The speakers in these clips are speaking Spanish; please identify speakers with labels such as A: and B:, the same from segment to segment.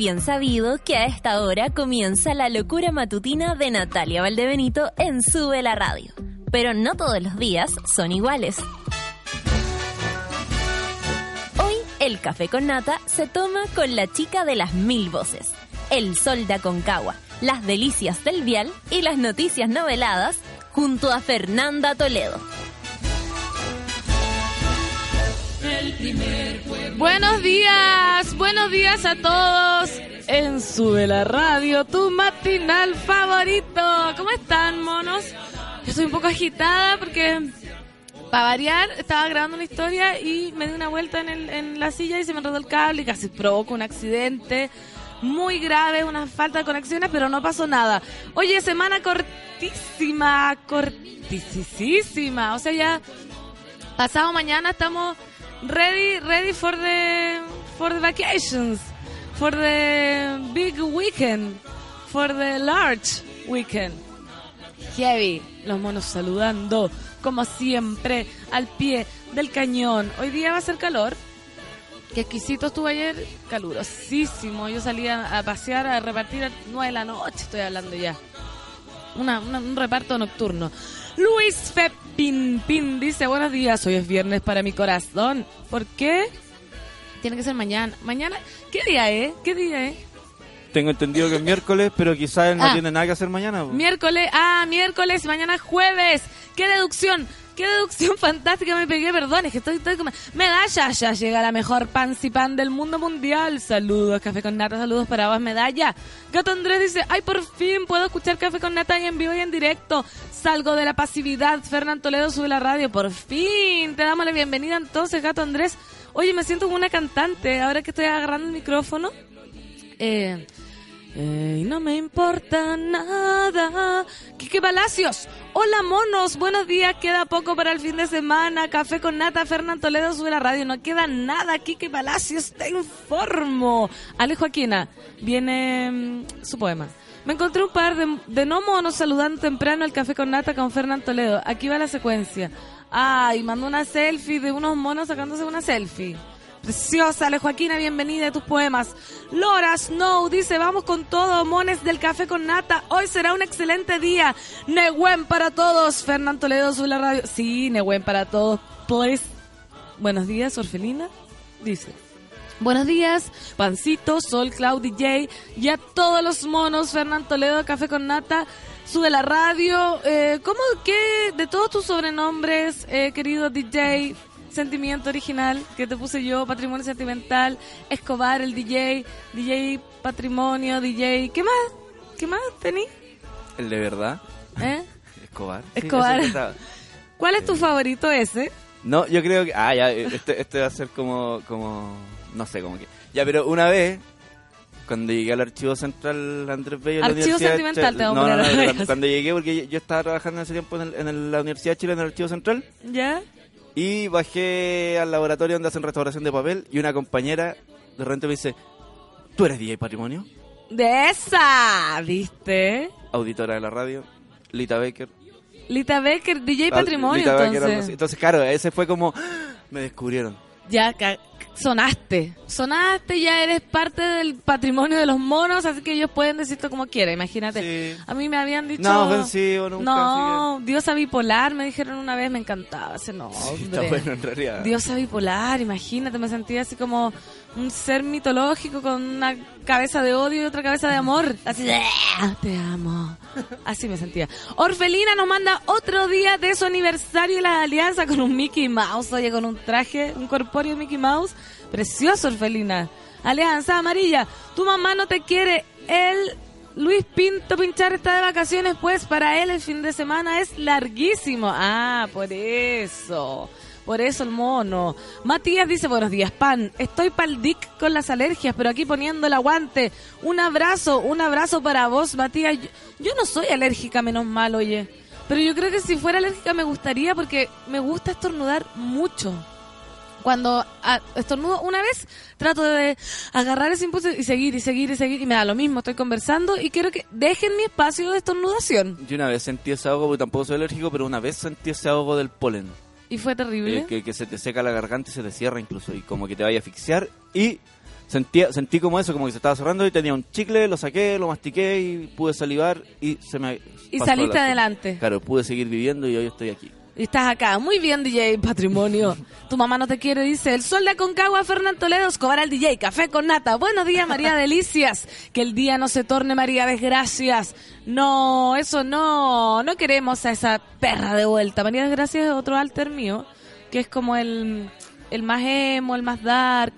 A: bien sabido que a esta hora comienza la locura matutina de Natalia Valdebenito en Sube la Radio. Pero no todos los días son iguales. Hoy el café con nata se toma con la chica de las mil voces, el sol de Aconcagua, las delicias del vial y las noticias noveladas junto a Fernanda Toledo.
B: Buenos días, buenos días a todos en Sube la Radio, tu matinal favorito. ¿Cómo están, monos? Yo estoy un poco agitada porque, para variar, estaba grabando una historia y me di una vuelta en, el- en la silla y se me enredó el cable y casi provoco un accidente muy grave, una falta de conexiones, pero no pasó nada. Oye, semana cortísima, cortísima. O sea, ya pasado mañana estamos ready ready for the for the vacations for the big weekend for the large weekend. Heavy los monos saludando como siempre al pie del cañón. Hoy día va a ser calor. Que exquisito estuvo ayer calurosísimo. Yo salía a pasear a repartir a 9 de la noche estoy hablando ya. Una- una- un reparto nocturno. Luis Fepin Pin dice, buenos días, hoy es viernes para mi corazón. ¿Por qué? Tiene que ser mañana. ¿Mañana? ¿Qué día es? ¿Qué día es?
C: Tengo entendido que es miércoles, pero quizás él no
B: Ah.
C: tiene nada que hacer mañana.
B: Miércoles, ah, miércoles, mañana es jueves. ¡Qué deducción! ¡Qué deducción fantástica me pegué! Perdón, es que estoy, estoy como... Medalla, ya llega la mejor pan y pan del mundo mundial. Saludos, Café con Nata, saludos para vos, Medalla. Gato Andrés dice, ay, por fin puedo escuchar Café con Nata en vivo y en directo. Salgo de la pasividad. Fernán Toledo sube la radio. Por fin, te damos la bienvenida entonces, Gato Andrés. Oye, me siento como una cantante ahora que estoy agarrando el micrófono. Eh... No me importa nada. Quique Palacios. Hola, monos. Buenos días. Queda poco para el fin de semana. Café con nata. Fernán Toledo sube la radio. No queda nada. Quique Palacios, te informo. Ale Joaquina. Viene mm, su poema. Me encontré un par de, de no monos saludando temprano el café con nata con Fernán Toledo. Aquí va la secuencia. Ay, mandó una selfie de unos monos sacándose una selfie. Preciosa, Ale Joaquina, bienvenida a tus poemas. Laura Snow dice, vamos con todo, mones del café con nata. Hoy será un excelente día. Nehuen para todos. Fernán Toledo sube la radio. Sí, Nehuen para todos. Please. Buenos días, Orfelina. Dice. Buenos días, Pancito, Sol, Cloud, DJ y a todos los monos, Fernán Toledo, Café con Nata, sube la radio. Eh, ¿Cómo que de todos tus sobrenombres, eh, querido DJ, Sentimiento Original, que te puse yo, Patrimonio Sentimental, Escobar, el DJ, DJ Patrimonio, DJ, ¿qué más? ¿Qué más tení?
C: El de verdad.
B: ¿Eh?
C: Escobar.
B: Escobar. ¿Cuál es tu favorito ese?
C: No, yo creo que. Ah, ya, este, este va a ser como. como No sé, como que. Ya, pero una vez. Cuando llegué al archivo central Andrés Bello, la
B: Archivo sentimental, te vamos a
C: no, no, no, cuando, llegué, porque yo, yo estaba trabajando en ese tiempo en, el- en el- la Universidad de Chile, en el archivo central,
B: ¿Ya?
C: Y bajé al laboratorio donde hacen restauración de papel, y una compañera de repente me dice: ¿Tú eres DJ Patrimonio?
B: De esa, ¿viste?
C: Auditora de la radio, Lita Baker.
B: Lita Becker, DJ
C: Ah,
B: Patrimonio,
C: Lita Baker,
B: entonces.
C: así. Entonces, claro, ese fue como. ¡ah! Me descubrieron.
B: Ya sonaste. Sonaste, ya eres parte del patrimonio de los monos, así que ellos pueden decirte como quieran, imagínate.
C: Sí.
B: A mí me habían dicho...
C: No, ofensivo, nunca,
B: No, diosa bipolar, me dijeron una vez, me encantaba ese nombre.
C: Está bueno en realidad.
B: Diosa bipolar, imagínate, me sentía así como un ser mitológico con una cabeza de odio y otra cabeza de amor. Así "Ah, te amo. Así me sentía. Orfelina nos manda otro día de su aniversario de la alianza con un Mickey Mouse, oye, con un traje, un corpóreo Mickey Mouse. Precioso, Orfelina. Alianza amarilla. Tu mamá no te quiere. El Luis Pinto Pinchar está de vacaciones, pues para él el fin de semana es larguísimo. Ah, por eso. Por eso el mono. Matías dice, buenos días, pan. Estoy pa'l con las alergias, pero aquí poniendo el aguante. Un abrazo, un abrazo para vos, Matías. Yo, yo no soy alérgica, menos mal, oye. Pero yo creo que si fuera alérgica me gustaría porque me gusta estornudar mucho. Cuando ah, estornudo una vez, trato de agarrar ese impulso y seguir y seguir y seguir y me da lo mismo. Estoy conversando y quiero que dejen mi espacio de estornudación.
C: Yo una vez sentí ese ahogo, porque tampoco soy alérgico, pero una vez sentí ese ahogo del polen.
B: Y fue terrible.
C: Eh, que, que se te seca la garganta y se te cierra incluso. Y como que te vaya a asfixiar. Y Sentí, sentí como eso, como que se estaba cerrando y tenía un chicle, lo saqué, lo mastiqué y pude salivar y se me...
B: Y saliste
C: la-
B: adelante.
C: Claro, pude seguir viviendo y hoy estoy aquí.
B: Estás acá. Muy bien, DJ Patrimonio. Tu mamá no te quiere, dice. El sol de Aconcagua, Fernán Toledo, Escobar al DJ. Café con nata. Buenos días, María Delicias. Que el día no se torne María Desgracias. No, eso no. No queremos a esa perra de vuelta. María Desgracias es otro alter mío. Que es como el, el más emo, el más dark.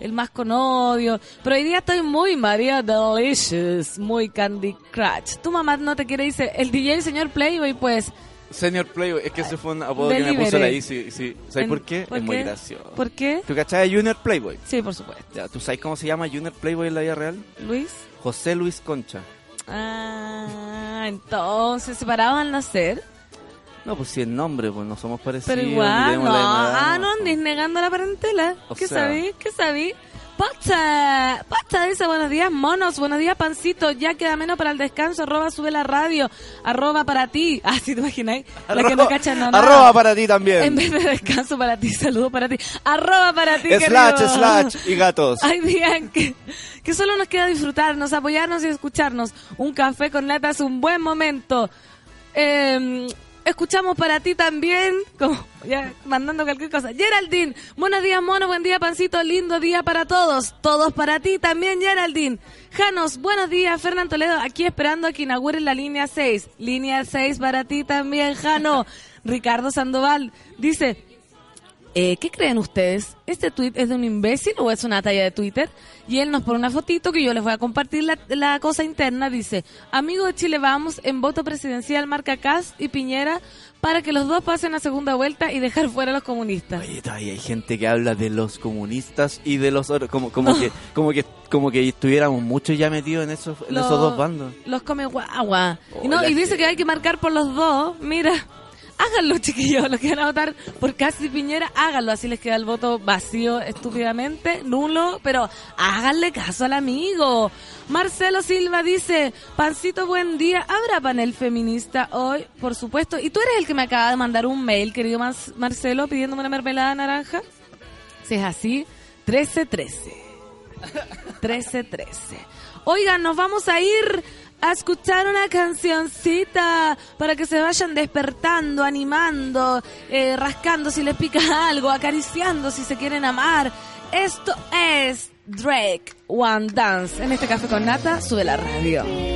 B: El más con odio. Pero hoy día estoy muy María Delicious. Muy Candy Crush. Tu mamá no te quiere, dice. El DJ, señor Playboy, pues.
C: Señor Playboy, es que ese fue un apodo que me puso la Easy. Sí. ¿Sabes por qué?
B: ¿por
C: es muy gracioso.
B: ¿Por qué?
C: ¿Tú cachai de Junior Playboy?
B: Sí, por supuesto.
C: Ya, ¿Tú sabes cómo se llama Junior Playboy en la vida real?
B: Luis.
C: José Luis Concha.
B: Ah, entonces, separados al nacer.
C: No, pues si el nombre, pues no somos parecidos.
B: Pero igual, no.
C: edad,
B: Ah, no andes negando la parentela.
C: O
B: ¿Qué sabí? ¿Qué sabí? Pasta, pasta dice buenos días monos, buenos días pancito, ya queda menos para el descanso, arroba sube la radio, arroba para ti. Ah, sí, te imagináis, la que no cacha no, nada.
C: Arroba para ti también.
B: En vez de descanso para ti, saludo para ti, arroba para ti,
C: slash,
B: querido.
C: slash y gatos.
B: Hay días que, que solo nos queda disfrutarnos, apoyarnos y escucharnos. Un café con nata es un buen momento. Eh, escuchamos para ti también, como ya mandando cualquier cosa. Geraldine, buenos días, mono, buen día, pancito, lindo día para todos. Todos para ti también, Geraldine. Janos, buenos días, Fernán Toledo, aquí esperando a que inauguren la línea 6. Línea 6 para ti también, Jano. Ricardo Sandoval dice, eh, ¿qué creen ustedes? ¿Este tweet es de un imbécil o es una talla de Twitter? Y él nos pone una fotito que yo les voy a compartir la, la cosa interna. Dice, amigo de Chile Vamos, en voto presidencial marca Cast y Piñera para que los dos pasen a segunda vuelta y dejar fuera a los comunistas.
C: Oye, todavía hay gente que habla de los comunistas y de los otros, como, como que, como que, como que estuviéramos muchos ya metidos en esos, en
B: Los-
C: esos dos bandos.
B: Los come guagua. y, no, y dice que hay que marcar por los dos. Mira, háganlo, chiquillos. Los que van a votar por Casi Piñera, háganlo. Así les queda el voto vacío estúpidamente, nulo. Pero háganle caso al amigo. Marcelo Silva dice: Pancito, buen día. ¿Habrá panel feminista hoy? Por supuesto. Y tú eres el que me acaba de mandar un mail, querido Marcelo, pidiéndome una mermelada naranja. Si es así, 1313. 1313. Oigan, nos vamos a ir a escuchar una cancioncita para que se vayan despertando, animando, eh, rascando si les pica algo, acariciando si se quieren amar. Esto es Drake One Dance. En este café con nata, sube la radio.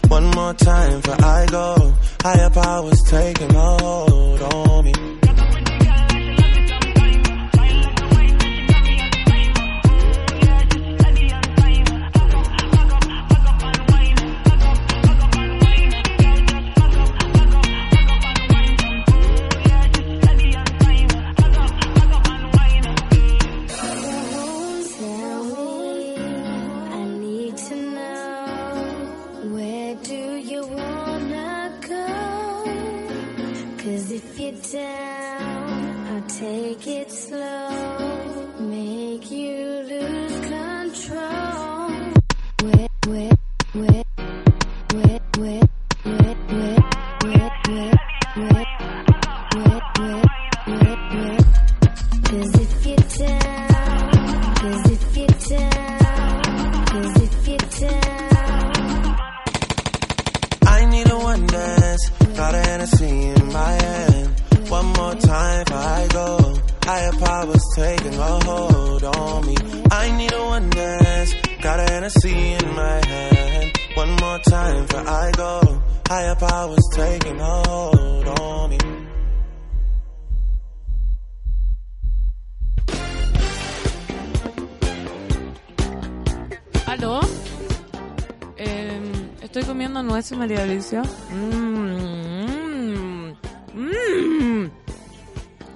D: One more time before I go. Higher powers taking hold on me.
E: Take it slow, make you lose control. Wait, wait, wait, wait, wait, wait, wait, wait, wait, wait, whip, whip, whip, whip. Cause if you're down, cause if you're down, cause if you're down.
D: I need a one dance, got a Hennessy in my head. Powers taking a hold on me. I need a one dance, got a Hennessy in my hand. One more time for I go. Higher powers taking a hold on me.
B: ¿Aló? Eh, estoy comiendo nueces, María Alicia. Mm, mm,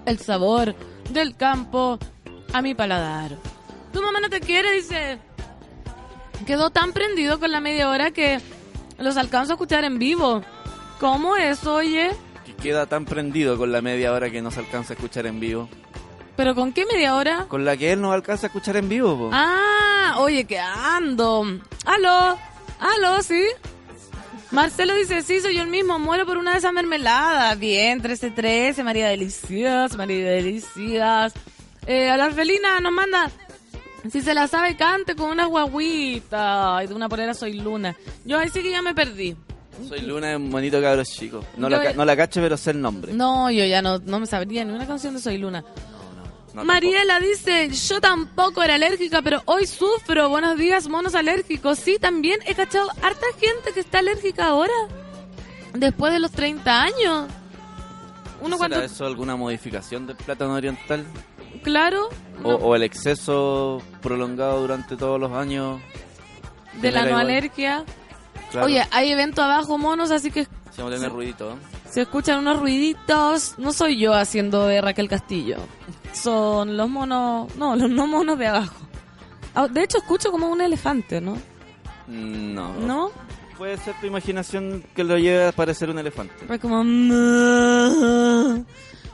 B: El sabor del campo a mi paladar. Tu mamá no te quiere, dice. Quedó tan prendido con la media hora que los alcanzo a escuchar en vivo. ¿Cómo es, oye?
C: Que queda tan prendido con la media hora que no se alcanza a escuchar en vivo.
B: ¿Pero con qué media hora?
C: Con la que él no alcanza a escuchar en vivo, po.
B: Ah, oye, que ando. Aló, aló, ¿sí? Marcelo dice, sí, soy yo el mismo, muero por una de esas mermeladas. Bien, 13-13, María Delicias, María Delicias. Eh, a la Arfelina nos manda, si se la sabe, cante con una guaguita. Y de una polera soy Luna. Yo ahí sí que ya me perdí.
C: Soy Luna, es un bonito cabro chico. No,
B: Yo-
C: la, no la cacho, pero sé el nombre.
B: No, yo ya no, no me sabría ni una canción de Soy Luna.
C: No,
B: Mariela dice, yo tampoco era alérgica, pero hoy sufro. Buenos días, monos alérgicos. Sí, también he cachado harta gente que está alérgica ahora. Después de los 30 años. Uno
C: ¿Será
B: cuando...
C: eso alguna modificación del plátano oriental?
B: Claro,
C: O, o el exceso prolongado durante todos los años?
B: de la no
C: igual?
B: alergia.
C: Claro.
B: Oye, hay evento abajo, monos, así que
C: Se va a tener ruidito, ¿eh?
B: se escuchan unos ruiditos. No soy yo haciendo de Raquel Castillo. Son los monos... No, los no monos de abajo. Ah, De hecho, escucho como un elefante, ¿no?
C: Mm, No.
B: ¿No?
C: Puede ser tu imaginación que lo lleve a parecer un elefante.
B: Fue como...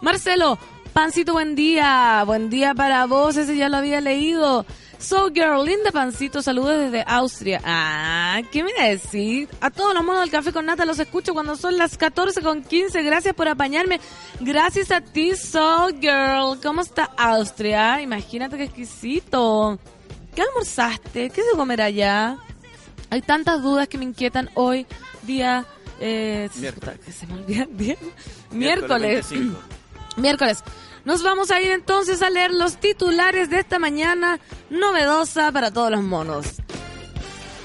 B: Marcelo, Pancito, buen día. Buen día para vos, ese ya lo había leído. So Girl, linda Pancito, saludos desde Austria. Ah, ¿qué me iba a decir? A todos los monos del café con nata los escucho cuando son las 14 con 15. Gracias por apañarme. Gracias a ti, So Girl. ¿Cómo está Austria? Imagínate qué exquisito. ¿Qué almorzaste? ¿Qué se comer allá? Hay tantas dudas que me inquietan hoy, día... Eh,
C: Miércoles.
B: se me olvida día. Miércoles.
C: 25.
B: Miércoles. Nos vamos a ir entonces a leer los titulares de esta mañana novedosa para todos los monos.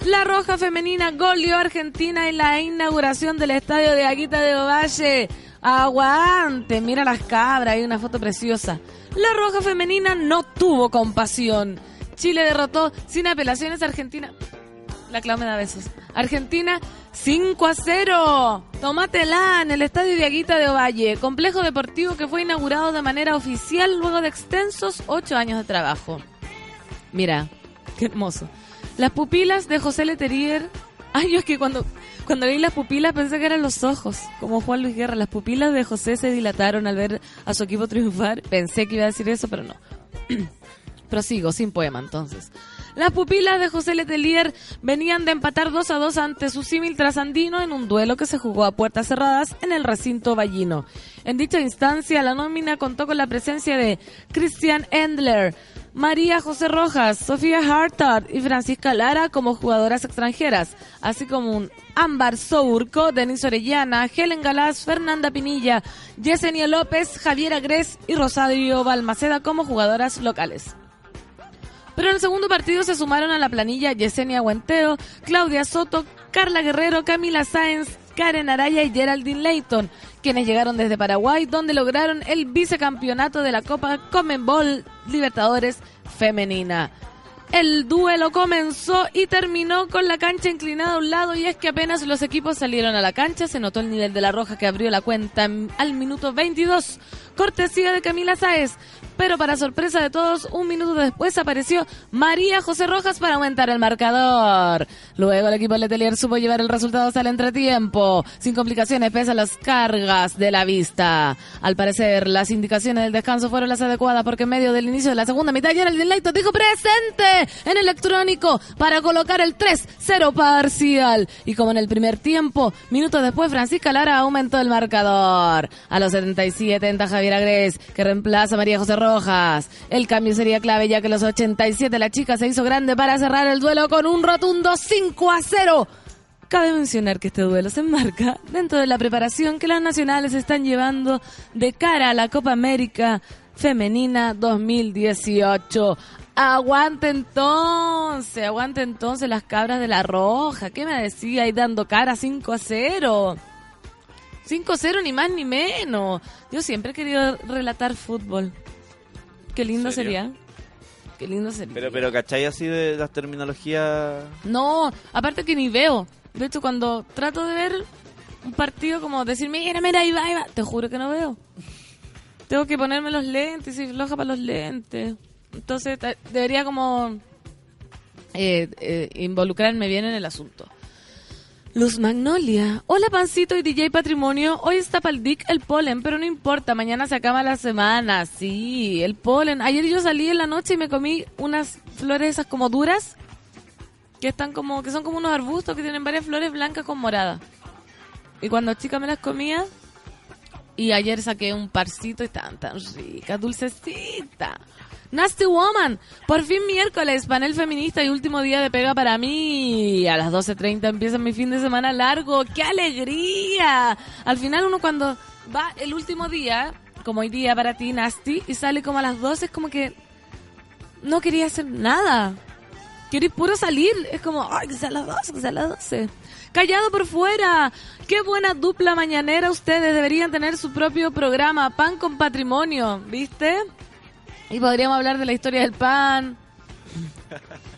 B: La Roja Femenina goleó Argentina en la inauguración del estadio de Aguita de Ovalle. Aguante, mira las cabras, hay una foto preciosa. La Roja Femenina no tuvo compasión. Chile derrotó sin apelaciones a Argentina. La Clau me da besos. Argentina 5 a 0. Tómatela en el estadio de Aguita de Ovalle, complejo deportivo que fue inaugurado de manera oficial luego de extensos 8 años de trabajo. Mira, qué hermoso. Las pupilas de José Leterier. Ay, yo es que cuando, cuando leí las pupilas pensé que eran los ojos, como Juan Luis Guerra. Las pupilas de José se dilataron al ver a su equipo triunfar. Pensé que iba a decir eso, pero no. Prosigo, sin poema entonces. Las pupilas de José Letelier venían de empatar 2 a 2 ante su símil trasandino en un duelo que se jugó a puertas cerradas en el recinto vallino. En dicha instancia, la nómina contó con la presencia de Christian Endler, María José Rojas, Sofía Hartard y Francisca Lara como jugadoras extranjeras, así como un Ámbar Sourco, Denis Orellana, Helen Galás, Fernanda Pinilla, Yesenia López, Javiera Gres y Rosario Balmaceda como jugadoras locales. Pero en el segundo partido se sumaron a la planilla Yesenia Huenteo, Claudia Soto, Carla Guerrero, Camila Sáenz, Karen Araya y Geraldine Layton, quienes llegaron desde Paraguay, donde lograron el vicecampeonato de la Copa Comenbol Libertadores Femenina. El duelo comenzó y terminó con la cancha inclinada a un lado y es que apenas los equipos salieron a la cancha se notó el nivel de la roja que abrió la cuenta en- al minuto 22, cortesía de Camila Sáez. Pero para sorpresa de todos, un minuto después apareció María José Rojas para aumentar el marcador. Luego el equipo Letelier supo llevar el resultado hasta el entretiempo, sin complicaciones pese a las cargas de la vista. Al parecer, las indicaciones del descanso fueron las adecuadas porque en medio del inicio de la segunda mitad Geraldine Layton dijo presente en electrónico para colocar el 3-0 parcial. Y como en el primer tiempo, minutos después Francisca Lara aumentó el marcador. A los 77 entra Javier Agres, que reemplaza a María José Rojas. El cambio sería clave ya que los 87 la chica se hizo grande para cerrar el duelo con un rotundo 5 a 0. Cabe mencionar que este duelo se enmarca dentro de la preparación que las nacionales están llevando de cara a la Copa América Femenina 2018. Aguante entonces, aguante entonces las cabras de la roja. ¿Qué me decía ahí dando cara 5 a 0? 5 a 0 ni más ni menos. Yo siempre he querido relatar fútbol. Qué lindo sería. Qué lindo sería.
C: Pero, pero, ¿cachai así de las terminologías?
B: No, aparte que ni veo. De hecho, cuando trato de ver un partido, como decir, mira, mira, ahí va, ahí va, te juro que no veo. Tengo que ponerme los lentes y floja para los lentes. Entonces, debería como eh, eh, involucrarme bien en el asunto. Luz Magnolia. Hola, Pancito y DJ Patrimonio. Hoy está para el DIC el polen, pero no importa. Mañana se acaba la semana. Sí, el polen. Ayer yo salí en la noche y me comí unas flores esas como duras que están como que son como unos arbustos que tienen varias flores blancas con morada. Y cuando chica me las comía y ayer saqué un parcito y estaban tan ricas, dulcecita. Nasty Woman, por fin miércoles, panel feminista y último día de pega para mí. A las 12.30 empieza mi fin de semana largo. ¡Qué alegría! Al final uno cuando va el último día, como hoy día para ti, Nasty, y sale como a las 12, es como que no quería hacer nada. Queréis puro salir. Es como, ay, que sea las 12, que sea las 12. Callado por fuera. Qué buena dupla mañanera ustedes. Deberían tener su propio programa. Pan con patrimonio, ¿viste? Y podríamos hablar de la historia del pan.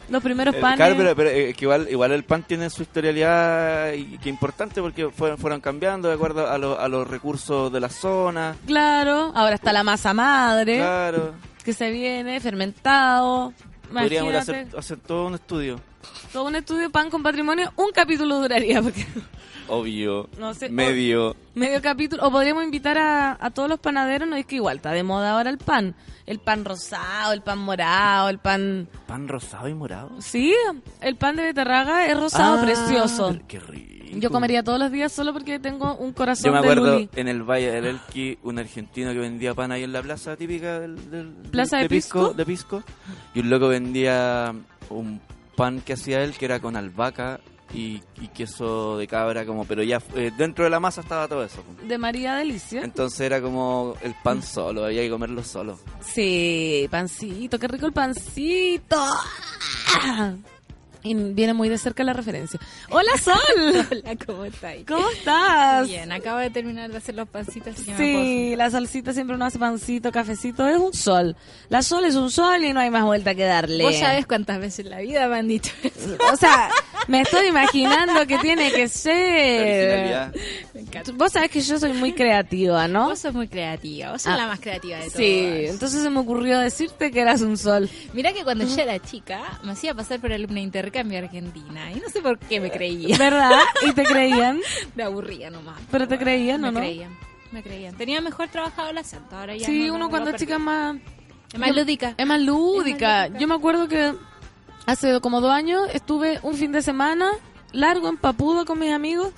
B: Los primeros
C: Eh,
B: panes.
C: Claro, pero, pero, eh, que igual, igual el pan tiene su historialidad y que importante porque fueron, fueron cambiando de acuerdo a, lo- a los recursos de la zona.
B: Claro. Ahora está la masa madre.
C: Claro.
B: Que se viene, fermentado.
C: Podríamos hacer todo un estudio.
B: Todo un estudio pan con patrimonio. Un capítulo duraría. Porque
C: Obvio.
B: No sé,
C: Medio.
B: Medio capítulo. O podríamos invitar a, a todos los panaderos, no es que igual está de moda ahora el pan. El pan rosado, el pan morado, el pan...
C: Pan rosado y morado.
B: Sí, el pan de beterraga es rosado
C: Ah,
B: precioso.
C: Qué rico.
B: Yo comería todos los días solo porque tengo un corazón
C: Yo me acuerdo en el Valle del Elqui, un argentino que vendía pan ahí en la plaza típica del, del-
B: ¿Plaza de Pisco?
C: de Pisco. Y un loco vendía un pan que hacía él que era con albahaca y, y queso de cabra, como pero ya eh, dentro de la masa estaba todo eso.
B: De María Delicia.
C: Entonces era como el pan solo, había que comerlo solo.
B: Sí, pancito, qué rico el pancito. Y viene muy de cerca la referencia. Hola Sol,
F: Hola, ¿cómo estáis?
B: ¿cómo estás?
F: Bien, acabo de terminar de hacer los pancitos. así que me puedo
B: Sí, la solcita siempre uno hace pancito, cafecito, es un sol. La sol es un sol y no hay más vuelta que darle.
F: Vos sabés cuántas veces en la vida me han dicho eso.
B: O sea, me estoy imaginando que tiene que ser.
F: Me encanta.
B: Vos sabés que yo soy muy creativa, ¿no?
F: Vos sos muy creativa, vos sos
B: Ah.
F: la más creativa de todas.
B: Sí, entonces se me ocurrió decirte que eras un sol.
F: Mira que cuando yo era chica me hacía pasar por alumna de intercambio a Argentina y no sé por qué me creía.
B: ¿Verdad? Y te creían.
F: Me aburría nomás.
B: Pero te creían, ¿o no?
F: creían, me creían. Tenía mejor trabajado el acento, ahora ya
B: Sí,
F: no-
B: uno
F: no
B: cuando es chica más...
F: Es más lúdica.
B: Es más lúdica.
F: lúdica.
B: Yo me acuerdo que hace como dos años estuve un fin de semana largo en Papudo con mis amigos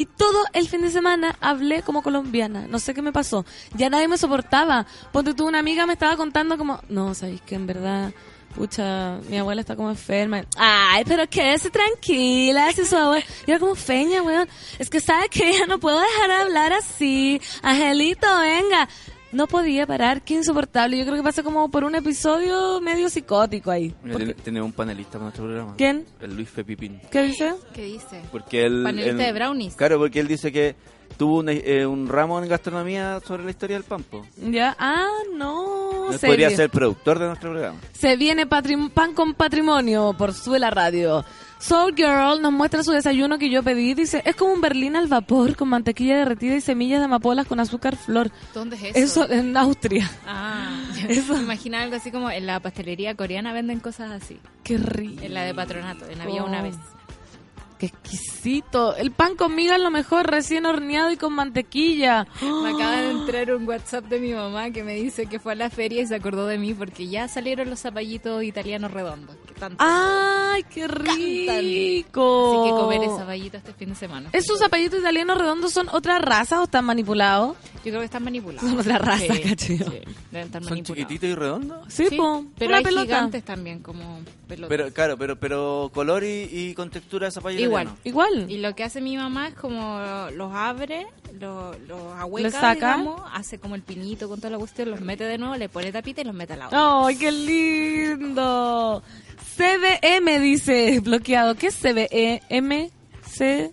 B: y todo el fin de semana hablé como colombiana. No sé qué me pasó. Ya nadie me soportaba. Ponte tú, una amiga me estaba contando como, no, sabéis que en verdad... Pucha, mi abuela está como enferma. Ay, pero quédese tranquila, si su abuela... Yo era como feña, weón. Es que sabe que ya no puedo dejar de hablar así. Angelito, venga. No podía parar, qué insoportable. Yo creo que pasé como por un episodio medio psicótico ahí. Porque-
C: ten- tenemos un panelista para nuestro programa.
B: ¿Quién?
C: El Luis Pepipín.
B: ¿Qué dice?
F: ¿Qué dice?
C: Porque él,
F: Panelista
C: él-
F: de brownies.
C: Claro, porque él dice que tuvo un, eh, un ramo en gastronomía sobre la historia del pampo.
B: Ya, ah, no.
C: Él
B: serio.
C: podría ser productor de nuestro programa.
B: Se viene pan con patrimonio por Suela Radio. Soul Girl nos muestra su desayuno que yo pedí. Dice, es como un berlín al vapor con mantequilla derretida y semillas de amapolas con azúcar flor.
F: ¿Dónde es eso?
B: Eso en Austria.
F: Ah,
B: Eso.
F: me imaginaba algo así como en la pastelería coreana venden cosas así.
B: Qué rico.
F: En la de patronato, en había una vez.
B: Qué exquisito. El pan con miga es lo mejor, recién horneado y con mantequilla.
F: Me acaba de entrar un WhatsApp de mi mamá que me dice que fue a la feria y se acordó de mí porque ya salieron los zapallitos italianos redondos. Que tanto.
B: ¡Ay, qué rico!
F: Así que comer ese zapallito este fin de semana.
B: ¿Esos zapallitos italianos redondos son otra raza o están manipulados?
F: Yo creo que están manipulados.
B: Son otra raza,
F: Sí,
B: cacho yo.
F: sí, deben estar
C: Son chiquititos y redondos.
B: Sí,
F: Sí,
B: po,
F: pero hay
B: pelota.
F: gigantes también como pelotas.
C: Pero, claro, pero, pero color y, y con textura de zapallo
F: Igual igual.
B: Igual.
F: Y lo que hace mi mamá es como los abre, los, los ahueca,
B: Les saca.
F: digamos, hace como el pinito con toda la cuestión, los mete de nuevo, le pone tapita y los mete al agua.
B: ¡Ay, qué lindo! CBM dice bloqueado. ¿Qué es CBM? C.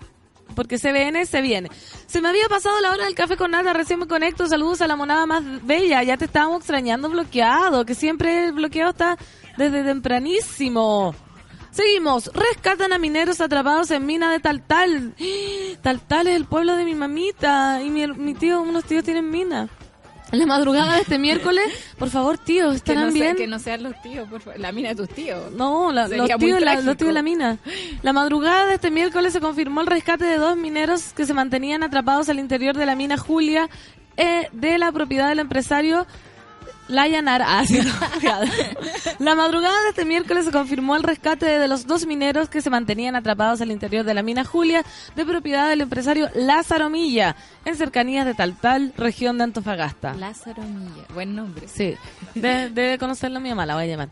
B: Porque CBN se viene. Se me había pasado la hora del café con nata, recién me conecto. Saludos a la monada más bella. Ya te estábamos extrañando bloqueado, que siempre el bloqueado está desde tempranísimo. Seguimos. Rescatan a mineros atrapados en mina de Taltal. Taltal es el pueblo de mi mamita. Y mi, mi tío, unos tíos tienen mina. En la madrugada de este miércoles, por favor,
F: que,
B: ¿estarán
F: no sea-
B: bien?
F: que no sean los tíos, por favor. La mina de tus tíos.
B: No, la- los, tíos, la,
F: trágico.
B: los tíos de la mina. La madrugada de este miércoles se confirmó el rescate de dos mineros que se mantenían atrapados al interior de la mina Julia eh, de la propiedad del empresario Layanar. Ah, sí, no. la madrugada de este miércoles se confirmó el rescate de los dos mineros que se mantenían atrapados al interior de la mina Julia de propiedad del empresario Lázaro Milla en cercanías de Taltal, región de Antofagasta.
F: Lázaro Milla. Buen nombre.
B: Sí, de- debe conocerlo mi mamá, la voy a llamar.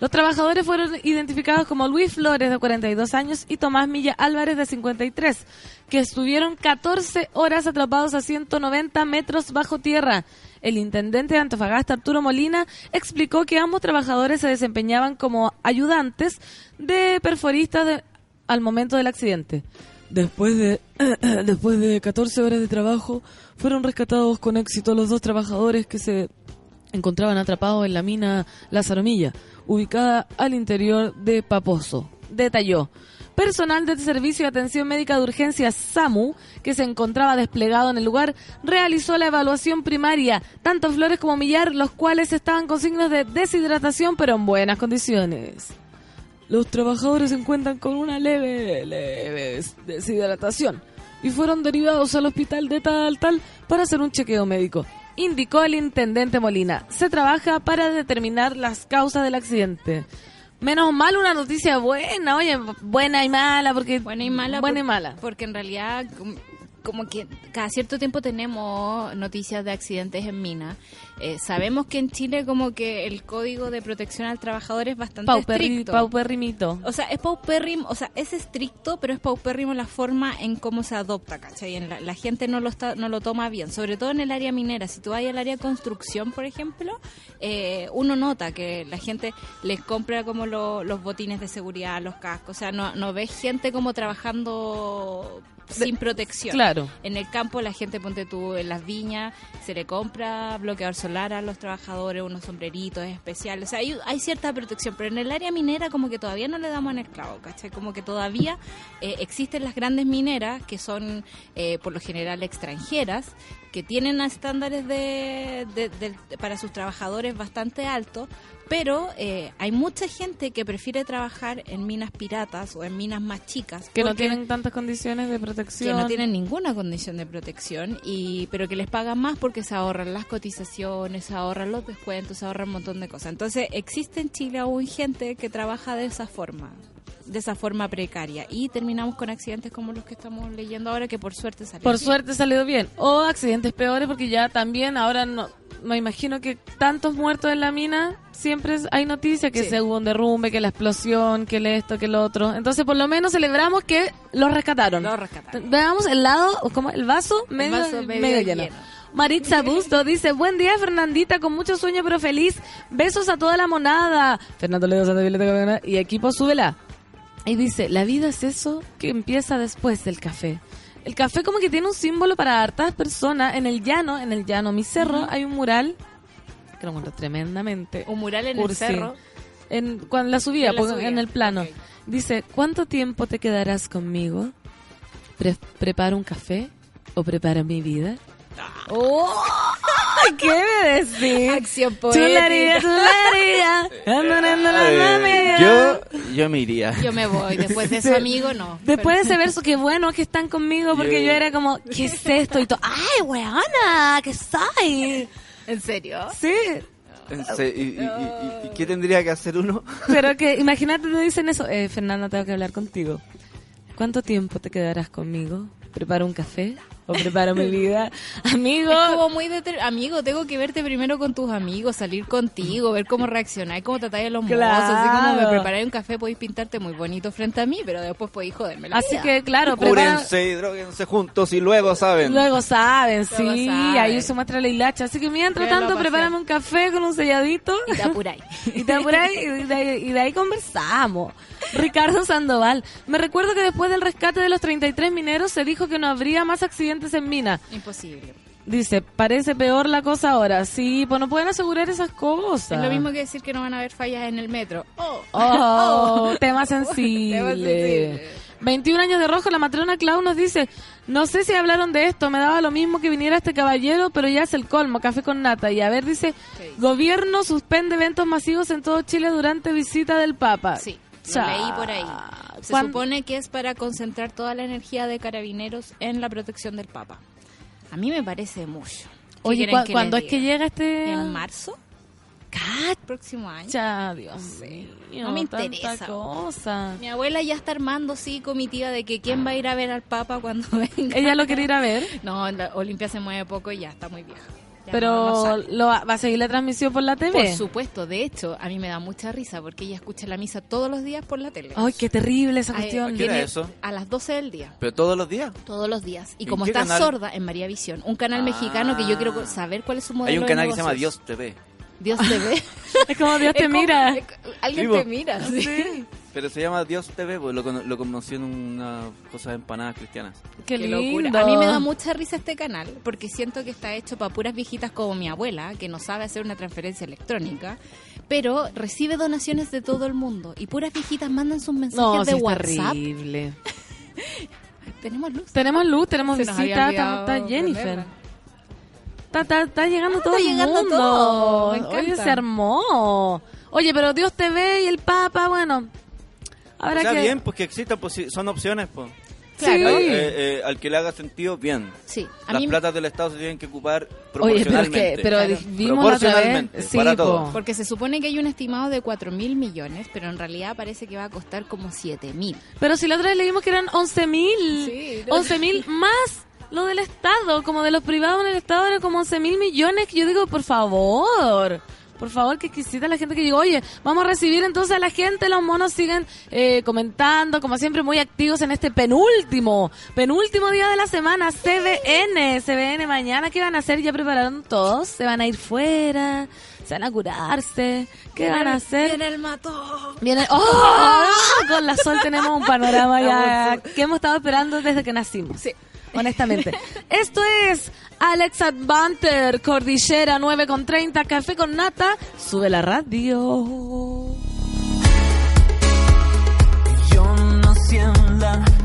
B: Los trabajadores fueron identificados como Luis Flores, de 42 años, y Tomás Milla Álvarez, de 53, que estuvieron 14 horas atrapados a 190 metros bajo tierra. El intendente de Antofagasta, Arturo Molina, explicó que ambos trabajadores se desempeñaban como ayudantes de perforistas de- al momento del accidente. Después de, después de 14 horas de trabajo, fueron rescatados con éxito los dos trabajadores que se encontraban atrapados en la mina Lázaro Milla, ubicada al interior de Paposo. Detalló. Personal del Servicio de Atención Médica de Urgencias SAMU, que se encontraba desplegado en el lugar, realizó la evaluación primaria, tanto Flores como Millar, los cuales estaban con signos de deshidratación, pero en buenas condiciones. Los trabajadores se encuentran con una leve, leve deshidratación y fueron derivados al hospital de tal tal para hacer un chequeo médico. Indicó el intendente Molina. Se trabaja para determinar las causas del accidente. Menos mal una noticia buena, oye, buena y mala, porque
F: Buena y mala.
B: buena
F: por-
B: y mala.
F: Porque en realidad, como, como que cada cierto tiempo tenemos noticias de accidentes en mina. Eh, sabemos que en Chile como que el código de protección al trabajador es bastante
B: Pauperri,
F: estricto. O sea, es paupérrimo, o sea, es estricto, pero es paupérrimo la forma en cómo se adopta, ¿cachai? En la, la gente no lo está, no lo toma bien, sobre todo en el área minera. Si tú vas al área construcción, por ejemplo, eh, uno nota que la gente les compra como lo- los botines de seguridad, los cascos, o sea, no, no ves gente como trabajando sin protección.
B: Claro.
F: En el campo la gente, ponte tú, en las viñas, se le compra bloqueador solar a los trabajadores, unos sombreritos especiales. O sea, hay, hay cierta protección, pero en el área minera como que todavía no le damos en el clavo, ¿cachai? Como que todavía eh, existen las grandes mineras, que son eh, por lo general extranjeras, que tienen estándares de, de- de- para sus trabajadores bastante altos, pero eh, hay mucha gente que prefiere trabajar en minas piratas o en minas más chicas.
B: Que no tienen tantas condiciones de
F: que
B: protección.
F: no tienen ninguna condición de protección y pero que les pagan más porque se ahorran las cotizaciones, se ahorran los descuentos, se ahorran un montón de cosas. Entonces existe en Chile aún gente que trabaja de esa forma, de esa forma precaria y terminamos con accidentes como los que estamos leyendo ahora que por suerte salen.
B: Por suerte salió bien. O accidentes peores porque ya también ahora no me imagino que tantos muertos en la mina siempre hay noticias que
F: Sí.
B: se hubo un derrumbe, que la explosión, que el esto, que el otro. Entonces por lo menos celebramos que los rescataron.
F: Lo rescataron.
B: Veamos el lado, como el vaso medio,
F: vaso medio
B: medio lleno.
F: lleno.
B: Maritza Busto dice, buen día Fernandita, con mucho sueño pero feliz. Besos a toda la monada. Fernando Ledo Santa Violeta y equipo súbela. Y dice, la vida es eso que empieza después del café. El café como que tiene un símbolo para hartas personas. En el llano, en el llano, mi cerro, hay un mural que lo encuentro tremendamente.
F: Un mural en
B: cursi.
F: el cerro.
B: En, cuando la subía,
F: En la subida,
B: en el plano.
F: ok.
B: Dice, ¿cuánto tiempo te quedarás conmigo? Pre- ¿Preparo un café o preparo mi vida? ¡Oh! ¿Qué me decís?
F: Acción
B: Chulería,
F: poética.
C: yo, yo me iría.
F: Yo me voy, después de ese amigo no.
B: Después de ese verso, qué bueno que están conmigo, porque
C: Yo-
B: yo era como, ¿qué es esto? Y todo, ¡ay, weona! ¿Qué soy?
F: ¿En serio?
B: Sí.
C: En se- y, y- y- y qué tendría que hacer uno?
B: Pero que, imagínate, te dicen eso. Eh, Fernanda, tengo que hablar contigo. ¿Cuánto tiempo te quedarás conmigo? ¿Preparo un café o preparo mi vida. Amigo,
F: Es como muy amigo, tengo que verte primero con tus amigos, salir contigo, ver cómo reaccionáis, cómo tratáis a los mozos, así como me
B: Claro.
F: preparáis un café, podéis pintarte muy bonito frente a mí, pero después podéis joderme la
B: así
F: vida.
B: que claro,
C: Cúrense y droguense juntos y luego saben.
B: Luego saben, sí,
F: Luego saben.
B: ahí se muestra la hilacha. Así que mientras tanto, prepárame un café con un selladito.
F: Y te apuráis.
B: Y te apuráis y de, ahí- y de ahí conversamos. Ricardo Sandoval. Me recuerdo que después del rescate de los 33 mineros se dijo que no habría más accidentes en mina.
F: Imposible.
B: Dice, parece peor la cosa ahora. Sí, pues no pueden asegurar esas cosas.
F: Es lo mismo que decir que no van a haber fallas en el metro. Oh,
B: Oh, tema sensible.
F: Tema sensible.
B: 21 años de rojo, la matrona Clau nos dice, no sé si hablaron de esto, me daba lo mismo que viniera este caballero, pero ya es el colmo, café con nata. Y a ver, dice, gobierno suspende eventos masivos en todo Chile durante visita del Papa.
F: Sí, lo leí por ahí. Se
B: ¿Cuán-
F: supone que es para concentrar toda la energía de carabineros en la protección del Papa. A mí me parece mucho. ¿Qué
B: Oye, ¿cu- ¿cuándo es que llega este...?
F: ¿En marzo?
B: Cacha,
F: Próximo año.
B: Dios mío,
F: No me interesa.
B: cosa.
F: Mi abuela ya está armando, sí, comitiva de que quién va a ir a ver al Papa cuando venga.
B: Ella lo quiere ir a ver,
F: No, la Olimpia se mueve poco y ya está muy vieja. No-
B: pero lo va, a seguir la transmisión por la TV.
F: Por supuesto, de hecho, a mí me da mucha risa porque ella escucha la misa todos los días por la tele.
B: Ay, qué terrible esa cuestión.
C: ¿a qué eso?
F: A las 12 del día.
C: Pero todos los días.
F: Todos los días. Y
C: ¿En
F: como está
C: canal?
F: sorda en María Visión, un canal
C: Ah.
F: mexicano que yo quiero saber cuál es su modelo
C: Hay un
F: de
C: canal que se llama. Dios TV.
F: Dios te ve.
B: Es como Dios te
F: Es como-
B: mira.
F: es- Alguien
C: Vivo.
F: te mira, sí.
C: Pero se llama Dios TV, pues lo, cono- lo conocí en una cosa de empanadas cristianas.
B: Qué,
F: Qué
B: lindo.
F: locura. A mí me da mucha risa este canal porque siento que está hecho para puras viejitas como mi abuela, que no sabe hacer una transferencia electrónica, pero recibe donaciones de todo el mundo y puras viejitas mandan sus mensajes
B: No,
F: de
B: sí,
F: WhatsApp.
B: terrible.
F: Tenemos luz.
B: Tenemos luz, tenemos visita, está, Jennifer. Está, está, está llegando
F: Ah,
B: todo
F: está
B: el
F: llegando
B: mundo.
F: todo, me
B: Oye, se armó. Oye, pero Dios te ve y el Papa, bueno. Habrá
C: Está
B: que...
C: bien, pues que existan, pues son opciones, pues.
B: Claro. Sí.
C: eh, eh, al que le haga sentido, bien.
F: Sí, a
C: Las
F: mí
C: platas del Estado se tienen que ocupar
B: Oye, pero es
C: proporcionalmente.
B: que, pero
F: Claro.
C: Proporcionalmente.
B: Sí,
C: para
B: po.
C: todos.
F: porque se supone que hay un estimado de 4 mil millones, pero en realidad parece que va a costar como 7 mil.
B: Pero si la otra vez leímos que eran 11 mil.
F: Sí.
B: 11 mil más lo del Estado, como de los privados en el Estado eran como 11 mil millones. Que yo digo, por favor. Por favor, que exquisita la gente que digo, oye, vamos a recibir entonces a la gente, los monos siguen eh, comentando, como siempre, muy activos en este penúltimo, penúltimo día de la semana, CBN, CBN mañana, ¿qué van a hacer? ¿Ya prepararon todos? ¿Se van a ir fuera? ¿Se van a curarse? ¿Qué van a hacer?
F: Viene el matón.
B: Viene, ¡Oh! Con la sol tenemos un panorama ya que hemos estado esperando desde que nacimos.
F: Sí.
B: Honestamente. Esto es Alex Advanter, Cordillera 9 con 30, Café con Nata. Sube la radio.
D: Yo nací en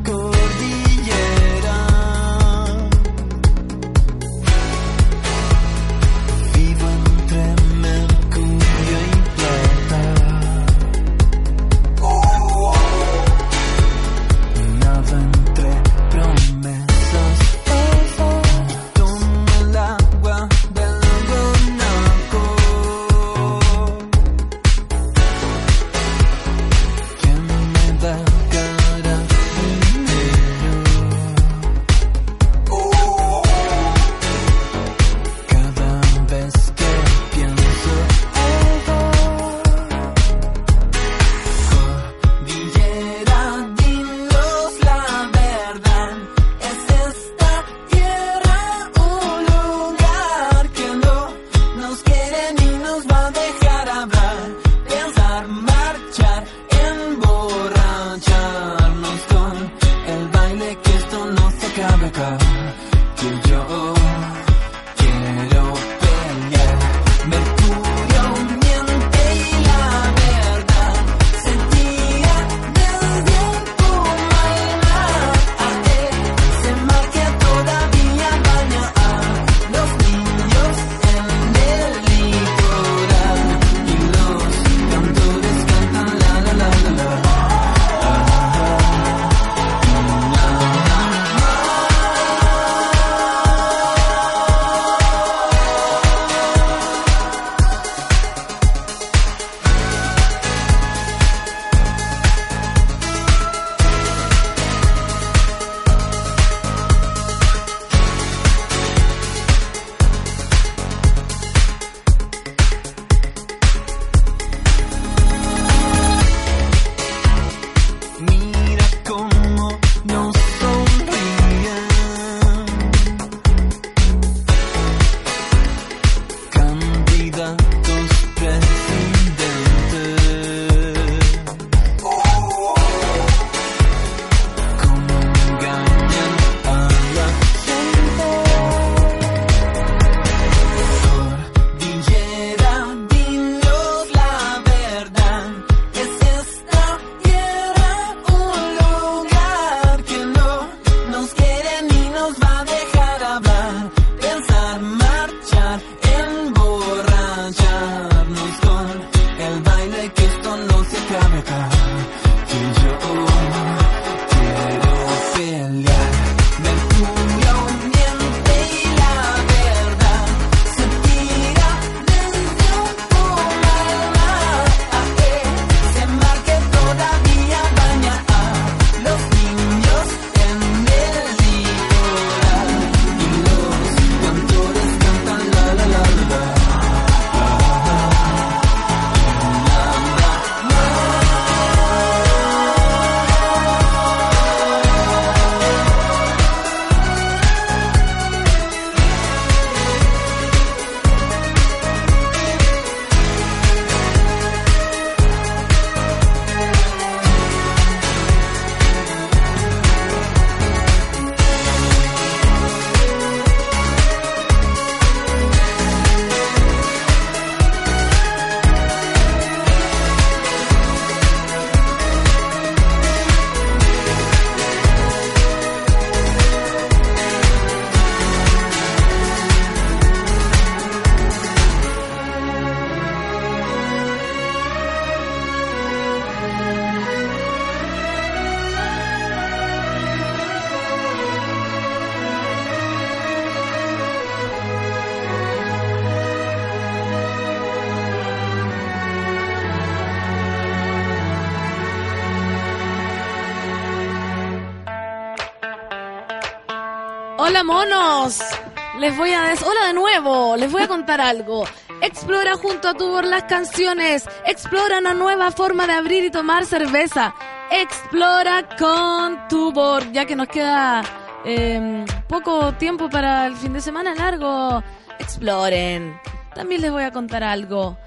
B: les voy a des hola de nuevo, les voy a contar algo. Explora junto a Tubor las canciones, explora una nueva forma de abrir y tomar cerveza. Explora con Tubor, ya que nos queda eh, poco tiempo para el fin de semana largo. Exploren. También les voy a contar algo.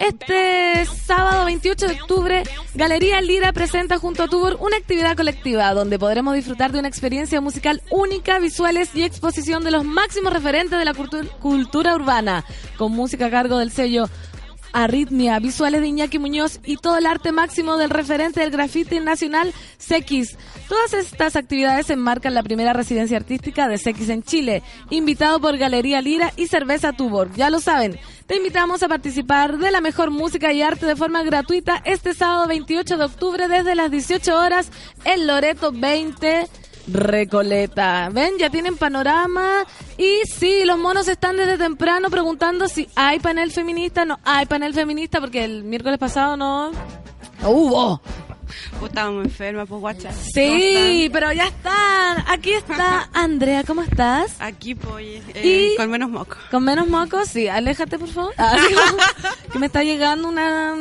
B: Este sábado 28 de octubre, Galería Lira presenta junto a Tubor una actividad colectiva donde podremos disfrutar de una experiencia musical única, visuales y exposición de los máximos referentes de la cultu- cultura urbana, con música a cargo del sello Arritmia, visuales de Iñaki Muñoz y todo el arte máximo del referente del grafiti nacional, Sequis. Todas estas actividades enmarcan la primera residencia artística de Sequis en Chile, invitado por Galería Lira y Cerveza Tubor. Ya lo saben, te invitamos a participar de la mejor música y arte de forma gratuita este sábado 28 de octubre desde las 18 horas en Loreto 20. Recoleta. Ven, ya tienen panorama. Y sí, los monos están desde temprano preguntando si hay panel feminista. No hay panel feminista porque el miércoles pasado no no hubo.
G: Pues estábamos enfermas, pues guacha.
B: Sí, pero ya están. Aquí está Andrea, ¿cómo estás?
G: Aquí, pues, eh, con menos moco.
B: ¿Con menos mocos? Sí, aléjate, por favor. Ah, que me está llegando una,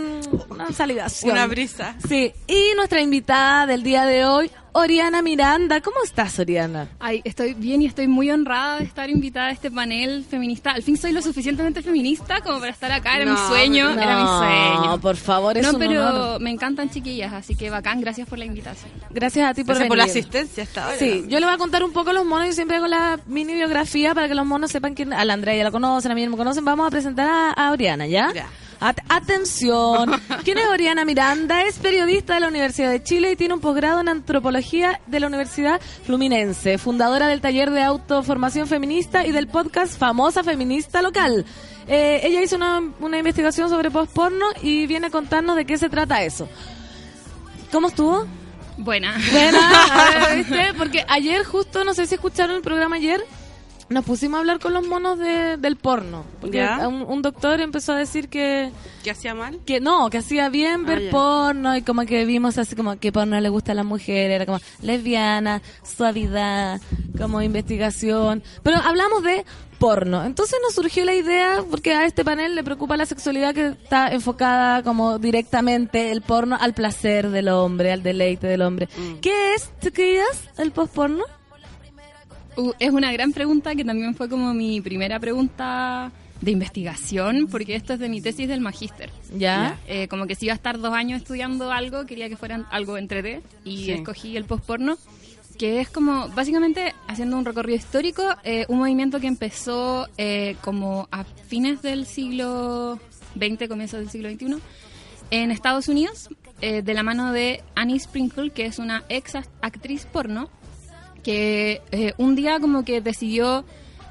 B: una salivación.
G: Una brisa.
B: Sí, y nuestra invitada del día de hoy, Oriana Miranda. ¿Cómo estás, Oriana?
H: Ay, estoy bien y estoy muy honrada de estar invitada a este panel feminista. Al fin soy lo suficientemente feminista como para estar acá. Era mi
G: No,
H: sueño, era mi
B: No,
H: sueño.
B: por favor, es
H: no,
B: un
H: pero
B: honor.
H: me encantan chiquillas, así que bacán. Gracias por la invitación.
B: Gracias a ti por
G: Gracias por la
B: venir.
G: asistencia hasta ahora.
B: Sí, yo le voy a contar un poco a los monos. Yo siempre hago la mini biografía para que los monos sepan quién. A la Andrea ya la conocen, a mí no me conocen. Vamos a presentar a, a Oriana, ¿ya?
G: Ya.
B: At- atención. ¿Quién es Oriana Miranda? Es periodista de la Universidad de Chile y tiene un posgrado en antropología de la Universidad Fluminense. Fundadora del taller de autoformación feminista y del podcast Famosa Feminista Local. Eh, ella hizo una, una investigación sobre postporno y viene a contarnos de qué se trata eso. ¿Cómo estuvo?
H: Buena.
B: Buena, ¿viste? Porque ayer justo, no sé si escucharon el programa ayer, nos pusimos a hablar con los monos de, del porno. Porque
G: Ya.
B: un, un doctor empezó a decir que,
G: ¿Qué hacía mal?
B: que no, que hacía bien ver
G: Ah,
B: porno y como que vimos así como que porno le gusta a las mujeres, era como lesbiana, suavidad, como investigación. Pero hablamos de porno. Entonces nos surgió la idea, porque a este panel le preocupa la sexualidad que está enfocada como directamente el porno al placer del hombre, al deleite del hombre.
G: Mm.
B: ¿Qué es, chiquillas, el postporno?
H: Uh, es una gran pregunta que también fue como mi primera pregunta de investigación, porque esto es de mi tesis del magíster.
B: ¿Ya?
H: Eh, como que si iba a estar dos años estudiando algo, quería que fueran algo entre D y
G: Sí.
H: escogí el postporno, que es como, básicamente, haciendo un recorrido histórico, eh, un movimiento que empezó eh, como a fines del siglo XX, comienzos del siglo XXI, en Estados Unidos, eh, de la mano de Annie Sprinkle, que es una ex actriz porno, que eh, un día como que decidió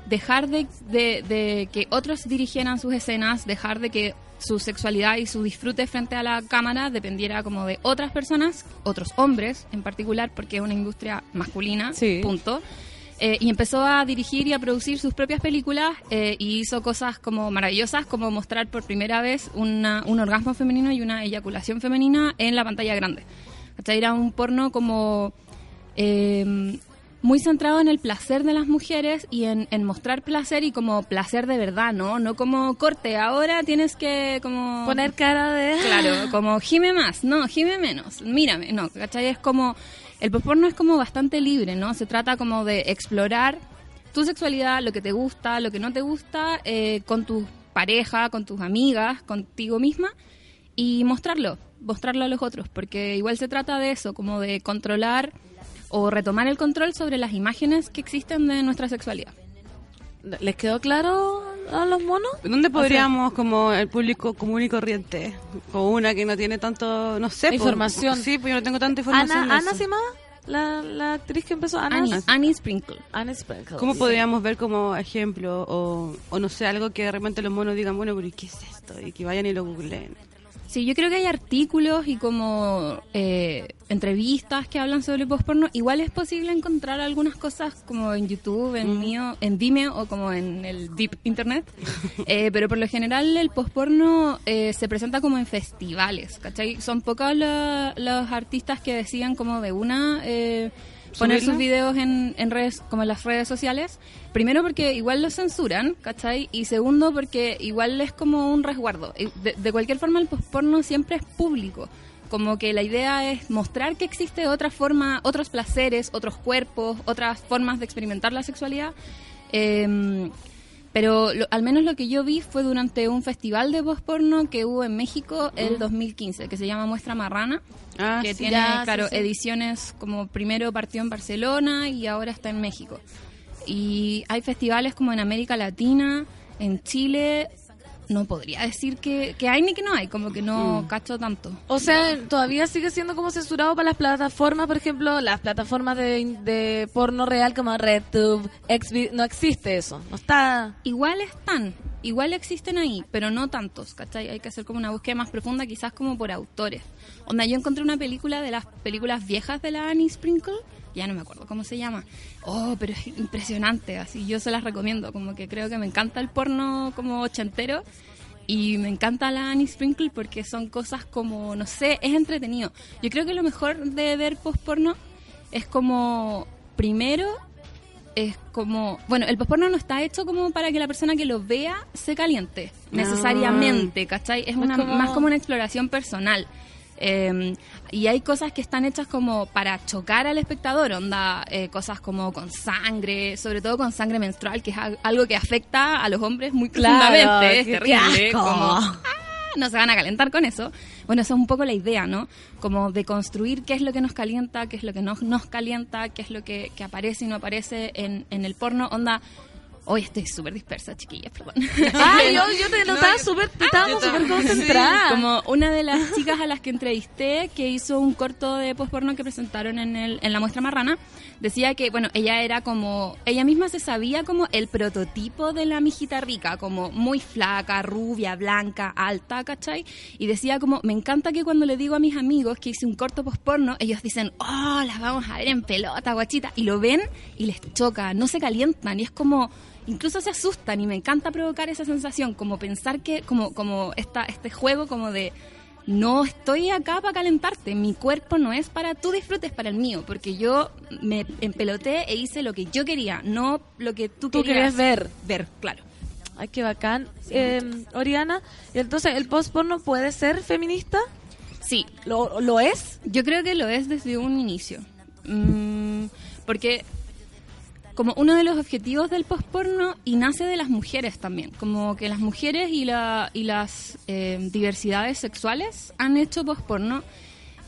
H: dejar de, de- de que otros dirigieran sus escenas, dejar de que su sexualidad y su disfrute frente a la cámara dependiera como de otras personas, otros hombres en particular, porque es una industria masculina,
B: Sí.
H: punto. Eh, y empezó a dirigir y a producir sus propias películas eh, y hizo cosas como maravillosas, como mostrar por primera vez una- un orgasmo femenino y una eyaculación femenina en la pantalla grande. Era un porno como eh, muy centrado en el placer de las mujeres y en, en mostrar placer y como placer de verdad, ¿no? No como corte, ahora tienes que como...
B: Poner cara de...
H: Claro, como gime más, no, gime menos, mírame, no, ¿cachai? Es como, el porno es como bastante libre, ¿no? Se trata como de explorar tu sexualidad, lo que te gusta, lo que no te gusta, eh, con tu pareja, con tus amigas, contigo misma, y mostrarlo, mostrarlo a los otros, porque igual se trata de eso, como de controlar o retomar el control sobre las imágenes que existen de nuestra sexualidad.
B: ¿Les quedó claro a los monos?
G: ¿Dónde podríamos, como el público común y corriente, con una que no tiene tanto, no sé,
B: Información.
G: sí, pues yo no tengo tanta información.
B: Ana, Ana se llamaba la, la actriz que empezó. Ana,
H: Annie, Annie Sprinkle.
B: Annie Sprinkle.
G: ¿Cómo
B: Sí.
G: podríamos ver como ejemplo o, o no sé, algo que de repente los monos digan, bueno, pero ¿y ¿qué es esto? Y que vayan y lo googleen.
H: Sí, yo creo que hay artículos y como eh, entrevistas que hablan sobre postporno. Igual es posible encontrar algunas cosas como en YouTube, en mío, en Vimeo o como en el Deep Internet. Eh, pero por lo general el postporno eh, se presenta como en festivales, ¿cachai? Son pocos lo- los artistas que decían como de una... eh, poner sus videos en, en redes, como en las redes sociales. Primero porque igual lo censuran, ¿cachai? Y segundo porque igual es como un resguardo. De, de cualquier forma el postporno siempre es público. Como que la idea es mostrar que existe otra forma, otros placeres, otros cuerpos, otras formas de experimentar la sexualidad. Em, pero lo- al menos lo que yo vi fue durante un festival de postporno que hubo en México el 2015, que se llama Muestra Marrana,
G: Ah,
H: que
G: sí.
H: tiene,
B: ya, sí,
H: claro,
B: sí.
H: ediciones como primero partió en Barcelona y ahora está en México. Y hay festivales como en América Latina, en Chile, no podría decir que, que hay ni que no hay, como que no
G: Mm.
H: cacho tanto.
B: O sea, todavía sigue siendo como censurado para las plataformas, por ejemplo, las plataformas de, de porno real como RedTube, Xvid, no existe eso, no está...
H: Igual están, igual existen ahí, pero no tantos, ¿cachai? Hay que hacer como una búsqueda más profunda, quizás como por autores. Onda, yo encontré una película de las películas viejas de la Annie Sprinkle, ya no me acuerdo cómo se llama. Oh, pero es impresionante, así yo se las recomiendo, como que creo que me encanta el porno como ochentero y me encanta la Annie Sprinkle porque son cosas como, no sé, es entretenido. Yo creo que lo mejor de ver post-porno es como, primero, es como, bueno, el posporno no está hecho como para que la persona que lo vea se caliente, necesariamente, ¿cachai? Es una,
B: como-
H: más como una exploración personal. Eh, y hay cosas que están hechas como para chocar al espectador, onda, eh, cosas como con sangre, sobre todo con sangre menstrual, que es al- algo que afecta a los hombres muy
B: Claro,
H: profundamente, es terrible. como, "Ah", no se van a calentar con eso. Bueno, esa es un poco la idea, ¿no? Como de construir qué es lo que nos calienta, qué es lo que no nos calienta, qué es lo que, que aparece y no aparece en, en el porno. Onda, hoy estoy súper dispersa, chiquillas, perdón.
B: Ay, yo, yo te notaba súper, estábamos
G: yo
B: súper concentradas.
H: Como una de las chicas a las que entrevisté, que hizo un corto de postporno que presentaron en, el, en la muestra marrana, decía que, bueno, ella era como, ella misma se sabía como el prototipo de la mijita rica, como muy flaca, rubia, blanca, alta, ¿cachai? Y decía como, me encanta que cuando le digo a mis amigos que hice un corto postporno, ellos dicen, oh, las vamos a ver en pelota, guachita, y lo ven y les choca, no se calientan, y es como incluso se asustan y me encanta provocar esa sensación, como pensar que, como, como esta, este juego como de no estoy acá para calentarte, mi cuerpo no es para tú disfrutes, para el mío, porque yo me empeloté e hice lo que yo quería, no lo que tú,
B: Tú
H: querías
B: querías ver.
H: ver, claro.
B: Ay, qué bacán. Eh, Oriana, y entonces, ¿el post-porno puede ser feminista?
H: Sí,
B: ¿Lo, ¿Lo es?
H: Yo creo que lo es desde un inicio. Mm, porque como uno de los objetivos del postporno y nace de las mujeres también, como que las mujeres y, la, y las eh, diversidades sexuales han hecho postporno.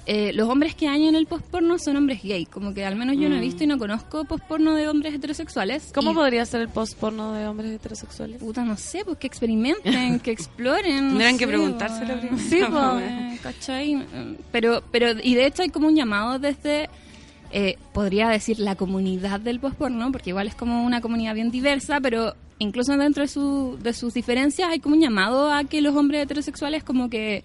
H: Eh, los hombres que hay en el postporno son hombres gay, como que al menos yo no he visto y no conozco postporno de hombres heterosexuales.
B: ¿Cómo
H: Y-
B: podría ser el post-porno de hombres heterosexuales?
H: Puta, no sé, pues que experimenten, que exploren. no
G: Tendrían que preguntárselo
H: weón.
G: primero.
H: Sí, pues, eh, ¿cachai? Pero, pero, y de hecho hay como un llamado desde, eh, podría decir, la comunidad del postporno, porque igual es como una comunidad bien diversa, pero incluso dentro de, su, de sus diferencias hay como un llamado a que los hombres heterosexuales como que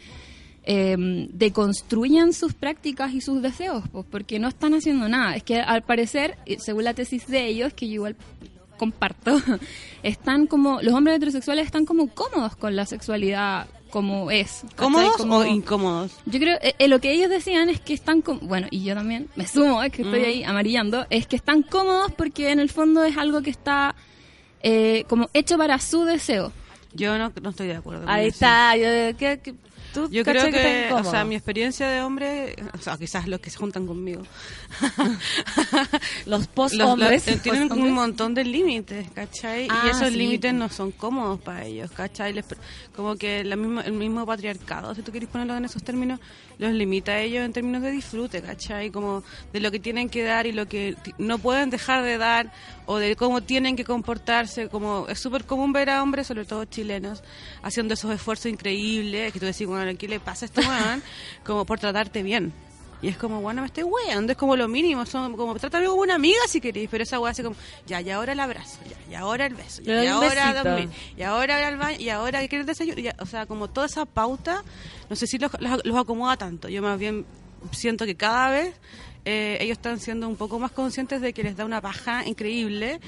H: eh, deconstruyan sus prácticas y sus deseos, pues, porque no están haciendo nada. Es que al parecer, eh, según la tesis de ellos, que yo igual comparto, están como, los hombres heterosexuales están como cómodos con la sexualidad como es.
G: ¿Cómodos
H: Como-
G: o incómodos?
H: yo creo, eh, eh, lo que ellos decían es que están, com- bueno, y yo también me sumo, es que estoy
G: Mm.
H: ahí amarillando, es que están cómodos porque en el fondo es algo que está eh, como hecho para su deseo.
G: Yo no, no estoy de acuerdo. con
B: Ahí
G: eso.
B: está. Yo, ¿qué- qué- tú
G: Yo creo que, o sea, mi experiencia de hombre, o sea, quizás los que se juntan conmigo,
B: Los post-hombres.
G: los- tienen
B: post-hombres.
G: un montón de límites, ¿cachai?
B: Ah,
G: y esos
B: sí,
G: límites no son cómodos para ellos, ¿cachai? Les- como que la misma, el mismo patriarcado, si tú quieres ponerlo en esos términos, los limita a ellos en términos de disfrute, ¿cachai? Como de lo que tienen que dar y lo que no pueden dejar de dar o de cómo tienen que comportarse, como es súper común ver a hombres, sobre todo chilenos, haciendo esos esfuerzos increíbles, que tú decís, bueno, ¿qué le pasa a este weón? como por tratarte bien. Y es como, bueno, me estoy weando, es como lo mínimo, son como, trátame como una amiga si queréis, pero esa weá hace como, ya, y ahora el abrazo, ya, y ahora el beso, ya, y ahora dormir, y ahora al baño, y ahora querer desayuno, ya, o sea, como toda esa pauta, no sé si los, los, los acomoda tanto, yo más bien siento que cada vez eh, ellos están siendo un poco más conscientes de que les da una paja increíble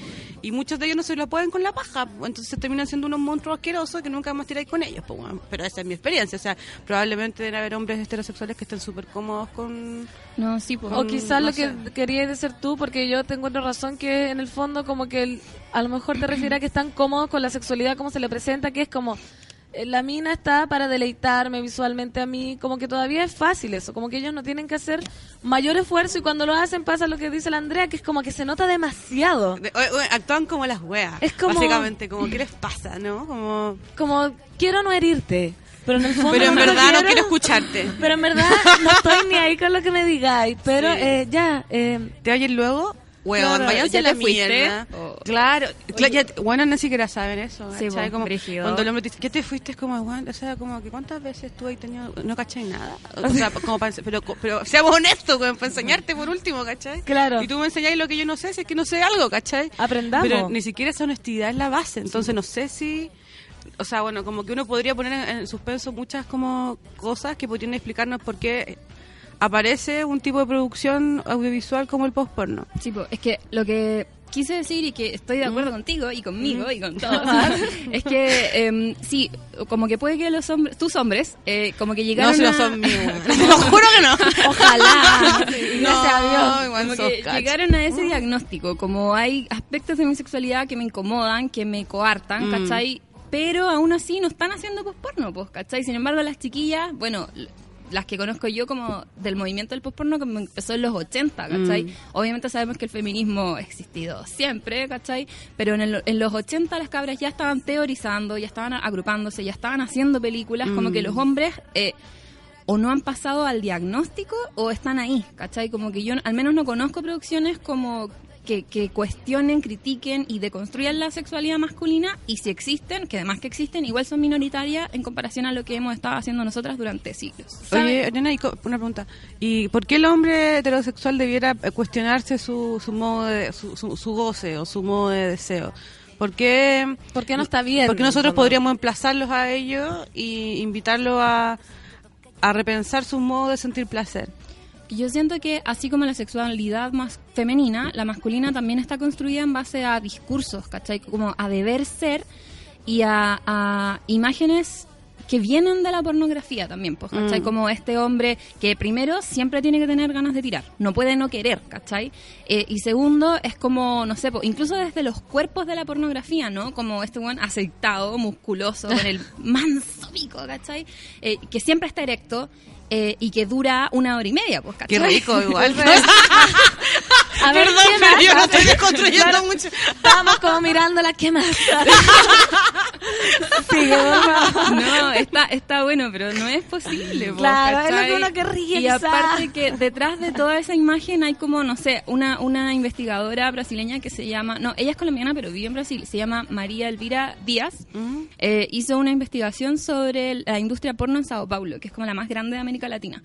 G: y muchos de ellos no se lo pueden con la paja, entonces terminan siendo unos monstruos asquerosos que nunca más tiráis con ellos. pues, bueno, pero esa es mi experiencia, o sea, probablemente deben haber hombres heterosexuales que estén súper cómodos con...
H: No, sí, pues.
B: O quizás
G: no
B: lo que querías decir tú, porque yo te encuentro razón que en el fondo como que el- a lo mejor te refieres a que están cómodos con la sexualidad como se le presenta, que es como la mina está para deleitarme visualmente a mí, como que todavía es fácil eso, como que ellos no tienen que hacer mayor esfuerzo y cuando lo hacen pasa lo que dice la Andrea, que es como que se nota demasiado.
G: de- o- o- actúan como las weas,
B: Es como-
G: básicamente, como ¿qué les pasa, no? Como...
B: Como quiero no herirte, pero en el fondo
G: Pero en
B: no
G: verdad no
B: quiero.
G: quiero escucharte.
B: Pero en verdad no estoy ni ahí con lo que me digáis, pero
G: Sí.
B: eh, ya... eh,
G: ¿Te oyen luego? Weón,
H: Claro,
G: váyanse
H: ¿ya
G: a la mierda. Claro, cla- ya- bueno, ni siquiera saben eso.
H: Sí,
G: como cuando el hombre te dice, ¿qué te fuiste? Es como, o sea, como que cuántas veces tú ahí tenido, no cachai nada. O sea, como para, pero, pero seamos honestos, weón, para enseñarte por último, ¿cachai?
B: Claro.
G: Y tú me enseñáis lo que yo no sé, si es que no sé algo, ¿cachai?
B: Aprendamos.
G: Pero ni siquiera esa honestidad es la base, entonces no sé si... O sea, bueno, como que uno podría poner en, en suspenso muchas como cosas que podrían explicarnos por qué aparece un tipo de producción audiovisual como el post-porno.
H: Sí, po, es que lo que quise decir y que estoy de
G: Mm.
H: acuerdo contigo y conmigo y con todos es que em, sí, como que puede que los hombres, tus hombres, eh, como que
G: No,
H: llegaron
G: si no
H: a-
G: son míos. Te lo juro que no.
B: Ojalá.
G: No,
B: Gracias a Dios.
H: como que llegaron a ese diagnóstico, como hay aspectos de mi sexualidad que me incomodan, que me coartan,
G: Mm.
H: ¿cachai? Pero aún así no están haciendo posporno, pues, ¿cachai? Sin embargo, las chiquillas, bueno, las que conozco yo como del movimiento del posporno que empezó en los 80, ¿cachai?
G: Mm.
H: Obviamente sabemos que el feminismo ha existido siempre, ¿cachai? Pero en, el- en los 80 las cabras ya estaban teorizando, ya estaban agrupándose, ya estaban haciendo películas, como que
G: Mm.
H: los hombres... Eh, o no han pasado al diagnóstico o están ahí, ¿cachai? Como que yo al menos no conozco producciones como que, que cuestionen, critiquen y deconstruyan la sexualidad masculina y si existen, que además que existen, igual son minoritarias en comparación a lo que hemos estado haciendo nosotras durante siglos. ¿sabes?
G: Oye, co- una pregunta. ¿Y por qué el hombre heterosexual debiera eh, cuestionarse su, su modo de, su, su, su goce o su modo de deseo? ¿Por qué,
B: ¿Por qué no está bien?
G: Porque nosotros
B: No, no.
G: podríamos emplazarlos a ellos y invitarlos a, a repensar su modo de sentir placer.
H: Yo siento que así como la sexualidad más femenina, la masculina también está construida en base a discursos, ¿cachai? Como a deber ser y a, a imágenes que vienen de la pornografía también, pues, ¿cachai?
G: Mm.
H: Como este hombre que primero siempre tiene que tener ganas de tirar, no puede no querer, ¿cachai? Eh, y segundo, es como, no sé, po, incluso desde los cuerpos de la pornografía, ¿no? Como este buen aceitado, musculoso, con el manso pico, ¿cachai? Eh, que siempre está erecto eh, y que dura una hora y media, pues,
G: Qué
H: ¿cachai?
G: rico, igual.
B: A ver,
G: Perdón,
B: ¿qué más?
G: pero yo no estoy desconstruyendo
B: claro,
G: mucho.
B: Estábamos como ¿qué? Sigue, por favor.
H: No, está, está bueno, pero no es posible. po,
B: Claro, es lo que uno querría,
H: Y
B: quizá.
H: aparte que detrás de toda esa imagen hay como, no sé, una, una investigadora brasileña que se llama, no, ella es colombiana pero vive en Brasil, se llama María Elvira Díaz. Eh, hizo una investigación sobre la industria porno en Sao Paulo, que es como la más grande de América Latina.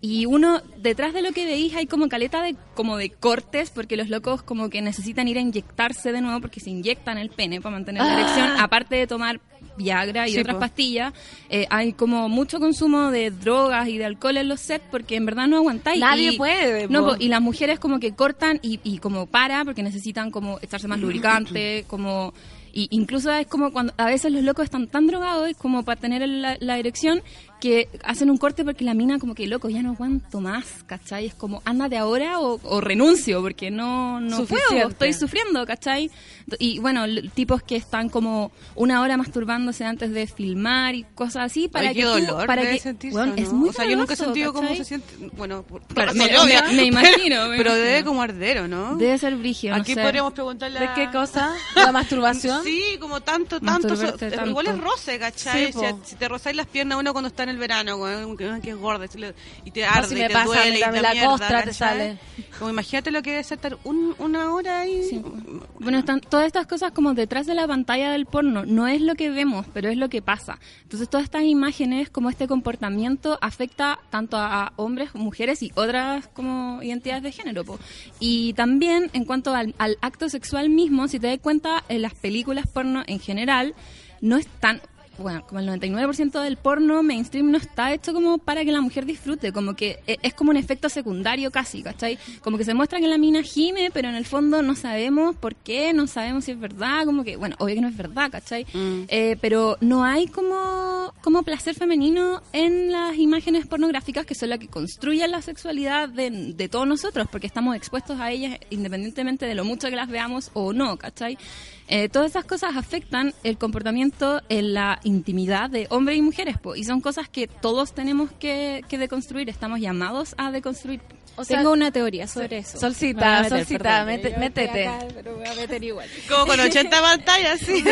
H: Y uno, detrás de lo que veis hay como caleta de, como de cortes, porque los locos como que necesitan ir a inyectarse de nuevo, porque se inyectan el pene para mantener la
B: Ah.
H: erección, aparte de tomar Viagra y
G: Sí,
H: otras
G: po.
H: pastillas, eh, hay como mucho consumo de drogas y de alcohol en los sets porque en verdad no aguantáis.
B: Nadie
H: Y-
B: puede,
H: No,
B: po.
H: po, y las mujeres como que cortan y, y como para porque necesitan como echarse más lubricante, como... Y incluso es como cuando a veces los locos están tan drogados es como para tener la, la erección que hacen un corte porque la mina como que loco ya no aguanto más, ¿cachai? Es como ándate ahora o, o renuncio porque no, no
B: Suficiente.
H: puedo, estoy sufriendo, ¿cachai? Y bueno, tipos que están como una hora masturbándose antes de filmar y cosas así para
G: Ay,
H: que
G: qué
H: tú-
G: dolor
H: para
G: debe
H: que
G: sentirse,
H: weón,
G: ¿no?
H: es muy
G: O sea, yo nunca he sentido cómo
H: ¿cachai?
G: se siente... Bueno, por,
H: Claro,
G: por
H: me- imagino, me
G: Pero
H: imagino.
G: debe como ardero, ¿no?
H: Debe ser brígido, no
G: Aquí
H: sé.
G: podríamos preguntarle
B: ¿De
G: a-
B: qué cosa? ¿La masturbación?
G: Sí, como tanto, tanto. so-
H: Masturbarte tanto.
G: Igual es roce, ¿cachai?
B: Sí,
G: si, si te rozáis las piernas uno cuando está en el verano, que, es gorda, y te arde,
B: si me
G: te
B: pasa,
G: duele, y te
B: la
G: mierda,
B: costra te sale.
G: Como imagínate lo que debe ser estar un- una hora ahí.
H: Sí. Bueno, están todas estas cosas como detrás de la pantalla del porno. No es lo que vemos, pero es lo que pasa. Entonces, todas estas imágenes, como este comportamiento, afecta tanto a, a hombres, mujeres y otras como identidades de género. po. Y también, en cuanto al, al acto sexual mismo, si te das cuenta, en las películas porno en general, no están... bueno, como el 99% del porno mainstream no está hecho como para que la mujer disfrute, como que e- es como un efecto secundario casi, ¿cachai? Como que se muestra que la mina gime, pero en el fondo no sabemos por qué, no sabemos si es verdad, como que, bueno, obvio que no es verdad, ¿cachai? Eh, pero no hay como, como placer femenino en las imágenes pornográficas que son las que construyen la sexualidad de, de todos nosotros, porque estamos expuestos a ellas independientemente de lo mucho que las veamos o no, ¿cachai? Eh, todas esas cosas afectan el comportamiento en la intimidad de hombres y mujeres, po, y son cosas que todos tenemos que, que deconstruir, estamos llamados a deconstruir. po.
F: O sea, Tengo una teoría sobre eso.
B: Solcita,
F: meter,
B: Solcita,
F: perdón,
B: métete.
F: acá, pero voy a meter igual.
G: Como con 80 pantallas, sí.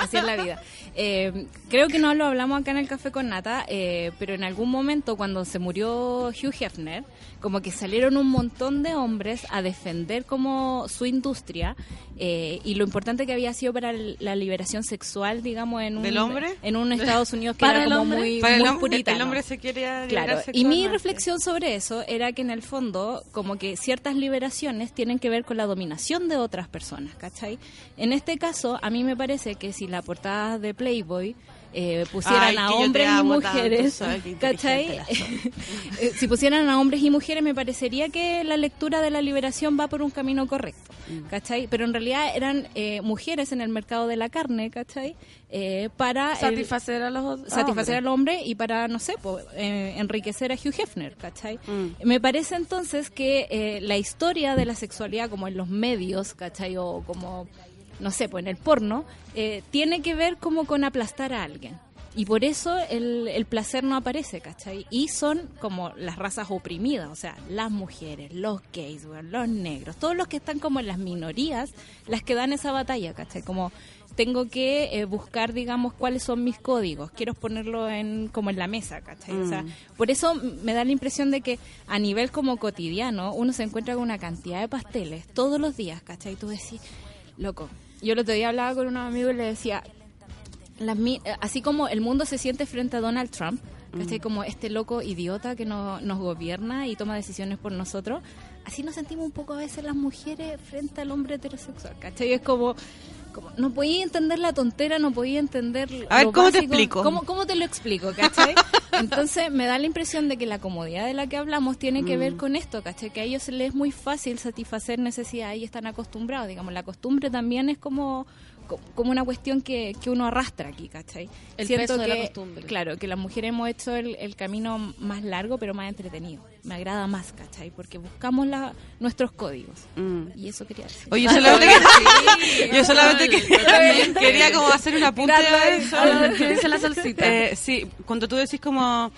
F: Así es la vida. Eh, creo que no lo hablamos acá en el Café con Nata, eh, pero en algún momento cuando se murió Hugh Hefner, como que salieron un montón de hombres a defender como su industria eh, y lo importante que había sido para el- la liberación sexual, digamos, en un,
G: ¿Del hombre?
F: en un Estados Unidos que
B: ¿Para
F: era
B: el
F: como
B: hombre?
F: muy,
G: Para el
F: muy
G: hombre,
F: puritano.
G: el hombre se liberar
F: Claro, y mi reflexión sobre eso era que en el fondo, como que ciertas liberaciones tienen que ver con la dominación de otras personas, ¿cachai? En este caso, a mí me parece que si la portada de Playboy eh, pusieran
G: Ay,
F: a hombres y
G: tanto,
F: mujeres,
G: qué
F: ¿cachai? Eh, si pusieran a hombres y mujeres, me parecería que la lectura de la liberación va por un camino correcto,
G: Mm.
F: ¿cachai? Pero en realidad eran eh, mujeres en el mercado de la carne, ¿cachai? Eh, para el-
B: Satisfacer a los
F: satisfacer
B: a
F: al hombre y para, no sé, po, eh, enriquecer a Hugh Hefner, ¿cachai?
G: Mm.
F: Me parece entonces que eh, la historia de la sexualidad, como en los medios, ¿cachai? O como, no sé, pues en el porno, eh, tiene que ver como con aplastar a alguien. Y por eso el, el placer no aparece, ¿cachai? Y son como las razas oprimidas, o sea, las mujeres, los gays, los negros, todos los que están como en las minorías, las que dan esa batalla, ¿cachai? Como tengo que eh, buscar, digamos, cuáles son mis códigos, quiero ponerlo en como en la mesa, ¿cachai? O sea, por eso me da la impresión de que a nivel como cotidiano uno se encuentra con una cantidad de pasteles todos los días, ¿cachai? Y tú decís, loco, yo el otro día hablaba con unos amigos y le decía, las así como el mundo se siente frente a Donald Trump, ¿cachai? Como este loco idiota que no- nos gobierna y toma decisiones por nosotros, así nos sentimos un poco a veces las mujeres frente al hombre heterosexual, ¿cachai? Es como, como no podía entender la tontera, no podía entender
G: A ver, ¿cómo te explico?
F: ¿Cómo, cómo te lo explico, cachai? Entonces me da la impresión de que la comodidad de la que hablamos tiene que
G: Mm.
F: ver con esto, ¿cachai? Que a ellos les es muy fácil satisfacer necesidades y están acostumbrados, digamos, la costumbre también es como co- como una cuestión que, que uno arrastra aquí, ¿cachai?
B: El
F: Siento
B: peso de la costumbre.
F: Claro, que las mujeres hemos hecho el, el camino más largo pero más entretenido. Me agrada más, ¿cachai? Porque buscamos la, nuestros códigos.
G: Mm.
F: Y eso quería decir.
G: Oye, yo solamente, que- yo solamente que- quería como hacer un apunte a eso.
B: ¿Qué dice la solcita?
G: Eh, sí, cuando tú decís como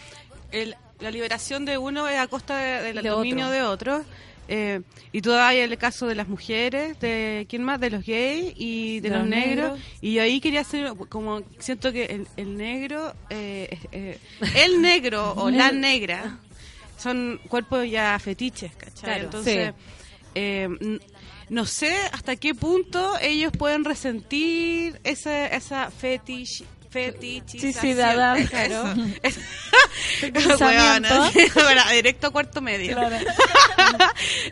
G: el- la liberación de uno es a costa de- del
F: De
G: dominio
F: otro.
G: de otro. Eh, y hay el caso de las mujeres, de quién más, de los gays y de,
F: De
G: los,
F: los
G: negros.
F: negros.
G: Y yo ahí quería hacer, como siento que el, el negro, eh, eh, el negro o la negra son cuerpos ya fetiches, ¿cachai?
F: Claro,
G: Entonces,
F: sí.
G: eh, no sé hasta qué punto ellos pueden resentir esa, esa fetish
B: Fetichización. claro.
G: Bueno, directo a cuarto medio.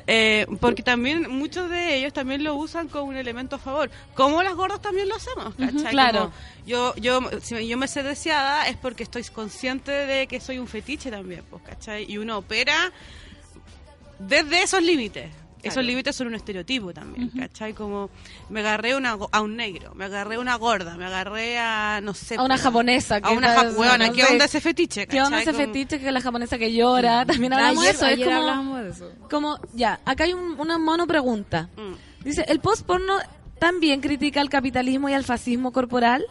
G: Eh, porque también muchos de ellos también lo usan como un elemento a favor. Como las gordas también lo hacemos, ¿cachai?
B: claro.
G: Como yo, yo, si yo me sé deseada es porque estoy consciente de que soy un fetiche también, pues, ¿cachai? Y uno opera desde esos límites. Esos límites son un estereotipo también, ¿cachai? Como me agarré una, a un negro, me agarré una gorda, me agarré a, no sé...
B: A una japonesa.
G: A una japonesa.
B: no
G: ¿Qué
B: sé.
G: onda ese fetiche?
B: ¿Qué onda
G: cachai?
B: ese
G: Como-
B: fetiche que es la japonesa que llora? También hablamos de
F: Ayer,
B: eso. Es
F: ayer
B: como,
F: hablábamos de eso.
B: como, ya, acá hay un- una mono pregunta.
G: Mm.
B: Dice, ¿el post-porno también critica al capitalismo y al fascismo corporal?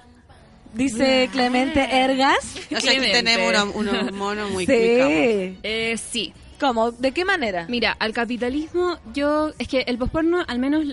B: Dice Clemente Ergas.
G: O sea, que tenemos unos, unos monos muy
B: sí.
H: Eh, sí.
B: ¿Cómo? ¿De qué manera?
H: Mira, al capitalismo, yo. Es que el posporno, al menos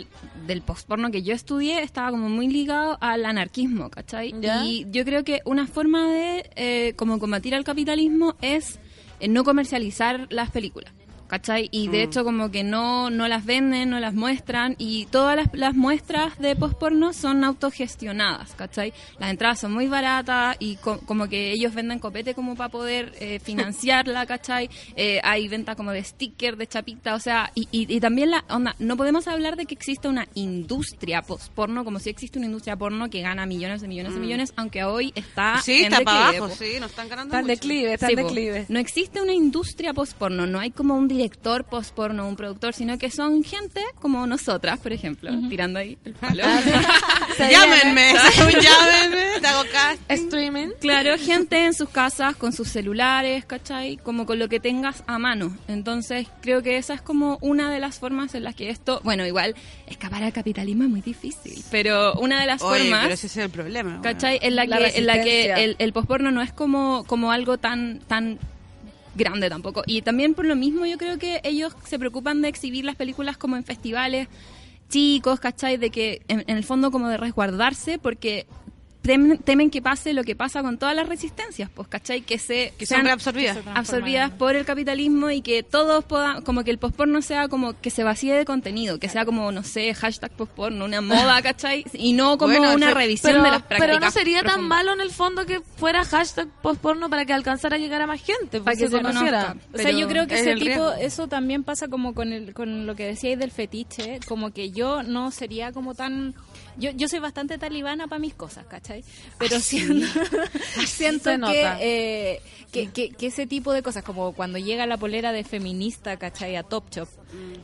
H: del posporno que yo estudié, estaba como muy ligado al anarquismo, ¿cachai?
B: ¿Ya?
H: Y yo creo que una forma de eh, como combatir al capitalismo es eh, no comercializar las películas. ¿Cachai? Y de
G: Mm.
H: hecho como que no, no las venden, no las muestran y todas las, las muestras de post-porno son autogestionadas, ¿cachai? Las entradas son muy baratas y co- como que ellos venden copete como para poder eh, financiarla, ¿cachai? Eh, hay venta como de sticker, de chapita, o sea, y, y, y también la onda, no podemos hablar de que exista una industria post-porno como si existe una industria porno que gana millones de millones de millones, aunque hoy está
G: sí,
H: en
G: está para
H: declive,
G: abajo, sí, no están ganando
B: Está en declive, está
H: Sí,
B: en
H: po.
B: declive.
H: No existe una industria post-porno, no hay como un director post-porno, un productor, sino que son gente como nosotras, por ejemplo, tirando ahí el palo.
G: Llámenme, llámenme, te hago.
B: Streaming.
H: Claro, gente en sus casas con sus celulares, ¿cachai? Como con lo que tengas a mano. Entonces, creo que esa es como una de las formas en las que esto, bueno, igual escapar al capitalismo es muy difícil, pero una de las
G: Oye,
H: formas
G: pero ese es el problema. bueno.
H: ¿Cachai? En la
B: La
H: que, en la que el, el posporno no es como, como algo tan, tan grande tampoco. Y también por lo mismo yo creo que ellos se preocupan de exhibir las películas como en festivales chicos, ¿cachai? De que en, en el fondo como de resguardarse porque temen, temen que pase lo que pasa con todas las resistencias, pues, ¿cachai? Que se
G: Que son
H: sean
G: reabsorbidas.
H: absorbidas por el capitalismo y que todos puedan, como que el posporno sea como que se vacíe de contenido, que sea como, no sé, hashtag posporno, una moda, ¿cachai? Y no como
G: Bueno,
H: una revisión
B: Pero,
H: de las prácticas.
B: pero no sería tan malo en el fondo que fuera hashtag postporno para que alcanzara a llegar a más gente,
H: Para
B: para
H: que se
B: se conociera.
H: conozca.
F: O sea, yo creo que
G: es
F: ese tipo,
G: riesgo.
F: eso también pasa como con, el, con lo que decíais del fetiche, como que yo no sería como tan... Yo, yo soy bastante talibana para mis cosas, ¿cachai? Pero siento, siento que, eh, que, que, que ese tipo de cosas, como cuando llega la polera de feminista, ¿cachai? A Top Shop,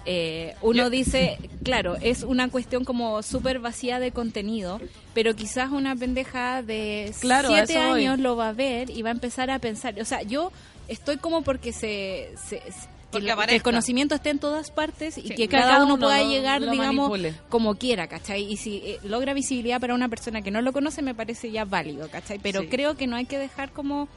F: eh, uno dice, claro, es una cuestión como súper vacía de contenido, pero quizás una pendeja de
B: Claro,
F: siete
B: voy.
F: años lo va a ver y va a empezar a pensar. O sea, yo estoy como porque se. se- que el- que
G: aparezca.
F: el conocimiento esté en todas partes y
H: Sí,
F: que cada,
B: cada
F: uno,
B: uno
F: pueda
B: lo-
F: llegar,
B: lo
F: digamos,
B: manipule.
F: como quiera, ¿cachai? Y si eh, logra visibilidad para una persona que no lo conoce, me parece ya válido, ¿cachai? Pero
G: Sí.
F: creo que no hay que dejar como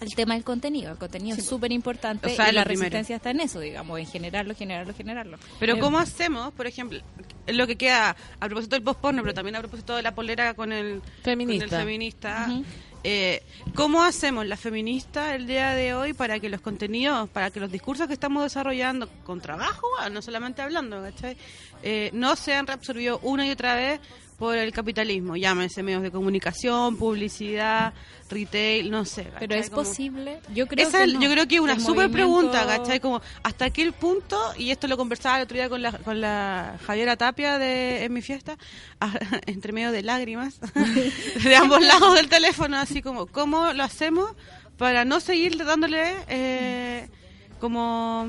F: el tema del contenido. El contenido es súper importante
G: O sea,
F: y la
G: primero.
F: resistencia está en eso, digamos, en generarlo, generarlo, generarlo.
G: Pero
F: Eh,
G: ¿cómo hacemos, por ejemplo, lo que queda a propósito del post-porno, pero también a propósito de la polera con el
B: Feminista.
G: con el feminista. Eh, ¿cómo hacemos la feminista el día de hoy para que los contenidos, para que los discursos que estamos desarrollando con trabajo, ah, no solamente hablando. Eh, no sean reabsorbidos una y otra vez por el capitalismo, llámense medios de comunicación, publicidad, retail, no sé.
F: Pero es
G: Como-
F: posible. Yo creo
G: esa
F: que
G: es-
F: no.
G: yo creo que una
F: El
G: súper
F: movimiento-
G: pregunta, ¿cachai? Como, ¿hasta qué punto? Y esto lo conversaba el otro día con la, con la Javiera Tapia de En mi fiesta, ah, entre medio de lágrimas, de ambos lados del teléfono, así como, ¿cómo lo hacemos para no seguir dándole eh, como...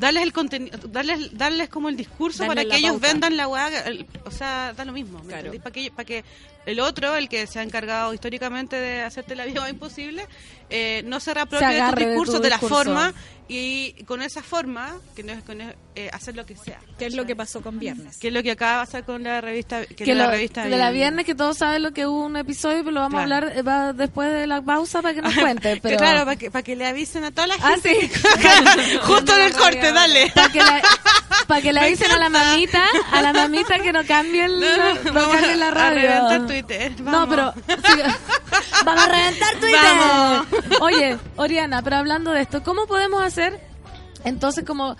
G: Darles el contenido, darles, darles como el discurso
F: Darle
G: para que ellos
F: pauta.
G: vendan la weá, el- o sea, da lo mismo, ¿me
F: Claro.
G: entendí? Para que, para que el otro, el que se ha encargado históricamente de hacerte la vida más imposible, eh, no se reapropie de
B: tu
G: discursos, de, la
B: discurso.
G: forma, y con esa forma, que no es con eh, hacer lo que sea.
F: ¿Qué es lo que pasó con Viernes?
G: Que es lo que acaba de pasar con la revista, que,
B: que
G: la
B: lo-
G: revista
B: de la viernes que todos saben lo que hubo un episodio pero lo vamos
G: Claro.
B: a hablar eh, va después de la pausa para que nos cuente
G: Que
B: pero
G: claro, para que, para que le avisen a toda la
B: ah
G: gente.
B: sí
G: Justo en el corte, dale.
B: para que la para que le avisen a la mamita a la mamita que no cambie el,
G: No, no,
B: no,
G: vamos
B: cambie la
G: a
B: radio
G: reventar Twitter,
B: no pero sí, vamos a reventar Twitter oye Oriana pero hablando de esto cómo podemos hacer entonces como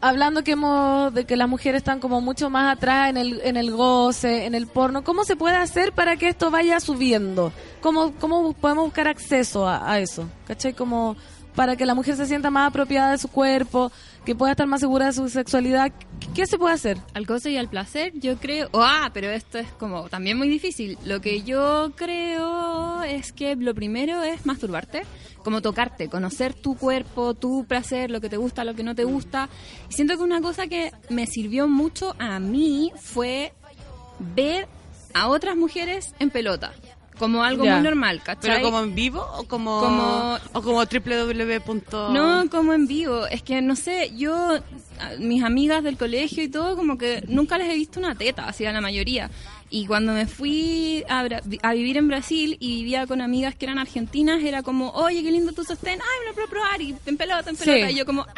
B: hablando que hemos de que las mujeres están como mucho más atrás en el en el goce, en el porno, ¿cómo se puede hacer para que esto vaya subiendo? ¿Cómo cómo podemos buscar acceso a, a eso? ¿Cachai? Como para que la mujer se sienta más apropiada de su cuerpo, que pueda estar más segura de su sexualidad. ¿Qué, se puede hacer?
H: Al goce y al placer, yo creo. Oh, ah, pero esto es como también muy difícil. Lo que yo creo es que lo primero es masturbarte, como tocarte, conocer tu cuerpo, tu placer, lo que te gusta, lo que no te gusta. Y siento que una cosa que me sirvió mucho a mí fue ver a otras mujeres en pelota, como algo
B: Ya.
H: muy normal, ¿cachai?
G: ¿Pero como en vivo o como,
H: Como-
G: o como www.
H: No, como en vivo. Es que no sé, yo, mis amigas del colegio y todo, como que nunca les he visto una teta, así a la mayoría. Y cuando me fui a, a vivir en Brasil y vivía con amigas que eran argentinas, era como, oye, qué lindo tu sostén, ay, me lo puedo probar, y en pelota, en pelota.
B: Sí.
H: Y yo como, ah,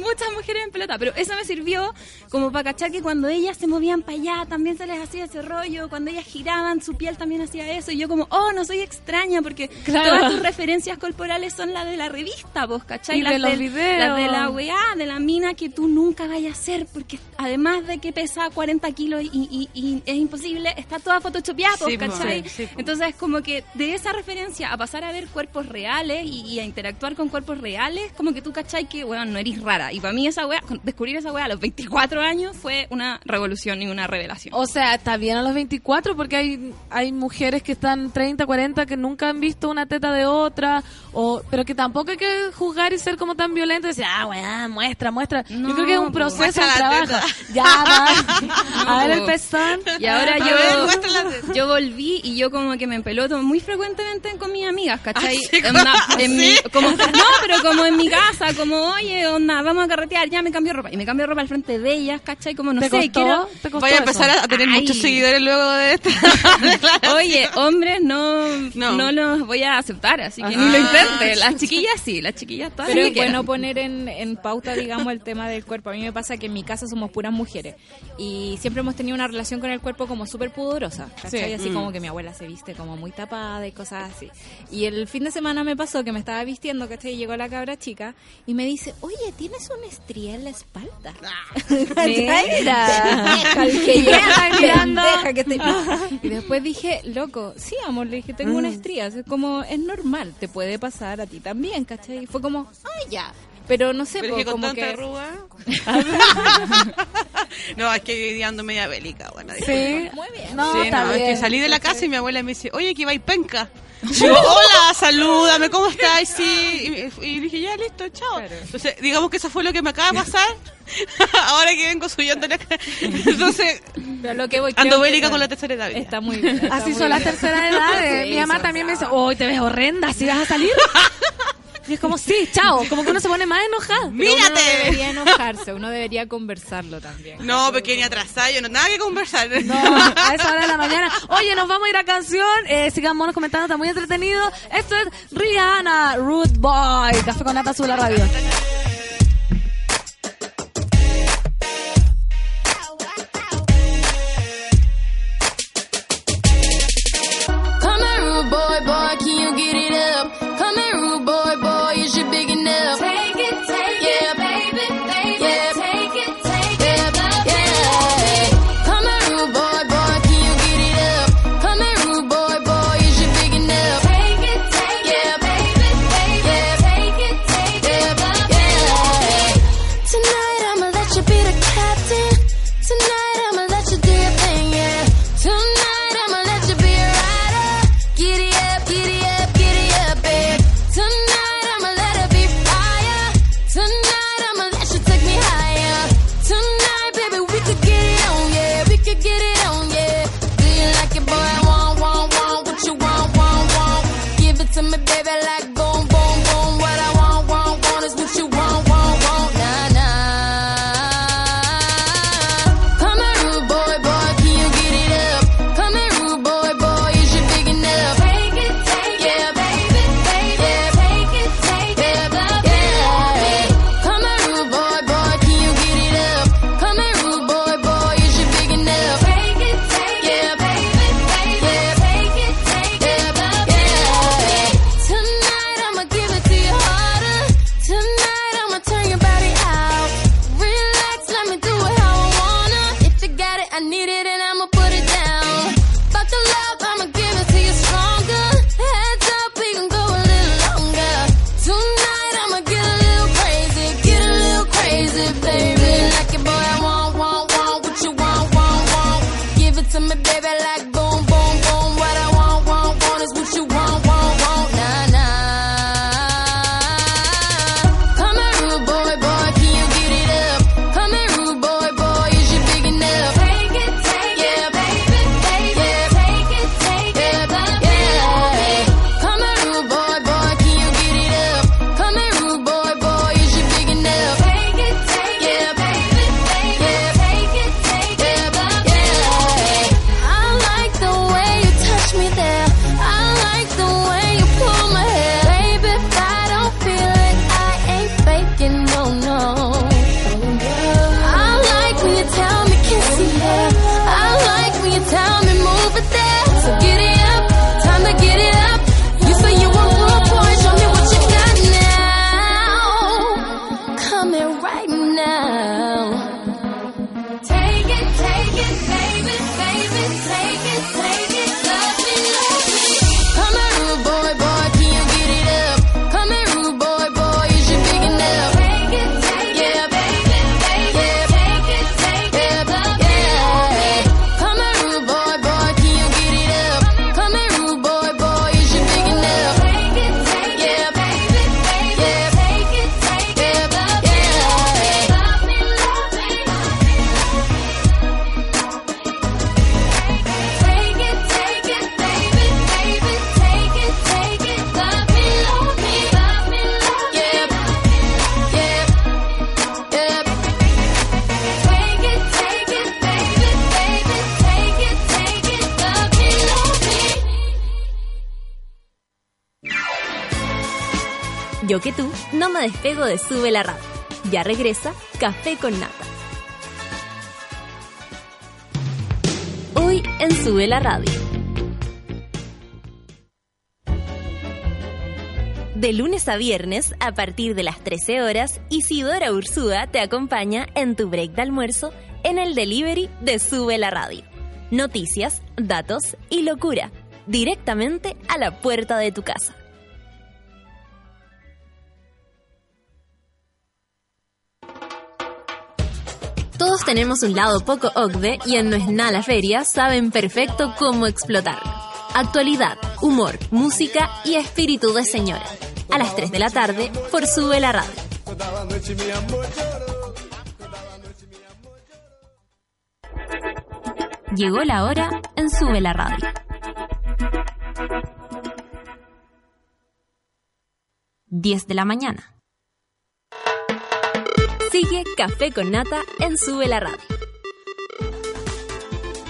H: muchas mujeres en pelota, pero eso me sirvió como para cachar que cuando ellas se movían para allá también se les hacía ese rollo, cuando ellas giraban su piel también hacía eso y yo como, oh, no soy extraña porque
B: Claro.
H: todas tus referencias corporales son las de la revista, vos, ¿cachai?
B: Y de
H: las
B: los
H: del-
B: videos.
H: Las de la weá, de la mina que tú nunca vayas a hacer porque además de que pesa 40 kilos y, y- y es imposible, está toda photoshopeada,
G: Sí,
H: ¿cachai?
G: sí, sí, po.
H: Entonces, como que de esa referencia a pasar a ver cuerpos reales y, y a interactuar con cuerpos reales, como que tú cachai que, weón, no eres rara. Y para mí esa weá, con- descubrir esa weá a los 24 años fue una revolución y una revelación.
B: O sea, está bien a los 24 porque hay, hay mujeres que están 30, 40 que nunca han visto una teta de otra, o pero que tampoco hay que juzgar y ser como tan violento y decir, ah, weá, muestra, muestra.
H: No,
B: Yo creo que es un proceso, un trabajo. Ya, va. a ver el pezón.
H: Y ahora yo,
G: ver,
H: yo volví y yo como que me empeloto muy frecuentemente con mis amigas, ¿cachai?
G: Ah,
H: como, no, pero como en mi casa, como, oye, onda, vamos a carretear, ya me cambio ropa. Y me cambio ropa al frente de ellas, ¿cachai? Como no
B: ¿Te
H: sé,
B: costó?
H: quiero...
B: ¿Te costó
G: Voy a
B: eso?
G: empezar a tener
H: Ay.
G: muchos seguidores luego de esto.
H: Oye, hombres no,
G: No.
H: no. los voy a aceptar, así que
G: Ajá.
H: ni lo intenten. Las chiquillas sí, las chiquillas todas
F: Pero es
H: que
F: bueno
H: quieran.
F: poner en, en pauta, digamos, el tema del cuerpo. A mí me pasa que en mi casa somos puras mujeres y siempre hemos tenido una relación con el cuerpo como súper pudorosa, ¿cachai?
B: Sí.
F: Así como que mi abuela se viste como muy tapada y cosas así. Y el fin de semana me pasó que me estaba vistiendo, ¿cachai? Y llegó la cabra chica y me dice, oye, tienes una estría en la espalda.
B: Mira.
F: Deja el que te- Y después dije, loco, sí, amor, le dije, tengo una estría. Es como, es normal, te puede pasar a ti también, ¿cachai? Y fue como, ah, ya. Pero no sé,
G: Pero
F: po,
G: que con
F: como
G: tanta
F: que...
G: arruga. no, es que hoy día ando media bélica, bueno.
B: Sí.
F: Muy bien.
B: No,
G: Sí,
B: está
G: no,
B: bien.
G: es que salí de la casa y mi abuela me dice, oye, que va y penca. Yo, hola, salúdame, ¿cómo estás? Sí, y, dije, ya, listo, chao. Entonces, digamos que eso fue lo que me acaba de pasar. Ahora que vengo subiendo la cara. Entonces,
F: Pero lo que voy,
G: ando
F: que-
G: bélica con la tercera edad.
F: Está muy bien. está
B: Así
F: muy
B: son las terceras edades.
F: Sí,
B: Mi mamá también me dice, hoy te ves horrenda, ¿si vas a salir? Y es como, sí, chao. Como que uno se pone más enojada.
F: Pero Uno no
G: ¡Mírate!
F: debería enojarse, uno debería conversarlo también.
G: No, pequeña atrasada, yo no, nada que conversar.
B: No, a esa hora de la mañana. Oye, nos vamos a ir a canción. Eh, sigamos comentando, está muy entretenido. Esto es Rihanna, Rude Boy. Café con Nata Azul, la radio.
A: everything. Sube la Radio. Ya regresa Café con Nata. Hoy en Sube la Radio. De lunes a viernes, a partir de las 13 horas, Isidora Ursúa te acompaña en tu break de almuerzo en el delivery de Sube la Radio. Noticias, datos y locura, directamente a la puerta de tu casa. Todos tenemos un lado poco OCDE y en No es nada la feria saben perfecto cómo explotarlo. Actualidad, humor, música y espíritu de señora. A las 3 de la tarde por Sube la Radio. Llegó la hora en Sube la Radio. Diez de la mañana. Sigue Café con Nata en Sube la Radio.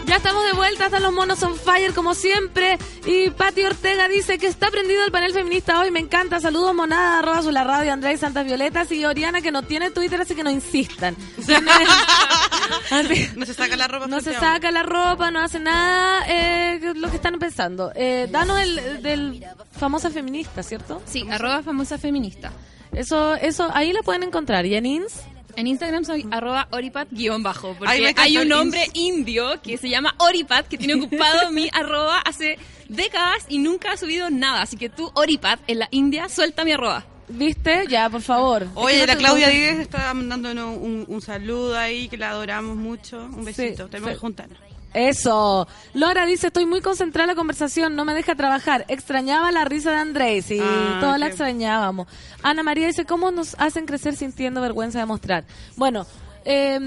B: Ya estamos de vuelta, están los monos on fire como siempre. Y Pati Ortega dice que está prendido el panel feminista hoy, me encanta. Saludos monada, arroba su la radio, Andrés Santas Violetas y Oriana que no tiene Twitter, así que no insistan.
G: No se saca la ropa.
B: no se saca la ropa, no hace nada, eh, lo que están pensando. Eh, danos el del famosa feminista, ¿cierto?
H: Sí, arroba famosa feminista.
B: Eso, eso, ahí la pueden encontrar. ¿Y en Ins?
H: En Instagram soy arroba oripat-bajo, porque hay un hombre
G: ins.
H: indio que se llama Oripat, que tiene ocupado mi arroba hace décadas y nunca ha subido nada. Así que tú, Oripat, en la India, suelta mi arroba.
B: ¿Viste? Ya, por favor.
G: Oye,
B: Es que
G: la
B: no
G: Claudia Díez está mandándonos un, un saludo ahí, que la adoramos mucho. Un besito,
B: Sí,
G: tenemos
B: sí.
G: que juntarnos.
B: Eso. Laura dice, estoy muy concentrada en la conversación, no me deja trabajar. Extrañaba la risa de Andrés y
G: Ah,
B: todos la extrañábamos. Ana María dice, ¿cómo nos hacen crecer sintiendo vergüenza de mostrar? Bueno, eh,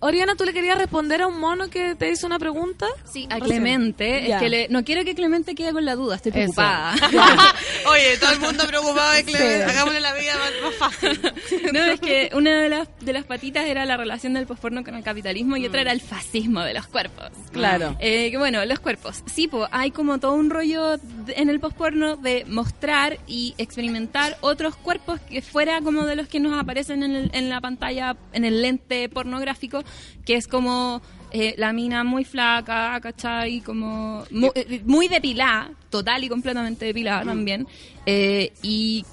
B: Oriana, ¿tú le querías responder a un mono que te hizo una pregunta?
H: Sí, a. Clemente.
B: Ya.
H: Es que le- no quiero que Clemente quede con la duda, estoy preocupada.
G: Oye, todo el mundo preocupado de Clemente.
B: Sí.
G: Hagámosle la vida más, más fácil.
H: No, es que una de las, de las patitas era la relación del posporno con el capitalismo y otra era el fascismo de los cuerpos.
B: Claro.
H: Eh, que bueno, los cuerpos. Sí, pues hay como todo un rollo en el posporno de mostrar y experimentar otros cuerpos que fuera como de los que nos aparecen en, el- en la pantalla, en el lente pornográfico, que es como eh, la mina muy flaca, ¿cachai? Como eh, muy, depilada, total y completamente depilada también. Eh, y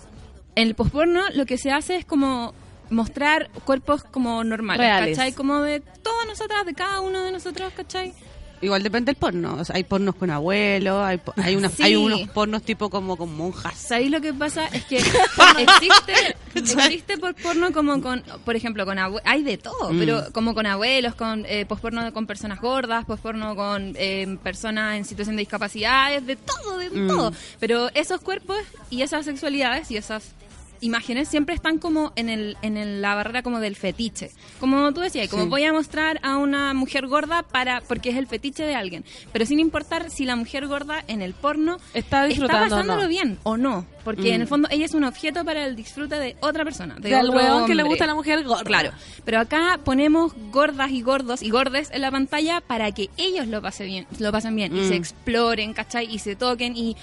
H: en el posporno lo que se hace es como mostrar cuerpos como normales,
B: Reales.
H: ¿cachai? Como de todas nosotras, de cada uno de nosotros, ¿cachai?
G: Igual depende del porno. O sea, hay pornos con abuelos, hay, hay, unas,
H: Sí.
G: hay unos pornos tipo como con monjas.
H: ¿Sabéis lo que pasa? Es que existe, existe por porno como con, por ejemplo, con abue- hay de todo,
G: Mm.
H: pero como con abuelos, con eh, posporno con personas gordas, posporno con eh, personas en situación de discapacidades, de todo, de
G: Mm.
H: todo. Pero esos cuerpos y esas sexualidades y esas imágenes siempre están como en el en el- la barrera como del fetiche. Como tú decías, como
G: Sí.
H: voy a mostrar a una mujer gorda para porque es el fetiche de alguien, pero sin importar si la mujer gorda en el porno
B: Está disfrutando o no.
H: pasándolo bien o no, porque
G: Mm.
H: en el fondo ella es un objeto para el disfrute de otra persona, de
B: Del weón que le gusta a la mujer gorda.
H: Claro, pero acá ponemos gordas y gordos y gordes en la pantalla para que ellos lo pasen bien, lo pasen bien y
G: Mm.
H: se exploren, ¿cachai? Y se toquen y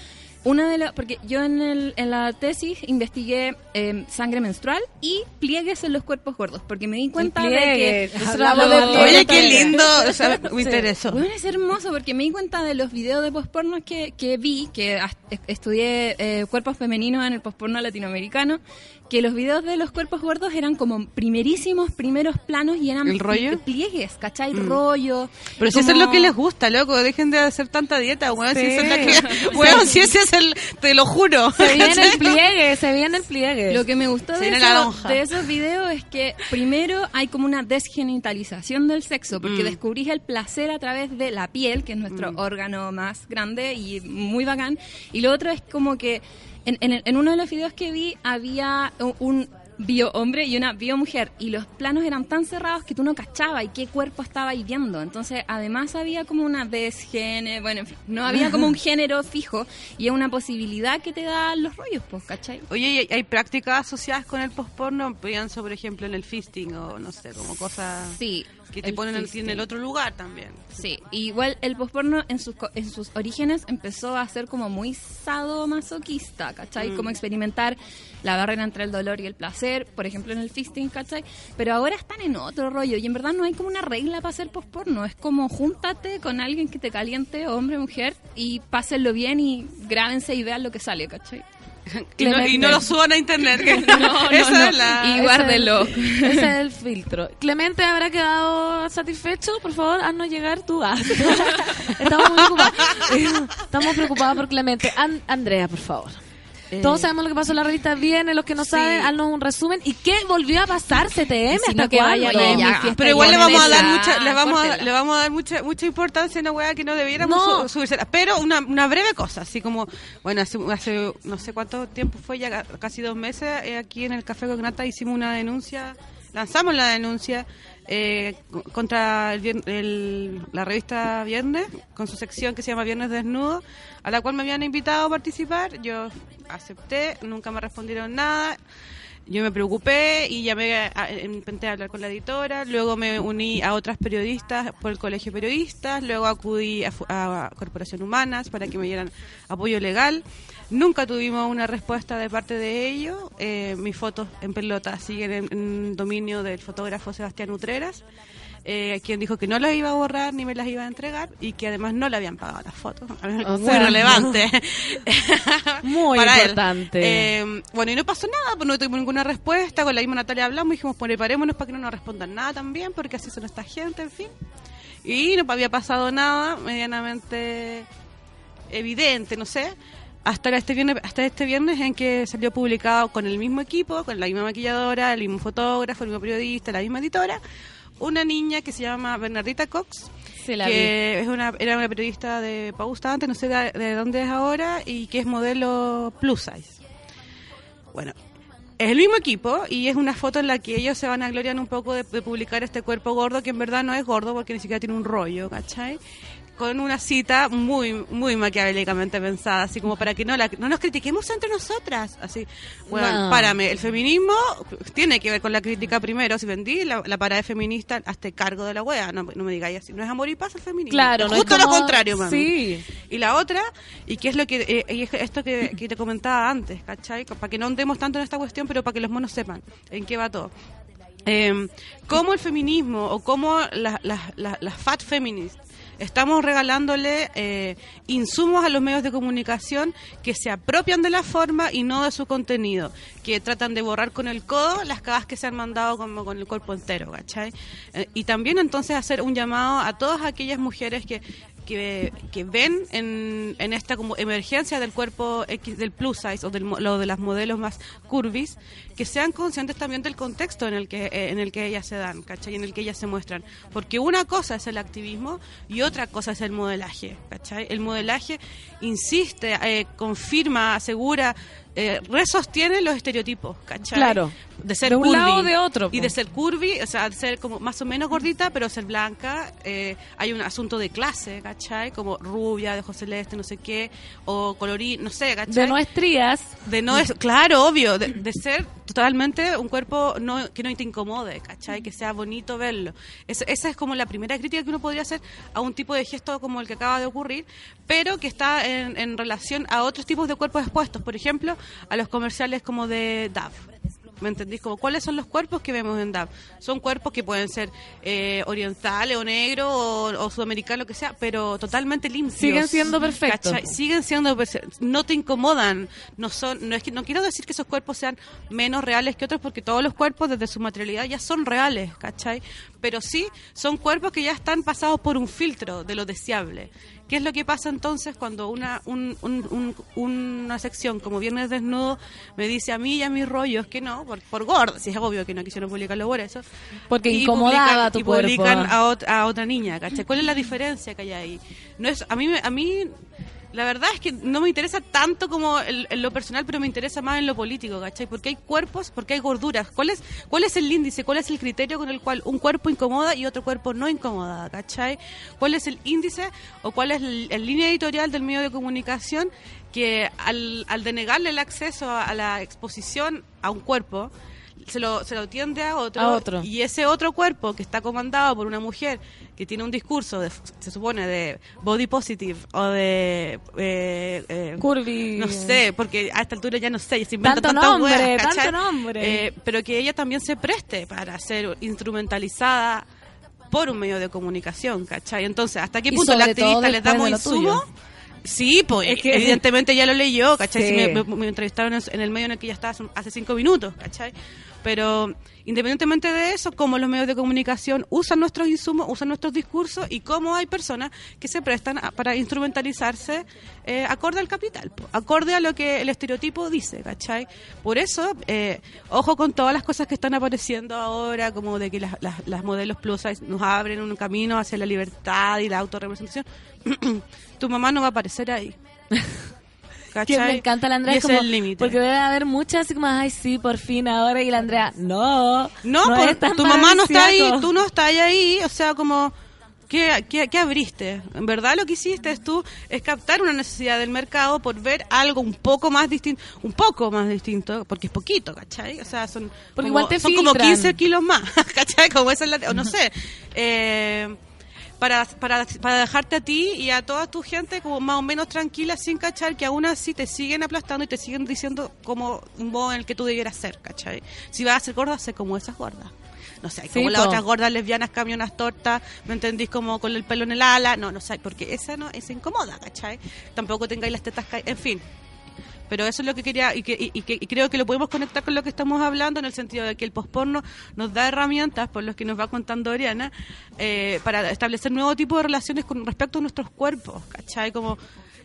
H: una de las, porque yo en, el, en la tesis investigué eh, sangre menstrual y pliegues en los cuerpos gordos, porque me di cuenta de que
B: pliegues. Hablamos de pliegues
G: Oye, qué lindo. O sea, me
B: Sí.
G: interesó.
H: bueno, es hermoso porque me di cuenta de los videos de posporno que, que vi, que estudié eh, cuerpos femeninos en el posporno latinoamericano, que los videos de los cuerpos gordos eran como primerísimos, primeros planos y eran
G: ¿El rollo?
H: pli- pliegues, ¿cachai? Rollo.
G: Pero si eso es lo que les gusta, loco, dejen de hacer tanta dieta, weón. Si,
B: Sí.
G: eso es que- weón, si ese es el, te lo juro.
B: Se viene el pliegue, se viene el pliegue.
H: Lo que me gustó de, eso- esos videos es que primero hay como una desgenitalización del sexo, porque
G: Mm.
H: descubrís el placer a través de la piel, que es nuestro órgano más grande y muy bacán. Y lo otro es como que en, en- en uno de los videos que vi había un bio hombre y una bio mujer. Y los planos eran tan cerrados que tú no cachabas y qué cuerpo estaba viendo. Entonces, además había como una desgénero, bueno, en fin, no había como un género fijo y es una posibilidad que te dan los rollos, pues, ¿cachai?
G: Oye, ¿y hay, prácticas asociadas con el postporno? Pienso, por ejemplo, en el fisting o no sé, como cosas
H: Sí.
G: Que te
H: el
G: ponen en,
H: fisting.
G: en el otro lugar también.
H: Sí, igual el postporno en sus, en sus orígenes empezó a ser como muy sadomasoquista, ¿cachai?
G: Mm.
H: Como experimentar la barrera entre el dolor y el placer, por ejemplo en el fisting, ¿cachai? Pero ahora están en otro rollo y en verdad no hay como una regla para hacer postporno, es como júntate con alguien que te caliente, hombre, mujer, y pásenlo bien y grábense y vean lo que sale, ¿cachai?
G: Y no, y no lo suban a internet. que-
H: no,
G: esa
H: no.
G: es la...
H: Y guárdelo.
B: Ese es el filtro. Clemente habrá quedado satisfecho, por favor, haznos llegar tu gas. Estamos muy preocupados. Estamos preocupados por Clemente. An- Andrea, por favor.
G: Eh,
B: Todos sabemos lo que pasó en la revista Viene, los que no
G: sí.
B: saben, haznos un resumen. ¿Y qué volvió a pasar CTM?
H: Si no
B: ¿Hasta
H: que
B: cuándo?
H: vaya a
G: Pero igual le vamos a dar mucha, le vamos a, le vamos a dar mucha, mucha importancia a una weá que no debiéramos
B: No.
G: su- subírsela. Pero una, una breve cosa, así como, bueno, hace, hace no sé cuánto tiempo fue, ya ca- casi dos meses, eh, aquí en el Café Cognata hicimos una denuncia, lanzamos la denuncia eh, co- contra el, la revista Viernes, con su sección que se llama Viernes Desnudo, a la cual me habían invitado a participar. Yo acepté, nunca me respondieron nada. Yo me preocupé y llamé, a, intenté hablar con la editora, luego me uní a otras periodistas por el Colegio de Periodistas, luego acudí a, a Corporación Humanas para que me dieran apoyo legal. Nunca tuvimos una respuesta de parte de ellos. Eh, mis fotos en pelota siguen en, en dominio del fotógrafo Sebastián Utreras, eh, quien dijo que no las iba a borrar ni me las iba a entregar y que además no le habían pagado las fotos.
B: O
G: Muy
B: sea,
G: relevante.
B: Muy
G: para
B: importante.
G: Eh, bueno, y no pasó nada, pues no tuvimos ninguna respuesta. Con la misma Natalia hablamos y dijimos, preparémonos para que no nos respondan nada también, porque así son esta gente, en fin. Y no había pasado nada medianamente evidente, no sé. Hasta este viernes, hasta este viernes en que salió publicado con el mismo equipo, con la misma maquilladora, el mismo fotógrafo, el mismo periodista, la misma editora, una niña que se llama Bernardita Cox,
B: la
G: que es una, era una periodista de Pausta antes, no sé de, de dónde es ahora, y que es modelo plus size. Bueno, es el mismo equipo y es una foto en la que ellos se van a gloriar un poco de, de publicar este cuerpo gordo que en verdad no es gordo porque ni siquiera tiene un rollo, ¿cachai? Con una cita muy muy maquiavélicamente pensada, así como para que no la, no nos critiquemos entre nosotras. Así, bueno,
B: No.
G: párame, el feminismo tiene que ver con la crítica primero. Si vendí la, la parada feminista, hazte cargo de la wea, no, no me digáis así. No es amor y paz el feminismo.
B: Claro,
G: Es
B: no es
G: justo lo
B: como-
G: contrario, mami.
B: Sí.
G: Y la otra, y que es lo que eh, y es esto que, que te comentaba antes, ¿cachai? Para que no andemos tanto en esta cuestión, pero para que los monos sepan en qué va todo. Eh, cómo el feminismo o cómo las las- las- las fat feminists estamos regalándole eh, insumos a los medios de comunicación que se apropian de la forma y no de su contenido, que tratan de borrar con el codo las cagas que se han mandado como con el cuerpo entero, ¿cachai? Eh, y también entonces hacer un llamado a todas aquellas mujeres que que, que ven en, en esta como emergencia del cuerpo X, del plus size o del, lo de las modelos más curvis, que sean conscientes también del contexto en el que eh, en el que ellas se dan, ¿cachai? En el que ellas se muestran. Porque una cosa es el activismo y otra cosa es el modelaje, ¿cachai? El modelaje insiste, eh, confirma, asegura, eh, resostiene los estereotipos, ¿cachai?
B: Claro.
G: De ser
B: De un
G: curvy.
B: lado o de otro,
G: Y de ser curvy, o sea, de ser como más o menos gordita, pero ser blanca. eh, hay un asunto de clase, ¿cachai? Como rubia, de ojos celeste, no sé qué, o colorín, no sé, ¿cachai?
B: De no estrías.
G: De no es, claro, obvio, de, de ser totalmente un cuerpo no, que no te incomode, ¿cachai? Que sea bonito verlo. Es- esa es como la primera crítica que uno podría hacer a un tipo de gesto como el que acaba de ocurrir, pero que está en, en relación a otros tipos de cuerpos expuestos. Por ejemplo, a los comerciales como de DAF. ¿Me entendís? Como, ¿Cuáles son los cuerpos que vemos en DAP? Son cuerpos que pueden ser eh, orientales o negros o, o sudamericanos, lo que sea, pero totalmente limpios.
B: Siguen siendo perfectos.
G: ¿Cachai? Siguen siendo, perfe- no te incomodan. No son, no es que no quiero decir que esos cuerpos sean menos reales que otros, porque todos los cuerpos desde su materialidad ya son reales, ¿cachai? Pero sí son cuerpos que ya están pasados por un filtro de lo deseable. ¿Qué es lo que pasa entonces cuando una, un- un- un- una sección como Viernes Desnudo me dice a mí y a mis rollos que no, por, por gordo, si es obvio que no quisieron publicarlo por eso.
B: Porque
G: Y
B: incomodaba
G: publican-
B: tu
G: y
B: cuerpo.
G: publican a, ot- a otra niña, ¿cachai? ¿Cuál es la diferencia que hay ahí? No es, a mí, a mí La verdad es que no me interesa tanto como el- en lo personal, pero me interesa más en lo político, ¿cachai? Porque hay cuerpos, porque hay gorduras. ¿Cuál es, ¿Cuál es el índice? ¿Cuál es el criterio con el cual un cuerpo incomoda y otro cuerpo no incomoda, ¿cachai? ¿Cuál es el índice o cuál es la línea editorial del medio de comunicación que al, al denegarle el acceso a la exposición a un cuerpo, se lo, se lo tiende a otro,
B: A otro.
G: y ese otro cuerpo que está comandado por una mujer que tiene un discurso, de, se supone, de body positive o de... eh, eh,
B: Curvy.
G: no sé, porque a esta altura ya no sé, se inventan
B: Tanto nombre, tanto nombre.
G: Eh, pero que ella también se preste para ser instrumentalizada por un medio de comunicación, ¿cachai? Entonces, ¿hasta qué punto la activista les damos insumo? Sí, pues
B: Es que-
G: evidentemente ya lo leyó, ¿cachai?
B: Sí.
G: Si me, me- me entrevistaron en, el medio en el que ya estaba hace cinco minutos, ¿cachai? Pero independientemente de eso, cómo los medios de comunicación usan nuestros insumos, usan nuestros discursos y cómo hay personas que se prestan a- para instrumentalizarse eh, acorde al capital, po, acorde a lo que el estereotipo dice, ¿cachai? Por eso, eh, ojo con todas las cosas que están apareciendo ahora, como de que las, las, modelos plus nos abren un camino hacia la libertad y la autorrepresentación. tu mamá no va a aparecer ahí.
B: Que me encanta la Andrea
G: Y ese
B: como,
G: es el límite.
B: porque debe haber muchas así como ay sí por fin ahora y la Andrea no
G: No,
B: no
G: por- tu mamá no está ahí, tú no estás ahí, o sea, como, ¿qué, qué, qué abriste? En verdad lo que hiciste es tú, es captar una necesidad del mercado por ver algo un poco más distinto, un poco más distinto, porque es poquito, ¿cachai? O sea, son,
B: Porque
G: como,
B: igual te
G: son como
B: filtran.
G: 15 kilos más, ¿cachai? Como esa es la, o no sé, eh, para, para, para dejarte a ti y a toda tu gente como más o menos tranquila sin cachar que aún así te siguen aplastando y te siguen diciendo como un modo en el que tú debieras ser, ¿cachai? Si vas a ser gorda, sé como esas gordas. No sé,
B: Sí,
G: como las
B: po.
G: otras gordas lesbianas camionas tortas, ¿me entendís? Como con el pelo en el ala, no, no sé, porque esa no, esa incomoda, ¿cachai? Tampoco tengáis las tetas, en fin. Pero eso es lo que quería y, que, y, y creo que lo podemos conectar con lo que estamos hablando en el sentido de que el posporno nos da herramientas, por los que nos va contando Oriana, eh, para establecer nuevo tipo de relaciones con respecto a nuestros cuerpos, ¿cachai? Como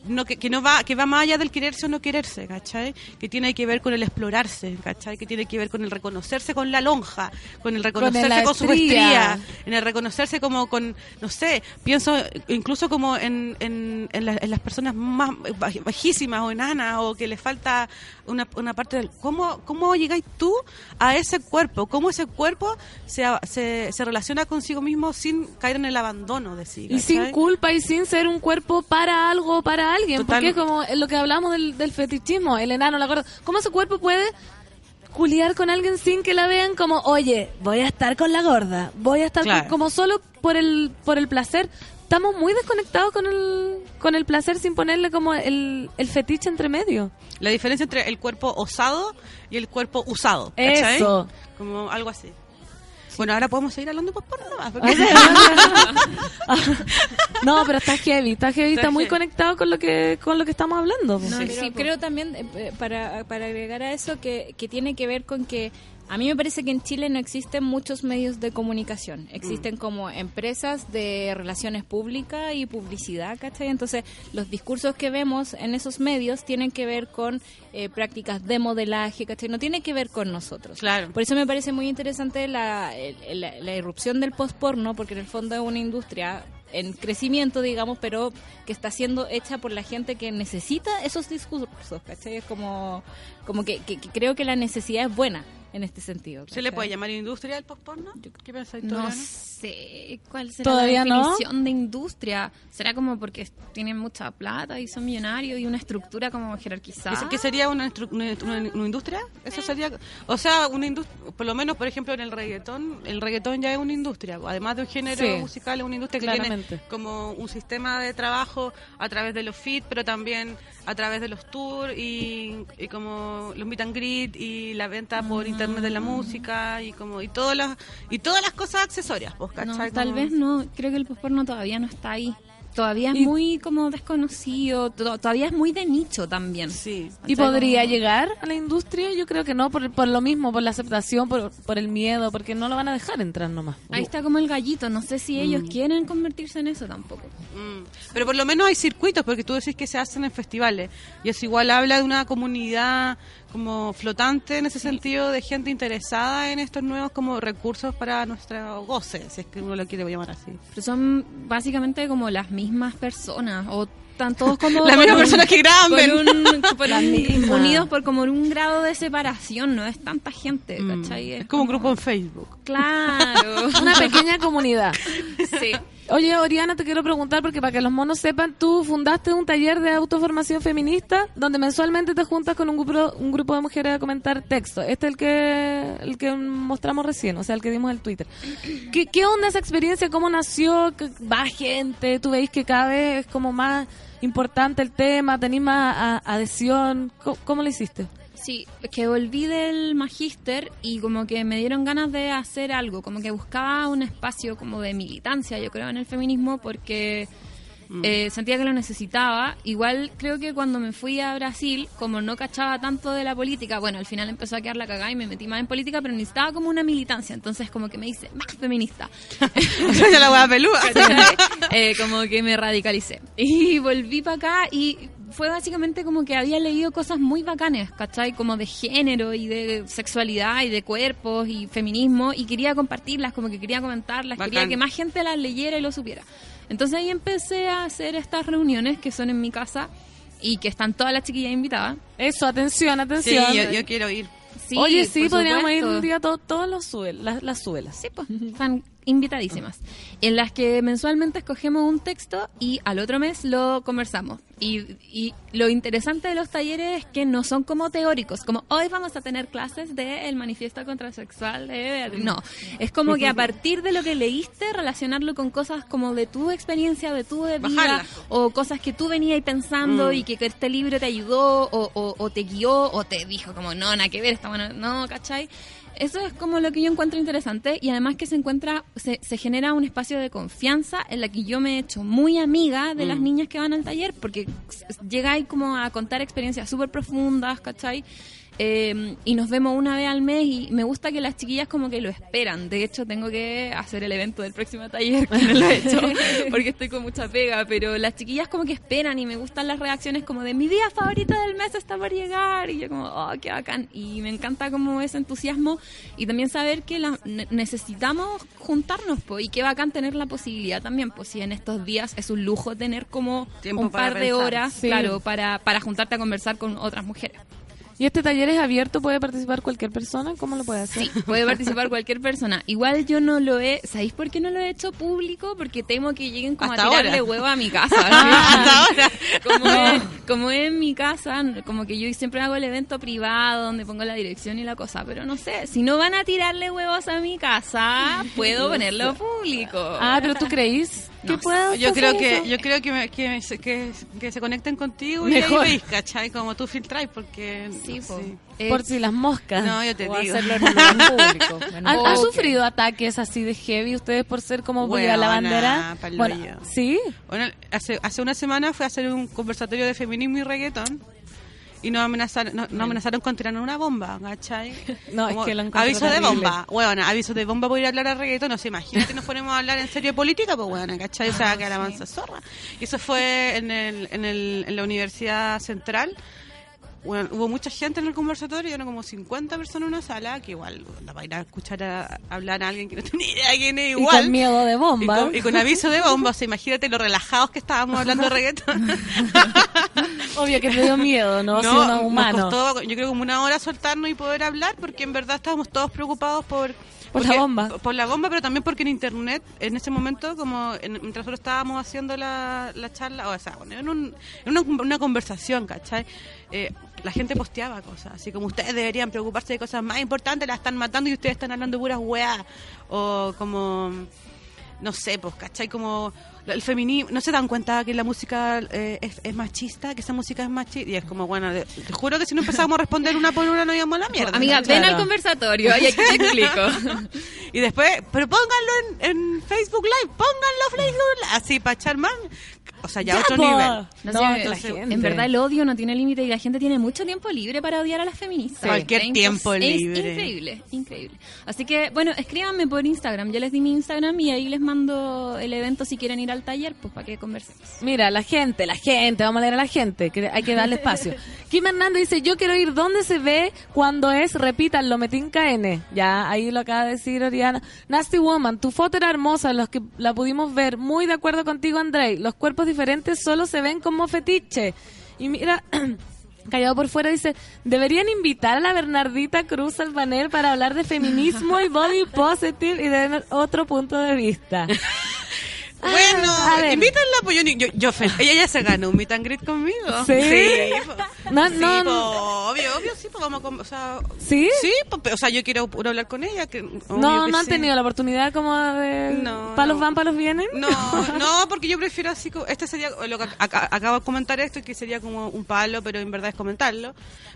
G: no que, que no va que va más allá del quererse o no quererse, ¿cachai? Que tiene que ver con el explorarse, ¿cachai? Que tiene que ver con el reconocerse con la lonja, con el reconocerse con, su
B: estría.
G: en el reconocerse como con, no sé, pienso incluso como en, en, en, la- en las personas más baj- bajísimas o enanas o que le falta una, una parte del... ¿Cómo, ¿Cómo llegáis tú a ese cuerpo? ¿Cómo ese cuerpo se, se, se relaciona consigo mismo sin caer en el abandono de sí?
B: y sin culpa y sin ser un cuerpo para algo o para alguien
G: Total.
B: porque es como lo que hablamos del, del fetichismo el enano la gorda cómo ese cuerpo puede culiar con alguien sin que la vean como oye voy a estar con la gorda voy a estar con- como solo por el por el placer estamos muy desconectados con el con el placer sin ponerle como el, el fetiche entre medio
G: La diferencia entre el cuerpo osado y el cuerpo usado. ¿cachai?
B: Eso.
G: Como algo así. Bueno, ahora podemos seguir hablando por porno porque-
B: sea, no pero está heavy está heavy está,
G: Está
B: muy
G: heavy.
B: conectado con lo que con lo que estamos hablando
F: No,
B: Sí.
F: sí, creo también, eh, eh, para, para agregar a eso, que, que tiene que ver con que a mí me parece que en Chile no existen muchos medios de comunicación. Existen como empresas de relaciones públicas y publicidad, ¿cachai? Entonces, los discursos que vemos en esos medios tienen que ver con eh, prácticas de modelaje, ¿cachai? No tiene que ver con nosotros.
G: Claro.
F: Por eso me parece muy interesante la, la, la irrupción del postporno, porque en el fondo es una industria en crecimiento, digamos, pero que está siendo hecha por la gente que necesita esos discursos, ¿cachai? Es como, como que, que- que creo que la necesidad es buena en este sentido.
G: ¿Se le puede llamar industria al postporno? ¿Qué pensáis tú,
H: No? Sé cuál será
B: Todavía
H: la
B: no.
H: definición de industria. ¿Será como porque tienen mucha plata y son millonarios y una estructura como jerarquizada?
G: ¿Eso ¿Qué sería una, instru- una, una- una industria? Eso sería, o sea, una industria, por lo menos, por ejemplo, en el reggaetón, el reggaetón ya es una industria, además de un género
B: Sí,
G: musical, es una industria que tiene como un sistema de trabajo a través de los feed, pero también a través de los tours y, y como los meet and greet y la venta por internet de la música y como y todas las y todas las cosas accesorias, pues,
H: tal vez no. Creo que el posporno todavía no está ahí. Todavía es
B: Y-
H: muy como desconocido. to- Todavía es muy de nicho también.
G: Sí.
B: ¿Y podría
H: Como-
B: llegar a la industria? Yo creo que no, por, por lo mismo, por la aceptación, por, por el miedo, porque no lo van a dejar entrar nomás.
H: Ahí está como el gallito. No sé si ellos quieren convertirse en eso tampoco.
G: Mm. Pero por lo menos hay circuitos, porque tú decís que se hacen en festivales. Y eso igual habla de una comunidad como flotante en ese sentido de gente interesada en estos nuevos como recursos para nuestro goce, si es que uno lo quiere llamar así.
H: Pero son básicamente como las mismas personas o están todos como
G: Las mismas personas que graban.
H: por un- por
B: Las
H: un-
B: mismas.
H: unidos por como un grado de separación, no es tanta gente,
G: Mm,
H: ¿cachai?
G: Es como un grupo en Facebook.
H: Claro.
B: Una pequeña comunidad.
H: sí.
B: Oye, Oriana, te quiero preguntar, porque para que los monos sepan, tú fundaste un taller de autoformación feminista donde mensualmente te juntas con un grupo, un grupo de mujeres a comentar texto. Este es el que, el que mostramos recién, o sea, el que dimos en el Twitter. ¿Qué, qué onda esa experiencia? ¿Cómo nació? ¿Qué- ¿Va gente? ¿Tú veis que cada vez es como más importante el tema? ¿Tenís más adhesión? ¿Cómo, cómo lo hiciste?
H: Sí, que volví del magíster y como que me dieron ganas de hacer algo, como que buscaba un espacio como de militancia, yo creo, en el feminismo porque eh, sentía que lo necesitaba. Igual creo que cuando me fui a Brasil, como no cachaba tanto de la política, bueno, al final empezó a quedar la cagada y me metí más en política, pero necesitaba como una militancia, entonces como que me hice más feminista.
G: La hueá pelúa.
H: Eh, como que me radicalicé. Y volví para acá y fue básicamente como que había leído cosas muy bacanes, ¿cachai? Como de género y de sexualidad y de cuerpos y feminismo y quería compartirlas, como que quería comentarlas,
G: Bacán.
H: quería que más gente las leyera y lo supiera. Entonces ahí empecé a hacer estas reuniones que son en mi casa y que están todas las chiquillas invitadas.
B: Eso, atención,
G: Sí,
B: atención.
G: yo, yo quiero ir.
H: Sí,
B: Oye, sí, podríamos ir un día to- todos los suel, las, las suelas.
H: Sí, pues, están invitadísimas. En las que mensualmente escogemos un texto y al otro mes lo conversamos. Y, y lo interesante de los talleres es que no son como teóricos, como hoy vamos a tener clases del manifiesto contrasexual de Beatriz. No, es como que a partir de lo que leíste, relacionarlo con cosas como de tu experiencia, de tu vida,
G: Bajarla.
H: o cosas que tú venías pensando
G: Mm.
H: y que, que este libro te ayudó o, o- o te guió o te dijo como no, nada que ver, está bueno, no, ¿cachai? Eso es como lo que yo encuentro interesante y además que se encuentra, se, se genera un espacio de confianza en la que yo me he hecho muy amiga de las niñas que van al taller porque llegáis como a contar experiencias súper profundas, ¿cachai? Eh, y nos vemos una vez al mes y me gusta que las chiquillas como que lo esperan. De hecho, tengo que hacer el evento del próximo taller, que no lo he hecho porque estoy con mucha pega, pero las chiquillas como que esperan y me gustan las reacciones como de mi día favorito del mes está por llegar y yo como, oh, qué bacán. Y me encanta como ese entusiasmo y también saber que la- ne- necesitamos juntarnos po, y qué bacán tener la posibilidad también, pues si en estos días es un lujo tener como
G: Tiempo
H: un par de
G: pensar.
H: horas,
B: Sí.
H: claro, para, para juntarte a conversar con otras mujeres.
B: ¿Y este taller es abierto? ¿Puede participar cualquier persona? ¿Cómo lo puede hacer?
H: Sí, puede participar cualquier persona. Igual yo no lo he, ¿sabéis por qué no lo he hecho público? Porque temo que lleguen como
G: Hasta
H: a tirarle
G: ahora.
H: huevo a mi casa.
G: Hasta ahora.
H: Como, es, como es en mi casa, como que yo siempre hago el evento privado donde pongo la dirección y la cosa, pero no sé, si no van a tirarle huevos a mi casa, puedo ponerlo público.
B: Ah, pero tú creís que
H: No
G: Yo creo que
B: eso?
G: yo creo que, me- que, se- que, que se conecten contigo y ahí veis, ¿cachai? Como tú filtráis, porque...
H: Sí, po.
G: sí.
H: Eh,
B: Por si las moscas.
G: No, yo te
F: O
G: digo.
F: hacerlo en un lugar público. en
B: ¿Han, sufrido ataques así de heavy ustedes por ser como
G: Buena,
B: la bandera?
G: pa'l
B: Bueno, sí.
G: Bueno, hace, hace una semana fui a hacer un conversatorio de feminismo y reggaetón y nos amenazaron, no- nos amenazaron con tirar una bomba, ¿cachai?
B: No, es que lo
G: Aviso de
B: terrible.
G: bomba, bueno, aviso de bomba por ir a hablar a reggaetón, no sé, imagínate, nos ponemos a hablar en serio de política, pues bueno, ¿cachai? O sea, que la mansa zorra. Y eso fue en, el, en, el, en la Universidad Central. Bueno, hubo mucha gente en el conversatorio, eran como 50 personas en una sala, que igual la va a ir a escuchar a, hablar a alguien que no tiene idea de quién es
B: Y
G: igual.
B: con miedo de
G: Y
B: bomba.
G: con, y con aviso de bomba, o sea, imagínate lo relajados que estábamos hablando de reggaetón.
B: Obvio que te dio miedo, ¿no? Si uno es
G: nos
B: humano.
G: costó, yo creo, como una hora soltarnos y poder hablar, porque en verdad estábamos todos preocupados por...
B: Por la bomba.
G: Por la bomba, pero también porque en internet, en ese momento, como en- mientras nosotros estábamos haciendo la, la charla, o sea, bueno, en, un- en una, una conversación, ¿cachai? Eh, la gente posteaba cosas, así como ustedes deberían preocuparse de cosas más importantes, la están matando y ustedes están hablando de puras weas, o como no sé, pues, ¿cachai? Como el feminismo, no se dan cuenta que la música eh, es, es machista, que esa música es machista, y es como, bueno, te juro que si no empezábamos a responder una por una no íbamos a la mierda.
H: Amiga, ven al conversatorio y aquí te explico.
G: Y después, pero pónganlo en, en Facebook Live, pónganlo en Facebook Live, así para echar más. O sea, ya,
B: Ya,
G: otro
B: po.
G: nivel.
H: No
B: No, gente.
H: En verdad el odio no tiene límite y la gente tiene mucho tiempo libre para odiar a las feministas.
G: Cualquier
H: Es
G: tiempo libre.
H: Es increíble, increíble. Así que, bueno, escríbanme por Instagram. Yo les di mi Instagram y ahí les mando el evento si quieren ir al taller, pues para que conversemos.
B: Mira, la gente, la gente, vamos a leer a la gente, que hay que darle espacio. Kim Hernández dice, yo quiero ir donde se ve cuando es, repítanlo, metín KN. Ya, ahí lo acaba de decir Oriana. Nasty Woman, tu foto era hermosa, los que la pudimos ver. Muy de acuerdo contigo, Andrei. Los cuerpos diferentes solo se ven como fetiche. Y mira... Callado por fuera dice, deberían invitar a la Bernardita Cruz al panel para hablar de feminismo y body positive y de otro punto de vista.
G: Bueno,
B: a ver.
G: invítanla, pues yo, ni- yo, yo fe- ella ya se ganó un meet and greet conmigo.
B: ¿Sí?
G: po.
B: No,
G: Sí,
B: no,
G: po, obvio, obvio, sí, pues vamos a, com- o sea,
B: ¿Sí?
G: sí, po, pe- o sea, yo quiero hablar con ella, que
B: No,
G: que
B: no han
G: sí.
B: tenido la oportunidad como de...
G: No,
B: palos
G: no.
B: van, palos vienen.
G: No, no, porque yo prefiero así, este sería, lo que ac- ac- acabo de comentar esto, que sería como un palo, pero en verdad es comentarlo.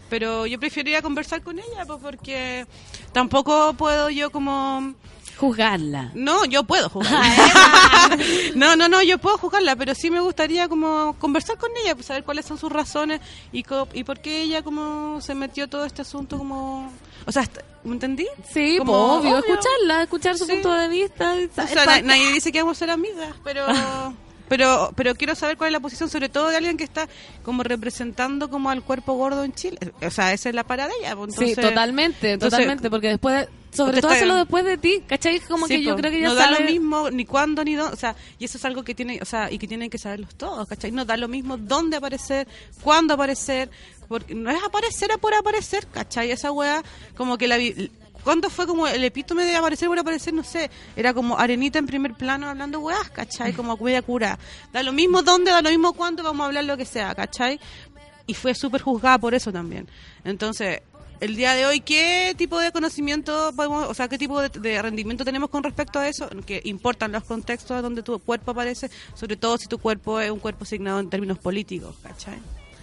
G: Pero yo preferiría conversar con ella, pues porque tampoco puedo yo como...
B: Juzgarla.
G: No, yo puedo jugarla. no, no, no, yo puedo jugarla, pero sí me gustaría como conversar con ella, pues saber cuáles son sus razones y, co- y por qué ella como se metió todo este asunto como... O sea, ¿me entendí?
B: Sí,
G: Como,
B: pues, obvio,
G: obvio.
B: escucharla, escuchar su
G: Sí.
B: punto de vista.
G: O sea, na- nadie dice que vamos a ser amigas, pero... Pero, pero quiero saber cuál es la posición, sobre todo de alguien que está como representando como al cuerpo gordo en Chile. O sea, esa es la parada ella. pues,
B: sí,
G: entonces-
B: totalmente,
G: entonces-
B: totalmente, porque después, de- sobre todo hacerlo después de ti, ¿cachai? Como
G: Sí,
B: que yo
G: po.
B: creo que ya
G: no
B: sabe...
G: da lo mismo ni cuándo ni dónde, o sea, y eso es algo que tiene, o sea, y que tienen que saberlos todos, ¿cachai? No da lo mismo dónde aparecer, cuándo aparecer, porque no es aparecer a por aparecer, ¿cachai? Esa weá, como que la vi- ¿Cuándo fue como el epítome de aparecer por aparecer? No sé. Era como arenita en primer plano hablando weás, ¿cachai? Como media cura. Da lo mismo dónde, da lo mismo cuándo, vamos a hablar lo que sea, ¿cachai? Y fue súper juzgada por eso también. Entonces, el día de hoy, ¿qué tipo de conocimiento podemos, o sea, qué tipo de, de rendimiento tenemos con respecto a eso? Que importan los contextos donde tu cuerpo aparece, sobre todo si tu cuerpo es un cuerpo asignado en términos políticos, ¿cachai?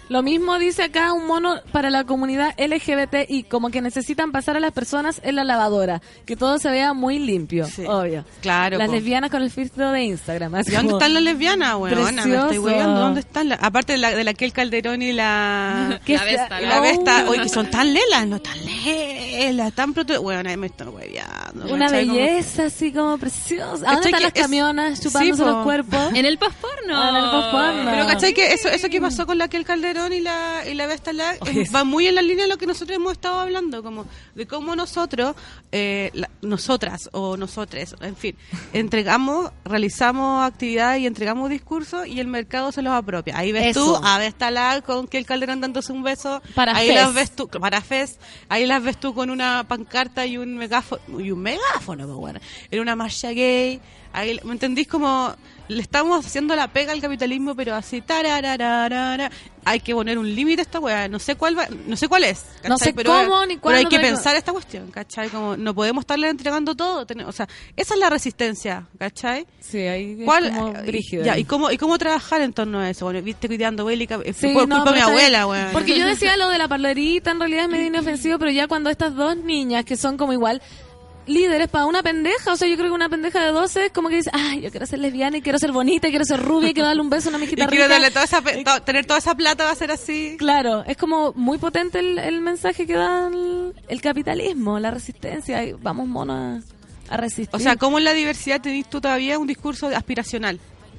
B: Lo mismo dice acá un mono para la comunidad LGBT y como que necesitan pasar a las personas en la lavadora, que todo se vea muy limpio,
G: Sí.
B: obvio.
G: Claro,
B: Las
G: po.
B: lesbianas con el filtro de Instagram. así
G: ¿Y dónde
B: como-
G: están las lesbianas, weona? Me estoy
B: Precioso.
G: hueveando. ¿Dónde están? las- aparte de la, de la Kel Calderón y la...
B: ¿Qué
H: La
B: está-
H: Vesta,
G: la
B: Oh,
G: Vesta, oye, que son tan lelas, no tan lelas, tan prote... Bueno, me estoy hueveando.
B: Una belleza así como preciosa. ¿A
G: ¿Cachai
B: dónde están las
G: es-
B: camionas chupándose
G: Sí,
B: los cuerpos?
H: En el posporno.
B: Ah, en el posporno.
G: Pero ¿cachai que eso, eso que pasó con la Kel Calderón y la, y la Vesta Lag es- va muy en la línea de lo que nosotros hemos estado hablando, como de cómo nosotros, eh, la- nosotras o nosotres, en fin, entregamos, realizamos actividades y entregamos discursos y el mercado se los apropia. Ahí ves
B: Eso.
G: tú a Vesta Lag con Kel Calderón dándose un beso,
B: Para
G: ahí
B: Fez.
G: las ves tú, para Fez, ahí las ves tú con una pancarta y un megáfono, y un megáfono, pues bueno, en una marcha gay, ahí, ¿me entendís? Como le estamos haciendo la pega al capitalismo, pero así, tararararara. hay que poner un límite a esta weá, no sé cuál va- no sé cuál es, ¿cachai?
B: No sé
G: pero,
B: cómo ni
G: pero hay
B: cuándo,
G: que
B: pero-
G: pensar esta cuestión, ¿cachai? Como no podemos estarle entregando todo, ten- o sea, esa es la resistencia, ¿cachai?
B: Sí, ahí es
G: ¿Cuál?
B: como
G: eh,
B: brígido.
G: ya, ¿y cómo, ¿Y cómo trabajar en torno a eso? Bueno, viste cuidando bélica, eh,
B: Sí,
G: por
B: no,
G: culpa de mi abuela, weón.
B: Porque yo decía lo de la parlerita, en realidad es medio inofensivo, pero ya cuando estas dos niñas, que son como igual líderes para una pendeja, o sea, yo creo que una pendeja de 12 es como que dice, ay, yo quiero ser lesbiana y quiero ser bonita y quiero ser rubia y quiero darle un beso a una
G: Y
B: mijita
G: quiero
B: rica.
G: darle toda esa, to- tener toda esa plata va a ser así.
B: Claro, es como muy potente el, el mensaje que da el, el capitalismo, la resistencia, y vamos monos a, a resistir.
G: O sea, ¿cómo en la diversidad tenés tú todavía un discurso aspiracional?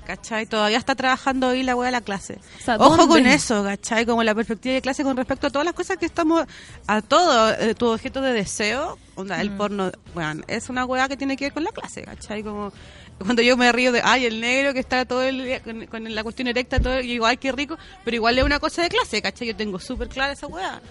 G: ¿Cachai? Todavía está trabajando ahí la wea de la clase.
B: O sea,
G: Ojo con eso, ¿cachai? Como la perspectiva de clase con respecto a todas las cosas que estamos, a todo, eh, tu objeto de deseo, onda,
B: Mm.
G: el porno, bueno, es una wea que tiene que ver con la clase, ¿cachai? Como cuando yo me río de, ay, el negro que está todo el día con, con la cuestión erecta, todo, y digo, ay, qué rico, pero igual es una cosa de clase, ¿cachai? Yo tengo súper clara esa wea.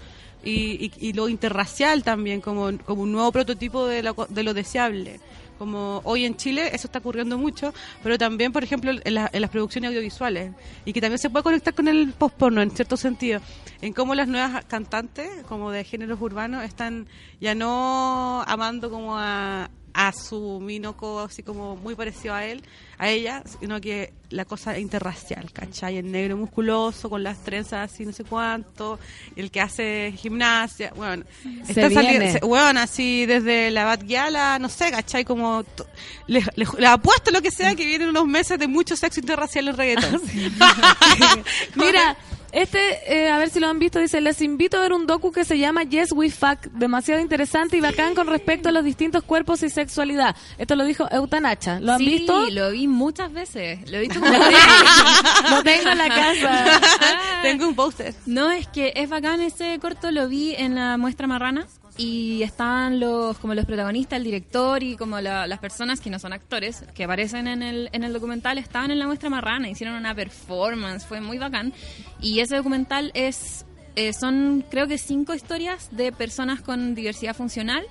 G: Y, y, y lo interracial también, como, como un nuevo prototipo de lo, de lo deseable. Como hoy en Chile eso está ocurriendo mucho, pero también, por ejemplo, en, la- en las producciones audiovisuales. Y que también se puede conectar con el post-porno en cierto sentido. En cómo las nuevas cantantes, como de géneros urbanos, están ya no amando como a, a su minoco así como muy parecido a él, a ella, sino que la cosa interracial, ¿cachai? El negro musculoso con las trenzas así no sé cuánto, el que hace gimnasia, bueno,
B: Se
G: está saliendo, bueno, así desde la Batguiala, no sé, ¿cachai? Como, to- les, les- les apuesto lo que sea que vienen unos meses de mucho sexo interracial en reggaetón.
B: Mira, este, eh, a ver si lo han visto, dice, les invito a ver un docu que se llama Yes We Fuck, demasiado interesante y bacán con respecto a los distintos cuerpos y sexualidad. Esto lo dijo Eutanacha. ¿Lo han
H: sí,
B: visto?
H: lo vi muchas veces. Lo he visto como
B: Lo tengo en la casa.
G: Tengo un póster.
H: No, es que es bacán ese corto, lo vi en la muestra marrana y estaban los como los protagonistas, el director y como la- las personas que no son actores, que aparecen en el, en el documental, estaban en la muestra marrana, hicieron una performance, fue muy bacán. Y ese documental es... eh, son creo que cinco historias de personas con diversidad funcional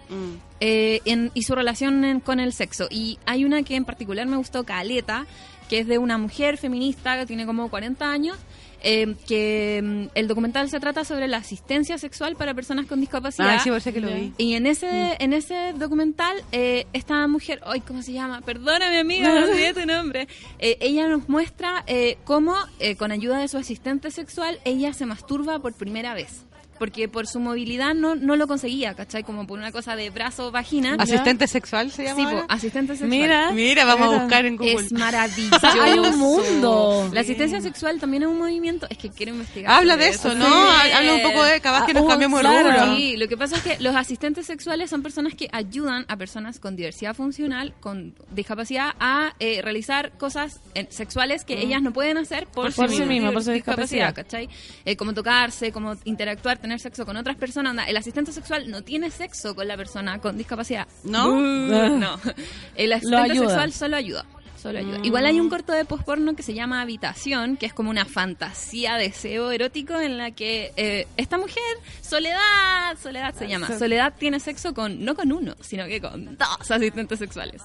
H: eh, en- y su relación en- con el sexo. Y hay una que en particular me gustó, Caleta, que es de una mujer feminista que tiene como 40 años, eh, que mm, el documental se trata sobre la asistencia sexual para personas con discapacidad.
G: Ay, sí, parece que lo vi.
H: Y en ese, en ese documental, eh, esta mujer, ay, ¿cómo se llama? Perdóname, amiga, no olvidé tu nombre. Eh, ella nos muestra cómo, con ayuda de su asistente sexual, ella se masturba por primera vez. Porque por su movilidad no, no lo conseguía, ¿cachai? Como por una cosa de brazo, vagina.
G: ¿Asistente sexual se llama?
H: Sí, po, asistente sexual.
B: Mira.
G: Mira, vamos a buscar en Google.
H: Es maravilloso.
B: Hay un mundo.
H: La asistencia sexual también es un movimiento. Es que quiero investigar.
G: Habla de eso, ¿no?
H: Sí.
G: Habla un poco de capaz que
B: Ah,
G: nos
B: oh,
G: cambiamos
B: claro.
G: el rubro.
H: Sí, lo que pasa es que los asistentes sexuales son personas que ayudan a personas con diversidad funcional, con discapacidad, a eh, realizar cosas eh, sexuales que ellas no pueden hacer por,
B: Por sí misma, por su discapacidad.
H: ¿cachai? Eh, como tocarse, como interactuar, tener sexo con otras personas. Onda, El asistente sexual no tiene sexo con la persona con discapacidad.
G: ¿No?
H: No. El asistente sexual solo ayuda. Solo ayuda. Igual hay un corto de postporno que se llama Habitación, que es como una fantasía, deseo erótico en la que eh, esta mujer, Soledad, Soledad se llama, Soledad tiene sexo con, no con uno, sino que con dos asistentes sexuales.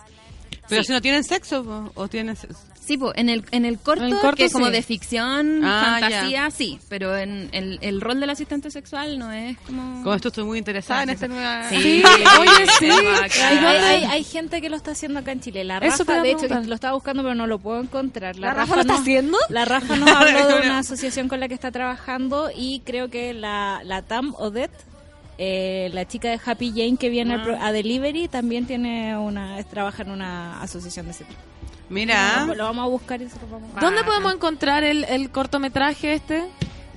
G: Pero
H: Sí.
G: si no tienen sexo, po, o tienen sexo.
H: Sí, po, en el, en el corto,
B: En el corto
H: que es como
B: sí.
H: de ficción,
G: Ah,
H: fantasía, sí, pero en el, el rol del asistente sexual no es como...
G: Como esto estoy muy interesada en esta nueva...
H: Sí,
B: oye, sí.
H: es bacán.
F: Hay, hay- hay gente que lo está haciendo acá en Chile. La Rafa, de hecho, que lo estaba buscando, pero no lo puedo encontrar.
B: ¿La Rafa lo está
F: nos-
B: haciendo?
F: La Rafa nos habló de una asociación con la que está trabajando y creo que la, la TAM Odette, eh, la chica de Happy Jane que viene pro- a Delivery, también tiene una trabaja en una asociación de ese tipo.
G: Mira.
F: Lo, lo vamos a buscar y se lo vamos a
B: ¿Dónde podemos encontrar el, el cortometraje este?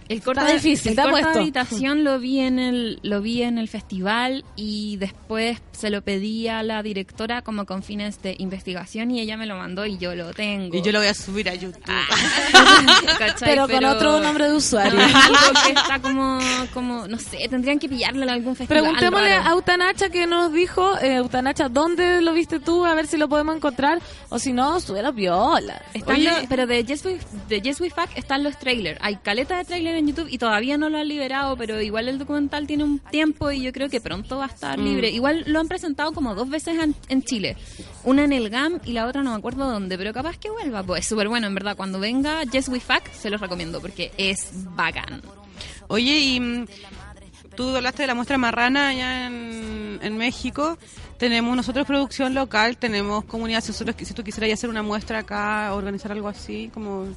H: El corto,
B: Está difícil,
H: el
B: está puesto.
H: habitación lo vi en el lo vi en el festival y después se lo pedí a la directora como con fines de investigación y ella me lo mandó y yo lo tengo.
G: Y yo lo voy a subir a YouTube.
H: ¿Cachai?
B: Pero con otro nombre de usuario.
H: Algo que está como como no sé, tendrían que pillarlo en algún festival.
B: Preguntémosle
H: raro.
B: a Eutanacha que nos dijo, eh, Eutanacha, ¿dónde lo viste tú? A ver si lo podemos encontrar. O si no, suena viola.
H: Están
G: Oye.
H: los- pero de Yes, We, de Yes We Fuck están los trailers. Hay caleta de en YouTube y todavía no lo han liberado, pero igual el documental tiene un tiempo y yo creo que pronto va a estar libre. Igual lo han presentado como dos veces en, en Chile. Una en el GAM y la otra no me acuerdo dónde, pero capaz que vuelva. Pues es súper bueno, en verdad. Cuando venga Yes We Fuck, se los recomiendo porque es bacán.
G: Oye, y mm, tú hablaste de la muestra marrana allá en, en México. Tenemos nosotros producción local, tenemos comunidad. Si, nosotros, si tú quisieras hacer una muestra acá, organizar algo así, como...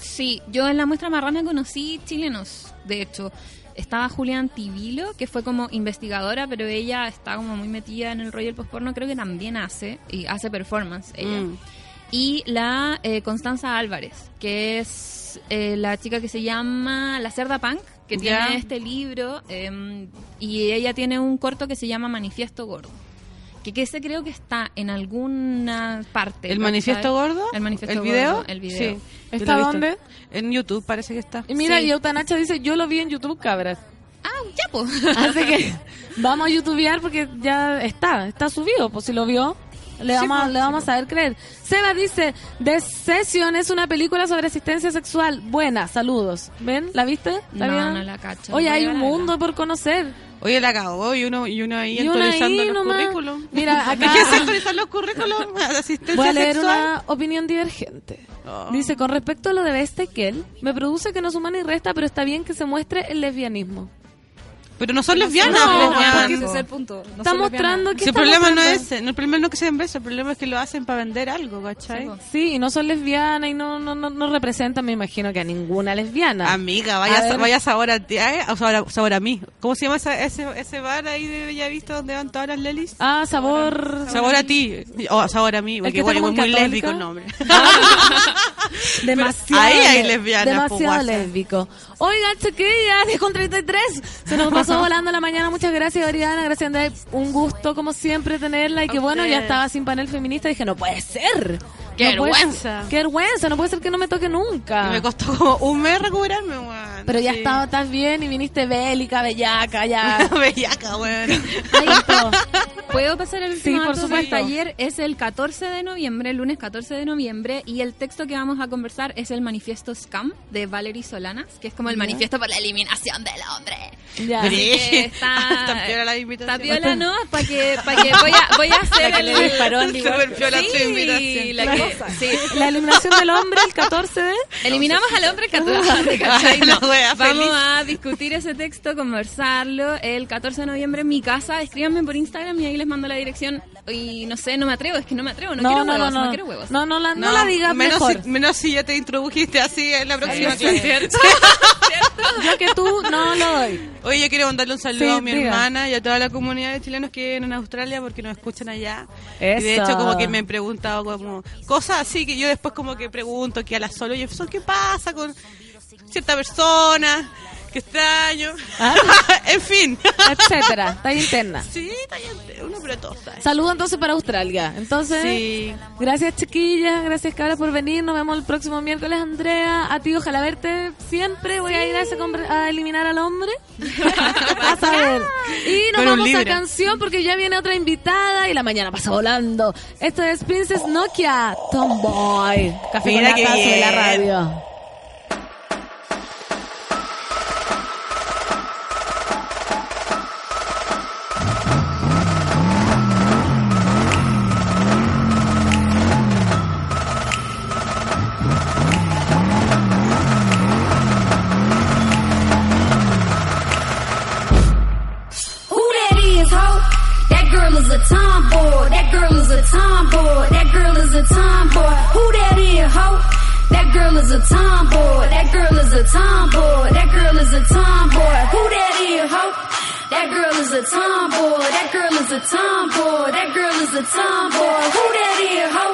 H: Sí, yo en la muestra marrana conocí chilenos, de hecho. Estaba Julián Tibilo, que fue como investigadora, pero ella está como muy metida en el rollo del postporno, creo que también hace, y hace performance ella.
G: Mm.
H: Y la eh, Constanza Álvarez, que es eh, la chica que se llama La Cerda Punk, que tiene este libro, eh, y ella tiene un corto que se llama Manifiesto Gordo. Que, que ese creo que está en alguna parte.
G: ¿El manifiesto gordo?
H: El manifiesto
G: ¿El video?
H: el video.
G: Sí.
B: ¿Está dónde?
G: En YouTube parece que está.
B: Y mira,
H: Sí.
B: y Eutanacha dice, yo lo vi en YouTube, cabras.
H: Ah, ya, pues.
B: Así que vamos a youtubear porque ya está, está subido. Pues si lo vio, le
G: Sí,
B: vamos, a-
G: pues,
B: le vamos a saber creer. Seba dice, The Session es una película sobre asistencia sexual. Buena, saludos. ¿Ven? ¿La viste? ¿Está
H: No,
B: bien?
H: no la cacho.
B: Oye, hay
H: ver
B: un mundo por conocer.
G: Oye, la acabó y uno, y uno ahí
B: Y una
G: actualizando
B: ahí
G: los
B: nomás.
G: currículum.
B: Mira, acá-
G: ¿De qué se actualizan los currículum? De asistencia
B: Voy a leer
G: sexual.
B: una opinión divergente. Dice, con respecto a lo de Bestekel, me produce que no suma ni resta, pero está bien que se muestre el lesbianismo.
G: Pero no son lesbianas,
B: No.
F: Ese es el punto. No
B: Está mostrando que
G: Si el problema no es el problema no es que se den besos, el problema es que lo hacen para vender algo, ¿cachai?
F: Sí,
B: y no son lesbianas y no, no, no, no representan, me imagino, que a ninguna lesbiana.
G: Amiga,
B: A
G: vaya,
B: ver.
G: vaya sabor a ti, ¿eh? o sabor a, sabor a mí. ¿Cómo se llama esa- ese, ese bar ahí de Bellavista donde van todas las lelis?
B: Ah, sabor...
G: Sabor a ti, o sabor a mí,
B: que
G: porque bueno, muy, muy
B: Católica.
G: lésbico el nombre.
B: Demasiado.
G: ahí hay
B: le-
G: lesbianas,
B: Demasiado lésbico. Oigan, chiquillas, 10 con 33. Se nos pasó volando la mañana. Muchas gracias, Oriana. Gracias, Andrea. Un gusto, como siempre, tenerla. Y que bueno, ya estaba sin panel feminista. Dije, no puede ser.
G: Qué
B: No puede-
G: vergüenza.
B: Qué vergüenza. No puede ser que no me toque nunca.
G: Y me costó como un mes recuperarme, weón.
B: Pero ya
G: Sí.
B: estaba, estás bien y viniste bélica, bellaca, ya.
G: Bellaca, weón.
H: ¿Puedo pasar el
B: Sí,
H: último
B: por
H: dato
B: supuesto.
H: del taller? Es el 14 de noviembre, el lunes 14 de noviembre, y el texto que vamos a conversar es el manifiesto SCAM de Valerie Solanas, que es como el
B: Ya.
H: manifiesto por la eliminación del hombre.
B: Ya.
H: Así que está,
G: Está piola la invitación.
H: está piola, ¿no? Para que, para que voy a, voy a hacer
F: La que
H: el...
F: le disparó
G: tu
H: Sí,
G: invitación.
H: la que- sí.
B: La eliminación del hombre el 14 de...
H: Eliminamos al hombre el 14, ¿cachai?
G: La
H: No. Vamos a discutir ese texto, conversarlo el 14 de noviembre en mi casa. Escríbanme por Instagram y ahí les mando la dirección. Y no sé, no me atrevo, es que no me atrevo, no, quiero huevos, no, quiero huevos.
B: No, no la, no la digas
G: menos
B: mejor.
G: Si, menos si ya te introdujiste así en la próxima
B: Sí,
G: clase.
B: Yo que tú no lo doy.
G: Oye, yo quiero mandarle un saludo
B: Sí,
G: a mi
B: diga.
G: hermana y a toda la comunidad de chilenos que viven en Australia porque nos escuchan allá. Y
B: Eso.
G: de hecho, como que me han preguntado como cosas así que yo después como que pregunto que a la solo, oye, ¿eso ¿qué pasa con cierta persona? ¿Qué extraño?
B: Ah.
G: en fin.
B: Etcétera. Está interna.
G: sí, está bien, uno pero todo está.
B: Saludo entonces para Australia. Entonces,
G: Sí.
B: gracias chiquillas, gracias cabras por venir. Nos vemos el próximo miércoles, Andrea. A ti, ojalá verte siempre. Voy a ir a, ese a eliminar al hombre. a saber. Y nos vamos a
G: libro.
B: canción porque ya viene otra invitada y la mañana pasa volando. Esto es Princess Nokia, Tomboy. Café
G: Mira
B: con la radio.
I: That is, ho? That girl is a tomboy. That girl is a tomboy. That girl is a tomboy. Who that is, ho? That girl is a tomboy. That girl is a tomboy. That girl is a tomboy. Who that is, ho?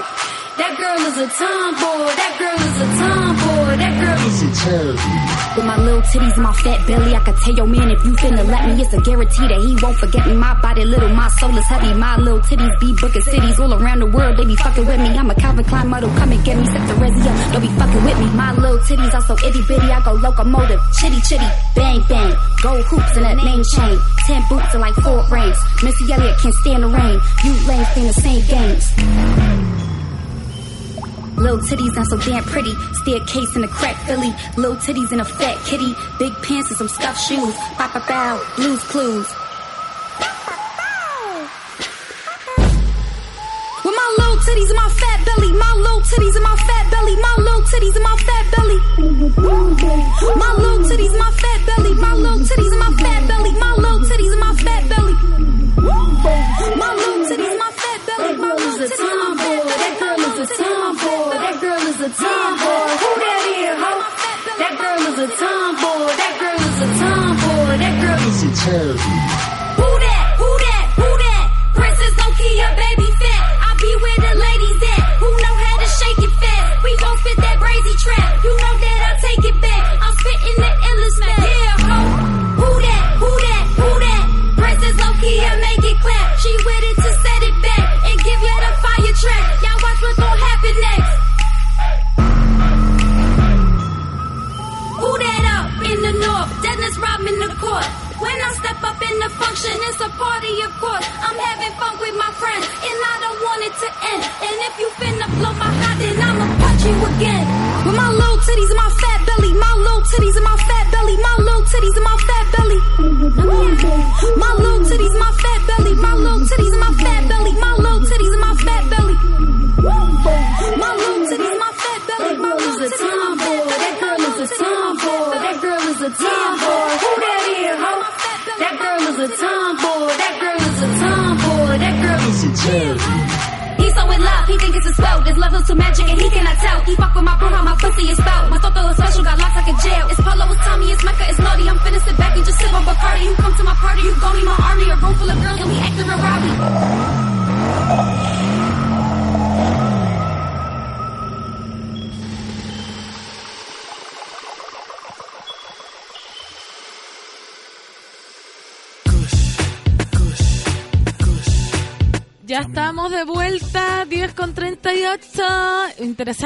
I: That girl is a tomboy. That girl is a tomboy. That girl is a with my little titties and my fat belly, I could tell your man if you finna let me, it's a guarantee that he won't forget me. My body little, my soul is heavy. My little titties be booking cities all around the world. They be fucking with me. I'm a Calvin Klein model, come and get me. Set the resi don't be fucking with me. My little titties are so itty bitty, I go locomotive, chitty chitty, bang bang. Gold hoops and that name chain, ten boots and like four rings. Missy Elliott can't stand the rain. You lanes playing the same games. Little titties not so damn pretty. Staircase in a crack Philly. Little titties in a fat kitty. Big pants and some scuffed shoes. Bow bow bow. Blues clues. With my little titties and my fat belly. My little titties and my fat belly. My little titties and my fat belly. My little titties and my fat belly. My little titties and my fat belly. My little titties and my fat belly.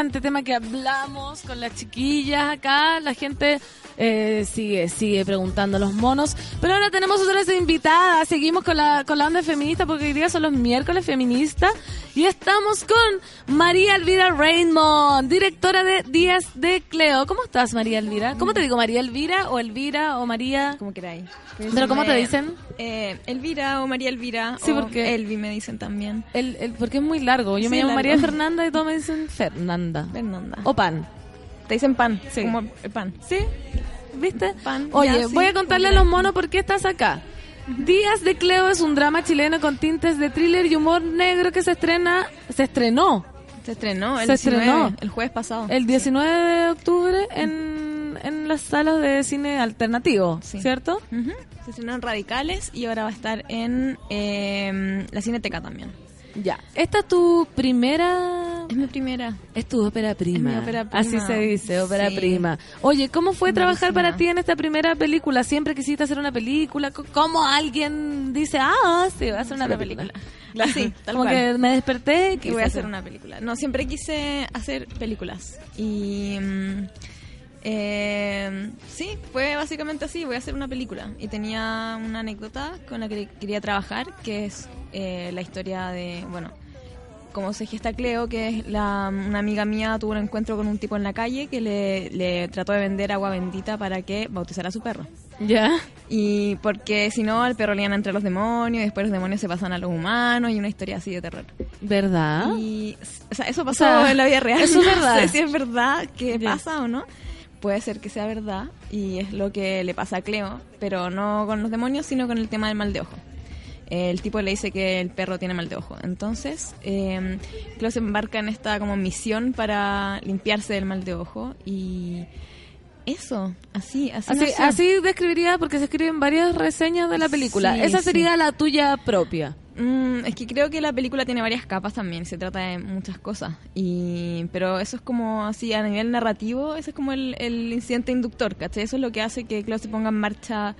B: Interesante tema que hablamos con las chiquillas acá. La gente eh, sigue, sigue preguntando a los monos. Pero ahora tenemos otras invitadas. Seguimos con la, con la onda feminista porque hoy día son los miércoles feministas. Y estamos con María Elvira Raymond, directora de Días de Cleo. ¿Cómo estás, María Elvira? ¿Cómo te digo, María Elvira o Elvira o María?
J: Como queráis.
B: ¿Pero cómo te dicen?
J: Eh, Elvira o María Elvira.
B: Sí,
J: o
B: porque-
J: Elvi me dicen también.
B: El, el- porque es muy largo. Yo me llamo
J: largo.
B: María Fernanda y todos me dicen Fernanda.
J: Fernanda.
B: O pan.
J: Te dicen pan.
B: Sí.
J: Como el pan.
B: ¿Sí? ¿Viste?
J: Pan.
B: Oye,
J: ya, sí,
B: voy a contarle a los monos por qué estás acá. Días de Cleo es un drama chileno con tintes de thriller y humor negro que se estrena, se estrenó
J: Se estrenó el
B: Se
J: 19,
B: estrenó.
J: el jueves pasado.
B: el 19 de octubre en, en las salas de cine alternativo,
J: Sí.
B: ¿cierto?
J: Ujú. Se estrenó en Radicales y ahora va a estar en eh, la Cineteca también.
B: Ya. Esta es tu primera...
J: Es mi primera.
B: Es tu ópera prima.
J: Es mi ópera
B: Así
J: prima.
B: se dice, ópera
J: Sí.
B: prima. Oye, ¿cómo fue trabajar para ti en esta primera película? ¿Siempre quisiste hacer una película? ¿Cómo alguien dice, ah, sí, voy a hacer una,
J: Una
B: película?
J: película. Así, tal
B: Como
J: cual.
B: que me desperté y
J: voy a hacer una película. No, siempre quise hacer películas. Y mm, eh, sí, fue básicamente así, voy a hacer una película. Y tenía una anécdota con la que quería trabajar, que es eh, la historia de, bueno, cómo se gesta Cleo, que es la, una amiga mía tuvo un encuentro con un tipo en la calle que le, le trató de vender agua bendita para que bautizara a su perro.
B: ¿Ya?
J: Y porque si no, al perro le iban a entrar los demonios, y después los demonios se pasan a los humanos, y una historia así de terror.
B: ¿Verdad?
J: Y, o sea, eso pasó
B: sea,
J: en la vida real.
B: eso es
J: No
B: verdad.
J: sé si es verdad que pasa o no. Puede ser que sea verdad, y es lo que le pasa a Cleo, pero no con los demonios, sino con el tema del mal de ojo. El tipo le dice que el perro tiene mal de ojo. Entonces, eh, Cleo se embarca en esta como misión para limpiarse del mal de ojo, y eso, así, así,
B: Así, así describiría, porque se escriben varias reseñas de la película.
J: Sí,
B: Esa
J: sí.
B: sería la tuya propia.
J: Mm, es que creo que la película tiene varias capas también, se trata de muchas cosas. Y, pero eso es como así, a nivel narrativo, ese es como el, el incidente inductor, ¿cachai? Eso es lo que hace que Claude se ponga en marcha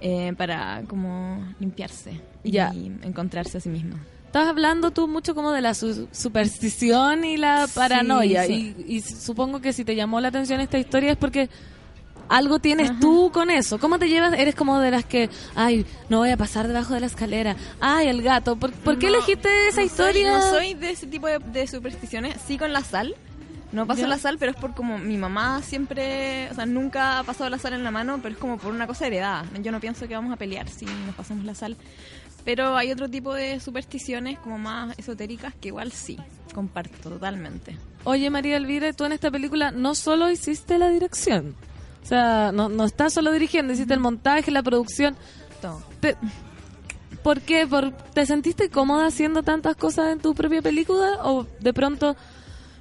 J: eh, para como limpiarse y encontrarse a sí mismo.
B: Estás hablando tú mucho como de la su- superstición y la paranoia.
J: sí.
B: Y, y supongo que si te llamó la atención esta historia es porque algo tienes tú con eso. ¿Cómo te llevas? Eres como de las que, ay, no voy a pasar debajo de la escalera. Ay, el gato. ¿Por, por qué
J: No,
B: elegiste esa
J: no
B: historia?
J: Soy, no soy de ese tipo de, de supersticiones, sí con la sal. No paso
B: Ya.
J: la sal, pero es por como mi mamá siempre, o sea, nunca ha pasado la sal en la mano, pero es como por una cosa heredada. Yo no pienso que vamos a pelear si nos pasamos la sal. Pero hay otro tipo de supersticiones como más esotéricas que igual sí, comparto totalmente.
B: Oye, María Elvira, tú en esta película no solo hiciste la dirección. O sea, no, no estás solo dirigiendo, hiciste el montaje, la producción.
J: Todo.
B: Te- ¿Por qué? ¿Por, ¿Te sentiste cómoda haciendo tantas cosas en tu propia película? ¿O de pronto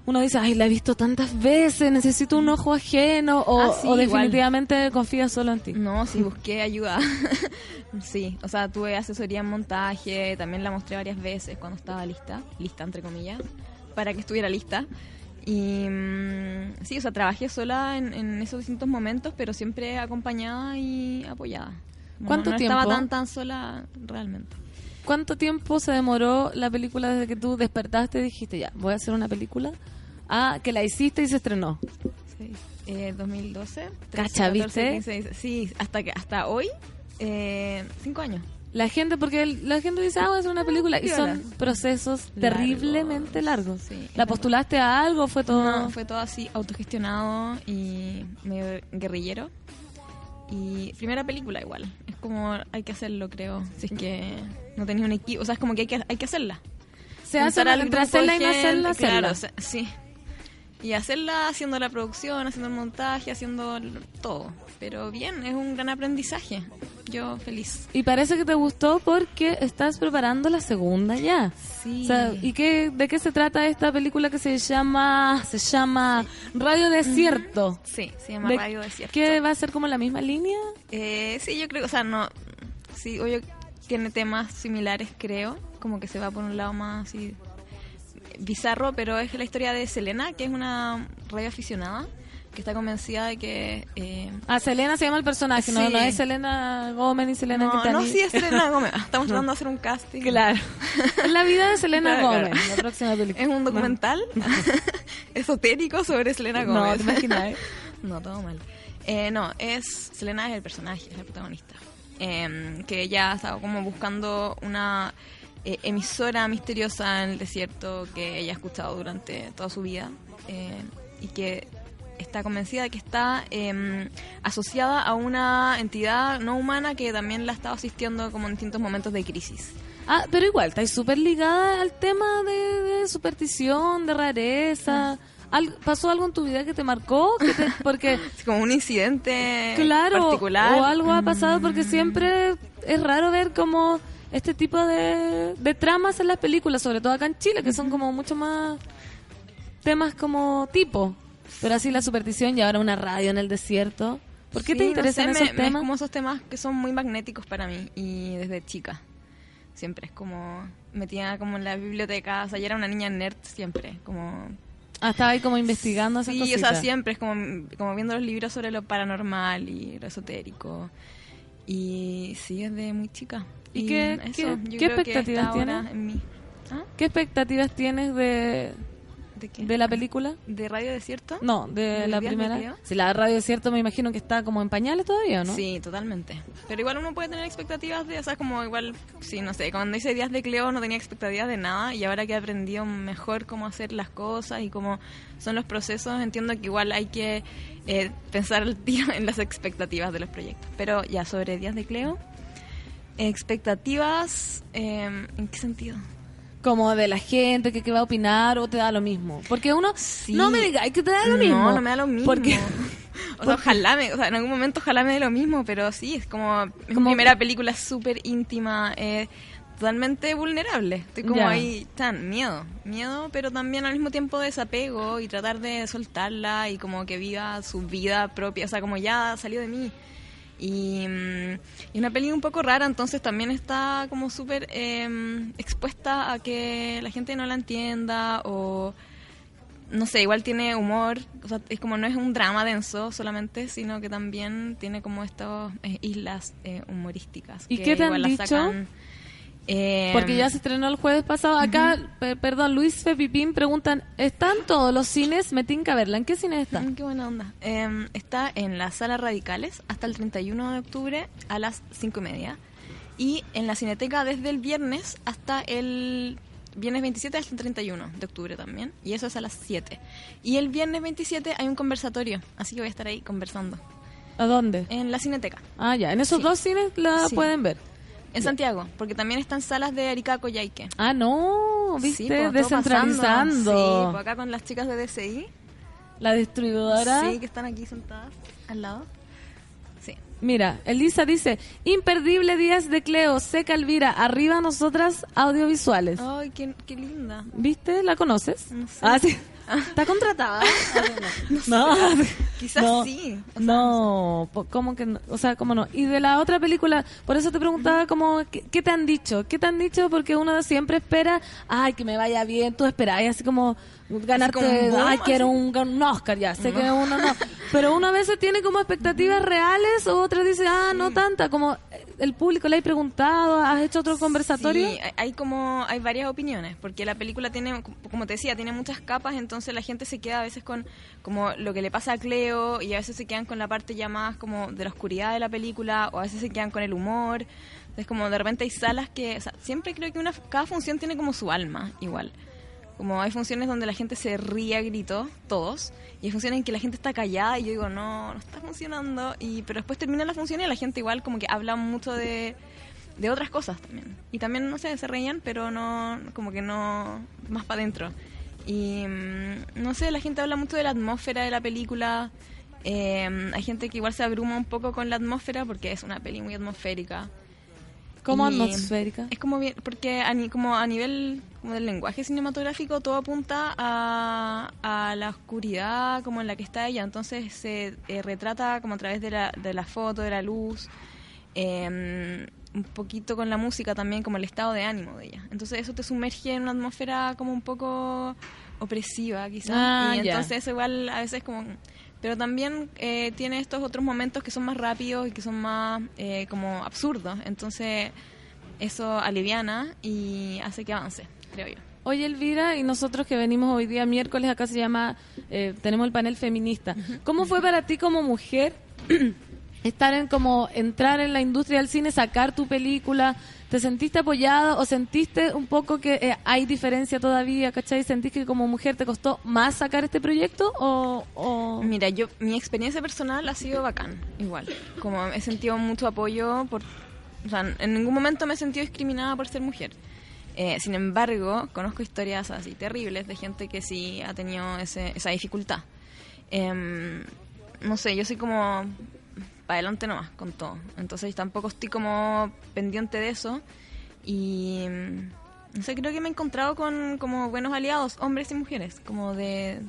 B: uno dice, ay, la he visto tantas veces, necesito un ojo ajeno? ¿O,
J: Ah, sí,
B: o definitivamente confías solo en ti?
J: No, sí, busqué ayuda. sí, o sea, tuve asesoría en montaje, también la mostré varias veces cuando estaba lista, lista entre comillas, para que estuviera lista. Y mm, sí, o sea, trabajé sola en, en esos distintos momentos, pero siempre acompañada y apoyada.
B: ¿Cuánto
J: no
B: tiempo?
J: estaba tan tan sola realmente.
B: ¿Cuánto tiempo se demoró la película desde que tú despertaste y dijiste, ya, voy a hacer una película? Ah, que la hiciste y se estrenó.
J: Sí. Eh, 2012. 13,
B: Cacha,
J: 14,
B: ¿viste?
J: 15, 16. Sí, hasta que hasta hoy, eh, cinco años.
B: La gente, porque el- la gente dice, ah, voy a hacer una película. Y son procesos terriblemente largos.
J: sí.
B: ¿La postulaste a algo fue todo?
J: No, fue todo así, autogestionado y medio guerrillero. Y primera película igual. Es como hay que hacerlo, creo. Si es que no tenía un equipo. O sea, es como que hay que, hay que hacerla.
B: Se hace entre hacerla y no hacerla,
J: Claro,
B: hacerla.
J: o sea, sí. Y hacerla haciendo la producción, haciendo el montaje, haciendo todo. Pero bien, es un gran aprendizaje. Yo feliz.
B: Y parece que te gustó porque estás preparando la segunda ya.
J: Sí.
B: O sea, ¿y qué, de qué se trata esta película que se llama se llama Radio Desierto?
J: Sí, se llama
B: ¿De
J: Radio Desierto.
B: ¿Qué va a ser como la misma línea?
J: Eh, sí, yo creo, o sea, no. Sí, obvio tiene temas similares, creo. Como que se va por un lado más así bizarro, pero es la historia de Selena, que es una radio aficionada, que está convencida de que. eh,
B: Ah, Selena se llama el personaje, no,
J: Sí.
B: no es Selena Gómez ni Selena
J: no,
B: Quintanilla.
J: no, sí es Selena Gómez. Estamos
B: No.
J: tratando de hacer un casting.
B: Claro. La vida de Selena
J: Claro,
B: Gómez,
J: claro.
B: la próxima película.
J: Es un documental esotérico sobre Selena
B: No,
J: Gómez.
B: ¿te imaginas?
J: no, todo mal. Eh, no, es Selena es el personaje, es la protagonista. Eh, que ella estaba como buscando una eh, emisora misteriosa en el desierto que ella ha escuchado durante toda su vida eh, y que está convencida de que está eh, asociada a una entidad no humana que también la ha estado asistiendo como en distintos momentos de crisis.
B: Ah, pero igual, estáis súper ligada al tema de, de superstición, de
J: Ah.
B: rareza. Al- ¿Pasó algo en tu vida que te marcó? Que te- porque
J: Es como un incidente
B: claro,
J: particular.
B: o algo ha pasado porque siempre es raro ver como este tipo de, de tramas en las películas, sobre todo acá en Chile, que son como mucho más temas como tipo. Pero así la superstición y ahora una radio en el desierto. ¿Por qué
J: Sí,
B: te
J: no
B: interesan
J: sé, me-
B: esos
J: me-
B: temas?
J: Es como esos temas que son muy magnéticos para mí y desde chica. Siempre es como metida como en la biblioteca, o sea, yo era una niña nerd siempre, como
B: Ah, estaba ahí como investigando esas
J: Sí, o sea, siempre es como, como viendo los libros sobre lo paranormal y lo esotérico. Y sí, desde muy chica.
B: ¿Y qué-
J: eso,
B: qué- qué
J: que
B: expectativas tienes?
J: ¿Ah?
B: ¿Qué expectativas tienes de,
J: ¿De qué?
B: de la película?
J: ¿De Radio Desierto?
B: No, de
J: ¿De
B: la primera. Si la radio cierto me imagino que está como en pañales todavía, ¿no?
J: Sí, totalmente. Pero igual uno puede tener expectativas de, o sea, como igual, sí, no sé, cuando hice Días de Cleo no tenía expectativas de nada y ahora que he aprendido mejor cómo hacer las cosas y cómo son los procesos, entiendo que igual hay que eh, pensar el tiro en las expectativas de los proyectos. Pero ya, sobre Días de Cleo, expectativas, eh, ¿en qué sentido?
B: Como de la gente que, que va a opinar o te da lo mismo. Porque uno,
J: Sí.
B: no me digas que te da lo mismo.
J: No, me da lo mismo.
B: Porque
J: o sea, ojalá me, o sea, en algún momento ojalá me dé lo mismo, pero sí, es como, es mi
B: Como-
J: primera película súper íntima, eh, totalmente vulnerable. Estoy como ahí, tan, miedo, miedo, pero también al mismo tiempo desapego y tratar de soltarla y como que viva su vida propia, o sea, como ya salió de mí. Y, mm, y una peli un poco rara, entonces también está como súper eh, expuesta a que la gente no la entienda o no sé, igual tiene humor, o sea, es como no es un drama denso solamente, sino que también tiene como estas eh, islas eh, humorísticas.
B: ¿Y
J: que
B: qué te han
J: igual
B: dicho?
J: sacan, eh,
B: Porque ya se estrenó el jueves pasado. Acá, pe- perdón, Luis Fepipín preguntan, ¿están todos los cines? Me tinca verla. ¿En qué cine está?
J: Mm, qué buena onda. Eh, está en la sala Radicales hasta el 31 de octubre a las 5 y media. Y en la Cineteca desde el viernes hasta el viernes 27 hasta el 31 de octubre también. Y eso es a las 7. Y el viernes 27 hay un conversatorio. Así que voy a estar ahí conversando.
B: ¿A dónde?
J: En la Cineteca.
B: Ah, ya. En esos
J: Sí.
B: dos cines la
J: Sí.
B: pueden ver.
J: En Santiago, porque también están salas de Arica Coyhaique.
B: Ah, no. ¿Viste?
J: Sí, pues,
B: Descentralizando.
J: Sí, pues acá con las chicas de DCI.
B: La distribuidora.
J: Sí, que están aquí sentadas al lado. Sí.
B: Mira, Elisa dice, imperdible Días de Cleo, Seca Elvira, arriba nosotras audiovisuales.
J: Ay, qué, qué linda.
B: ¿Viste? ¿La conoces?
J: No sé.
B: Ah, sí. ¿Está contratada? no.
J: Quizás
B: No.
J: sí.
B: No, ¿cómo que no? O sea, ¿cómo no? Y de la otra película, por eso te preguntaba como, ¿qué, qué te han dicho? ¿Qué te han dicho? Porque uno siempre espera, ay, que me vaya bien, tú esperas, así como ganarte,
J: boom,
B: ay, quiero un, un Oscar, ya, sé
J: No.
B: que uno no. Pero uno a veces tiene como expectativas reales, o otras dice, ah, no tanta, como el público le hay preguntado, ¿has hecho otro conversatorio?
J: Sí, hay- como hay varias opiniones, porque la película tiene, como te decía, tiene muchas capas, entonces la gente se queda a veces con como lo que le pasa a Cleo y a veces se quedan con la parte ya más como de la oscuridad de la película o a veces se quedan con el humor. Entonces como de repente hay salas que, o sea, siempre creo que una cada función tiene como su alma igual. Como hay funciones donde la gente se ríe a grito, todos, y hay funciones en que la gente está callada y yo digo, no, no está funcionando, y pero después termina la función y la gente igual como que habla mucho de, de otras cosas también. Y también, no sé, se reían, pero no, como que no, más para adentro. Y mm, no sé, la gente habla mucho de la atmósfera de la película. Eh, hay gente que igual se abruma un poco con la atmósfera porque es una peli muy atmosférica.
B: ¿Cómo
J: Y
B: atmosférica?
J: Es como bien, porque a, ni- como a nivel como del lenguaje cinematográfico todo apunta a, a la oscuridad como en la que está ella. Entonces se eh, retrata como a través de la, de la foto, de la luz, eh, un poquito con la música también, como el estado de ánimo de ella. Entonces eso te sumerge en una atmósfera como un poco opresiva quizás.
B: Ah,
J: y entonces eso igual a veces como... Pero también eh, tiene estos otros momentos que son más rápidos y que son más eh, como absurdos. Entonces eso aliviana y hace que avance, creo yo.
B: Oye, Elvira, y nosotros que venimos hoy día miércoles, acá se llama, eh, tenemos el panel feminista. ¿Cómo fue para ti como mujer estar en como entrar en la industria del cine, sacar tu película? ¿Te sentiste apoyada o sentiste un poco que eh, hay diferencia todavía, cachai? ¿Sentís que como mujer te costó más sacar este proyecto o...? o-
J: Mira, yo mi experiencia personal ha sido bacán, igual. Como he sentido mucho apoyo por... O sea, en ningún momento me he sentido discriminada por ser mujer. Eh, sin embargo, conozco historias así terribles de gente que sí ha tenido ese, esa dificultad. Em, no sé, yo soy como para adelante nomás con todo. Entonces tampoco estoy como pendiente de eso. Y mm, no sé, creo que me he encontrado con como buenos aliados, hombres y mujeres. Como de...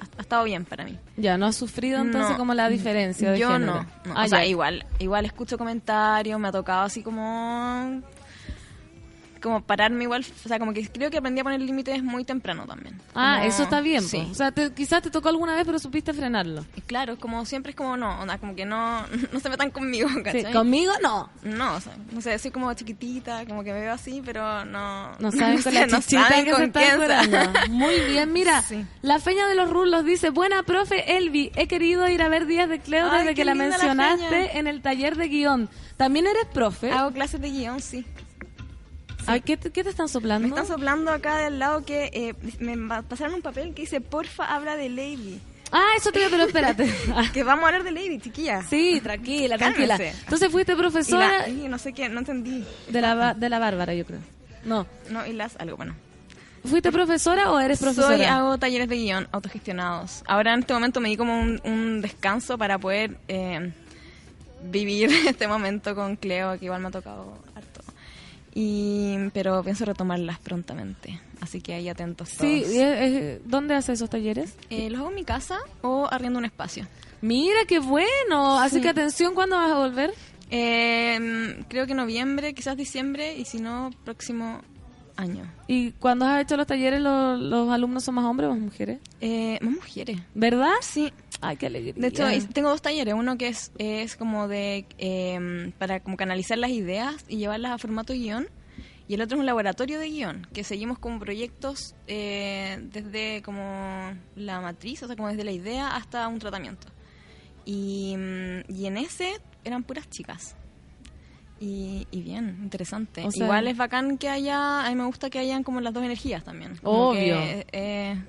J: Ha, ha estado bien para mí.
B: Ya, ¿no has sufrido entonces
J: No.
B: como la diferencia de
J: Yo
B: género?
J: no. no.
B: Ah,
J: o sea, igual, igual escucho comentarios, me ha tocado así como como pararme igual, o sea, como que creo que aprendí a poner límites muy temprano también.
B: Ah,
J: Como-
B: eso está bien.
J: Sí.
B: O sea, te- quizás te tocó alguna vez, pero supiste frenarlo.
J: Y claro, como siempre es como no, onda, como que no, no se metan conmigo, ¿cachai?
B: conmigo no.
J: No, o sea, no sé, soy como chiquitita, como que me veo así, pero no...
B: No saben con la
J: sé,
B: chichita que
J: con
B: se curando. Muy bien, mira.
J: Sí.
B: La Feña de los Rulos dice, buena profe Elvi, he querido ir a ver Días de Cleo
J: Ay,
B: desde que la mencionaste en el taller de guion. ¿También eres profe?
J: Hago clases de guion, sí.
B: Ay, ¿qué, te, qué te están soplando?
J: Me están soplando acá del lado que eh, me pasaron un papel que dice, porfa, habla de Lady.
B: Ah, eso te digo, pero espérate.
J: que vamos a hablar de Lady, chiquilla.
B: Sí, tranquila, tranquila. Entonces fuiste
J: Y
B: profesora
J: la- y no sé qué, no entendí.
B: de la, de la Bárbara, yo creo. No.
J: No, y las, algo, bueno.
B: ¿Fuiste profesora o eres profesora?
J: Soy, hago talleres de guion autogestionados. Ahora en este momento me di como un, un descanso para poder eh, vivir este momento con Cleo, que igual me ha tocado. Y, pero pienso retomarlas prontamente. Así que ahí atentos todos.
B: Sí, y es- es- ¿dónde haces esos talleres?
J: Eh, los hago en mi casa o arriendo un espacio.
B: Mira, qué bueno. Así
J: Sí.
B: que atención, ¿cuándo vas a volver?
J: Eh, creo que noviembre, quizás diciembre, y si no, próximo año.
B: ¿Y cuando has hecho los talleres, los, los alumnos son más hombres o más mujeres?
J: Eh, más mujeres.
B: ¿Verdad?
J: Sí.
B: Ay, qué alegría.
J: De hecho, tengo dos talleres. Uno que es, es como de eh, para como canalizar las ideas y llevarlas a formato guion. Y el otro es un laboratorio de guion, que seguimos como proyectos eh, desde como la matriz, o sea, como desde la idea hasta un tratamiento. Y, mm, y en ese eran puras chicas. Y, y bien, interesante.
B: O sea-
J: Igual es bacán que haya, a mí me gusta que hayan como las dos energías también. Como
B: Obvio.
J: que, eh,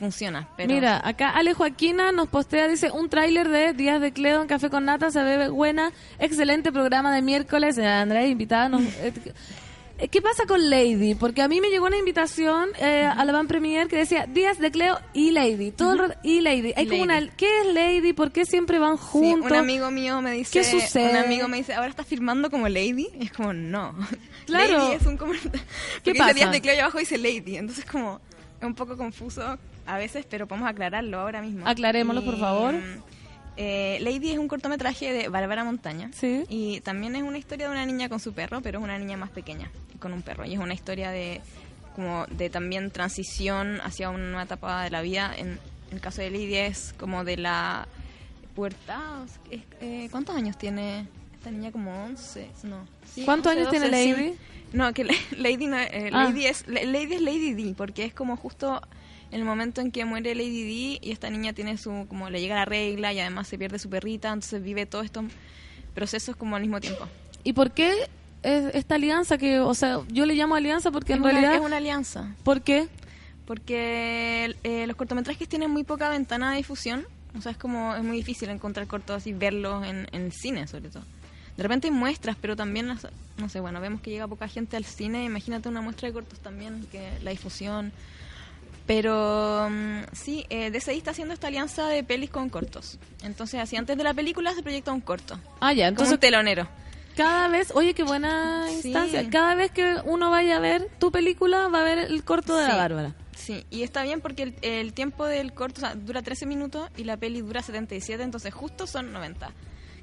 J: funciona. Pero
B: Mira, acá Ale Joaquina nos postea, dice, un tráiler de Días de Cleo en Café con Nata, se ve buena, excelente programa de miércoles, eh, Andrea, invitada. nos- eh, eh, ¿Qué pasa con Lady? Porque a mí me llegó una invitación eh, a la Van Premier que decía Días de Cleo y Lady. Todo el rato, y Lady. Hay como una, ¿Qué es Lady? ¿Por qué siempre van
J: Sí,
B: juntos?
J: un amigo mío me dice,
B: ¿Qué sucede?
J: Un amigo me dice, ahora estás firmando como Lady. Y es como, no.
B: Claro.
J: Lady es un.
B: ¿Qué pasa?
J: dice días de Cleo y abajo dice Lady. Entonces como, es un poco confuso a veces, pero podemos aclararlo ahora mismo.
B: Aclarémoslo, por favor.
J: eh, Lady es un cortometraje de Bárbara Montaña.
B: Sí.
J: Y también es una historia de una niña con su perro, pero es una niña más pequeña, con un perro. Y es una historia de como de también transición hacia una nueva etapa de la vida. En, en el caso de Lady es como de la pubertad. es- eh, ¿Cuántos años tiene esta niña? Como 11, no. Sí,
B: ¿Cuántos
J: 11,
B: años tiene
J: 12, sí.
B: Lady?
J: No, que la- Lady, no, eh,
B: Ah.
J: Lady, es, la- Lady es Lady D, porque es como justo el momento en que muere Lady D y esta niña tiene su, como le llega la regla y además se pierde su perrita, entonces vive todos estos procesos como al mismo tiempo.
B: ¿Y por qué es- esta alianza que, o sea, yo le llamo alianza porque
J: es,
B: en
J: una,
B: realidad...
J: es una alianza,
B: ¿Por qué?
J: porque eh, los cortometrajes tienen muy poca ventana de difusión, o sea, es como, es muy difícil encontrar cortos así, verlos en, en el cine sobre todo. De repente hay muestras, pero también, no sé, bueno, vemos que llega poca gente al cine, imagínate una muestra de cortos también, que la difusión... Pero mm, sí, eh, DCI está haciendo esta alianza de pelis con cortos. Entonces, así antes de la película se proyecta un corto.
B: Ah, ya,
J: Como
B: entonces
J: un telonero.
B: cada vez, oye, qué buena
J: Sí.
B: instancia. Cada vez que uno vaya a ver tu película, va a ver el corto de la
J: Sí.
B: Bárbara.
J: Sí, y está bien porque el, el tiempo del corto o sea, dura 13 minutos y la peli dura 77, entonces justo son 90.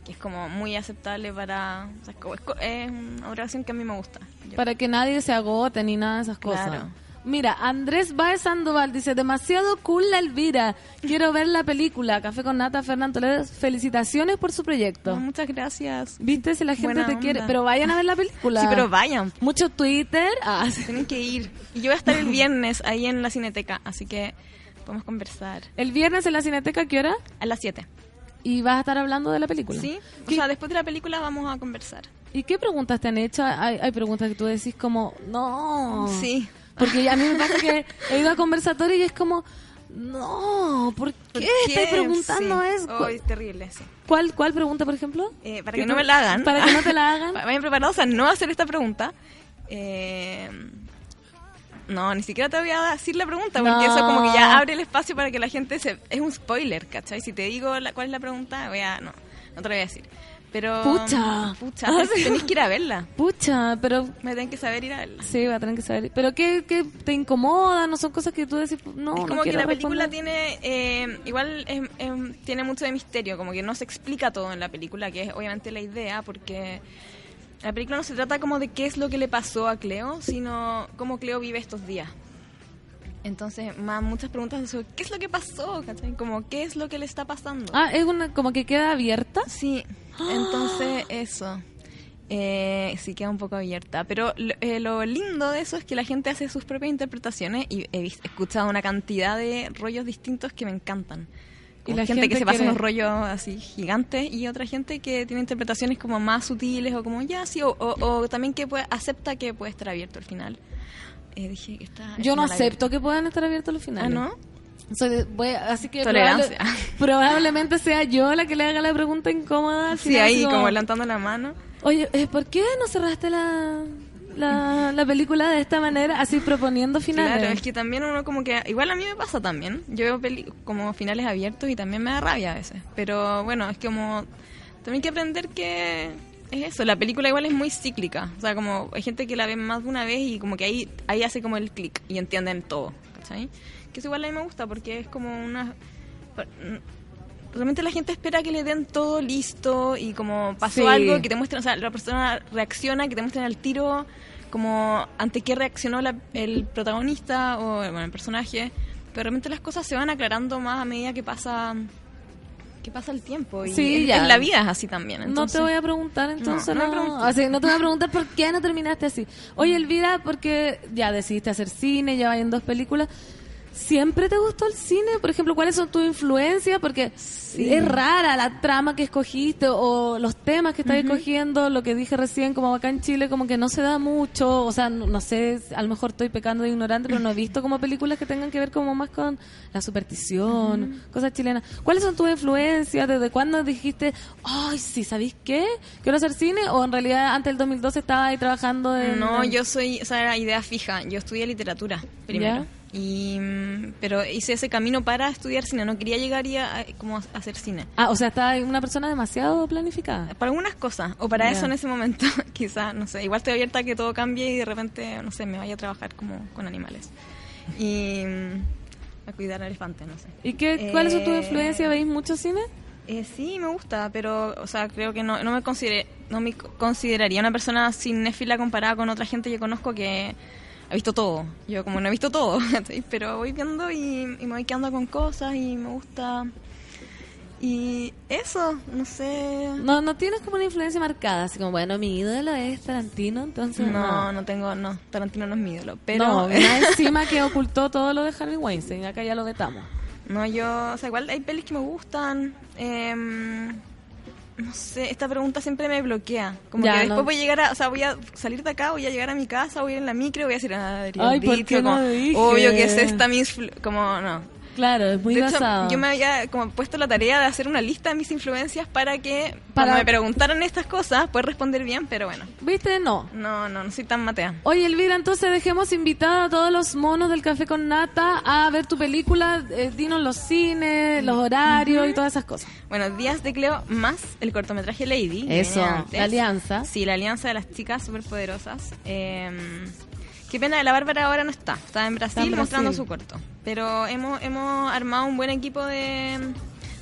J: Que es como muy aceptable para... o sea, es, como- es co- es una duración que a mí me gusta. Yo-
B: Para que nadie se agote ni nada de esas cosas.
J: Claro.
B: Mira, Andrés Baez Sandoval dice, demasiado cool la Elvira. Quiero ver la película. Café con Nata, Fernando Toledo. Felicitaciones por su proyecto.
J: Muchas gracias.
B: ¿Viste? Si la gente
J: Buena
B: te quiere. Pero vayan a ver la película.
J: Sí, pero vayan.
B: Mucho Twitter. Ah, sí.
J: Tienen que ir. Y yo voy a estar el viernes ahí en la Cineteca, así que podemos conversar.
B: El viernes en la Cineteca, ¿qué hora?
J: A las 7.
B: Y vas a estar hablando de la película.
J: ¿Sí? O
B: ¿Qué-
J: sea, después de la película vamos a conversar.
B: ¿Y qué preguntas te han hecho? Hay, hay preguntas que tú decís como, no.
J: Sí.
B: Porque a mí me pasa que he ido a conversatorio y es como, no, ¿por qué,
J: ¿Por
B: estás preguntando
J: Sí.
B: eso?
J: Oh, es terrible.
B: ¿Cuál, ¿Cuál pregunta, por ejemplo?
J: Eh, para
B: ¿Qué
J: que no me la hagan.
B: Para que no te la hagan.
J: Vayan preparados a no hacer esta pregunta. Eh, no, ni siquiera te voy a decir la pregunta, porque
B: No.
J: eso como que ya abre el espacio para que la gente se... Es un spoiler, ¿cachai? Si te digo la- cuál es la pregunta, voy a... No, no te lo voy a decir. Pero...
B: Pucha.
J: Pucha, tenés que ir a verla.
B: Pucha, pero
J: Me tienen que saber ir a verla.
B: sí, va a tener que saber. ¿Pero qué, qué te incomoda? ¿No son cosas que tú decís, no,
J: es
B: no
J: como que la película
B: responder"?
J: tiene eh, igual es- em, tiene mucho de misterio como que no se explica todo en la película que es obviamente la idea porque la película no se trata como de qué es lo que le pasó a Cleo sino cómo Cleo vive estos días entonces más muchas preguntas sobre qué es lo que pasó ¿cachai? como qué es lo que le está pasando
B: Ah, es una, como que queda abierta.
J: sí entonces eso. Eh, sí queda un poco abierta. Pero lo, eh, lo lindo de eso es que la gente hace sus propias interpretaciones y he escuchado una cantidad de rollos distintos que me encantan.
B: Y la
J: gente,
B: gente
J: que se pasa
B: quiere-
J: unos rollos así gigantes y otra gente que tiene interpretaciones como más sutiles o como ya sí o, o- o también que puede, acepta que puede estar abierto al final. Eh, dije está
B: Yo no acepto que puedan estar abiertos los
J: ah
B: finales.
J: no
B: Soy voy así que probable- probablemente sea yo la que le haga la pregunta incómoda.
J: sí ahí como levantando la mano
B: Oye, eh, ¿por qué no cerraste la, la, la película de esta manera, así proponiendo finales?
J: Claro, es que también uno como que... Igual a mí me pasa también. Yo veo peli- como finales abiertos y también me da rabia a veces. Pero bueno, es como... También hay que aprender que es eso. La película igual es muy cíclica. O sea, como hay gente que la ve más de una vez y como que ahí, ahí hace como el clic y entienden todo. ¿Cachai? Que eso igual a mí me gusta porque es como una... Realmente la gente espera que le den todo listo y como pasó
B: Sí.
J: algo, que te muestren, o sea, la persona reacciona, que te muestren al tiro como ante qué reaccionó la- el protagonista o bueno, el personaje. Pero realmente las cosas se van aclarando más a medida que pasa que pasa el tiempo. Y
B: Sí,
J: es-
B: ya.
J: es la vida es así también.
B: no
J: entonces-
B: te voy a preguntar entonces,
J: No,
B: no,
J: no.
B: Así, no te voy a preguntar por qué no terminaste así. Oye, Elvira, porque ya decidiste hacer cine, ya hay en dos películas. ¿Siempre te gustó el cine? Por ejemplo, ¿cuáles son tus influencias? Porque es rara la trama que escogiste o los temas que estás escogiendo, lo que dije recién, como acá en Chile, como que no se da mucho. O sea, no, no sé, a lo mejor estoy pecando de ignorante, pero no he visto como películas que tengan que ver como más con la superstición, cosas chilenas. ¿Cuáles son tus influencias? ¿Desde cuándo dijiste, ay, sí, ¿sabéis qué? ¿Quiero hacer cine? ¿O en realidad antes del 2012 estaba ahí trabajando en...
J: No, yo soy, o sea, era idea fija. Yo estudié literatura primero.
B: ¿Ya?
J: Y, mm, pero hice ese camino para estudiar cine. No quería llegar ya a, como a hacer cine.
B: Ah, o sea, estaba una persona demasiado planificada.
J: Para algunas cosas, o para
B: Ya.
J: eso en ese momento, quizás, no sé. Igual estoy abierta a que todo cambie y de repente, no sé, me vaya a trabajar como con animales. Y mm, a cuidar elefantes, no sé.
B: ¿Y qué, cuáles son tus
J: Eh,
B: influencias? ¿Veis mucho cine?
J: Eh, sí, me gusta, pero, o sea, creo que no, no me considere, no me consideraría una persona cinéfila comparada con otra gente que conozco que ha visto todo. Yo como no he visto todo, pero voy viendo y, y me voy quedando con cosas y me gusta. Y eso, no sé.
B: No, no tienes como una influencia marcada, así como, bueno, mi ídolo es Tarantino, entonces...
J: No, no tengo, no, Tarantino no es mi ídolo, pero...
B: No, una encima que ocultó todo lo de Harvey Weinstein, acá ya lo vetamos.
J: No, yo, o sea, igual hay pelis que me gustan. em, no sé, esta pregunta siempre me bloquea. Como
B: Ya,
J: que después
B: no.
J: voy a llegar a, o sea, voy a salir de acá, voy a llegar a mi casa, voy a ir en la micro, voy a decir, ah,
B: Ay, ¿por
J: dicho",
B: qué no
J: como,
B: dije?
J: obvio que es esta mis, como, no.
B: Claro, es muy
J: De hecho,
B: basado.
J: yo me había como puesto la tarea de hacer una lista de mis influencias para que
B: Para-
J: cuando me preguntaran estas cosas poder responder bien, pero bueno.
B: ¿Viste? No.
J: No, no, no soy tan matea.
B: Oye, Elvira, entonces dejemos invitada a todos los monos del Café con Nata a ver tu película. Eh, dinos los cines, los horarios y todas esas cosas.
J: Bueno, Días de Cleo más el cortometraje Lady.
B: Eso, la alianza.
J: Sí, la alianza de las chicas superpoderosas. Eh, qué pena, la Bárbara ahora no está. Está en Brasil,
B: Está en Brasil.
J: mostrando su corto. Pero hemos, hemos armado un buen equipo de,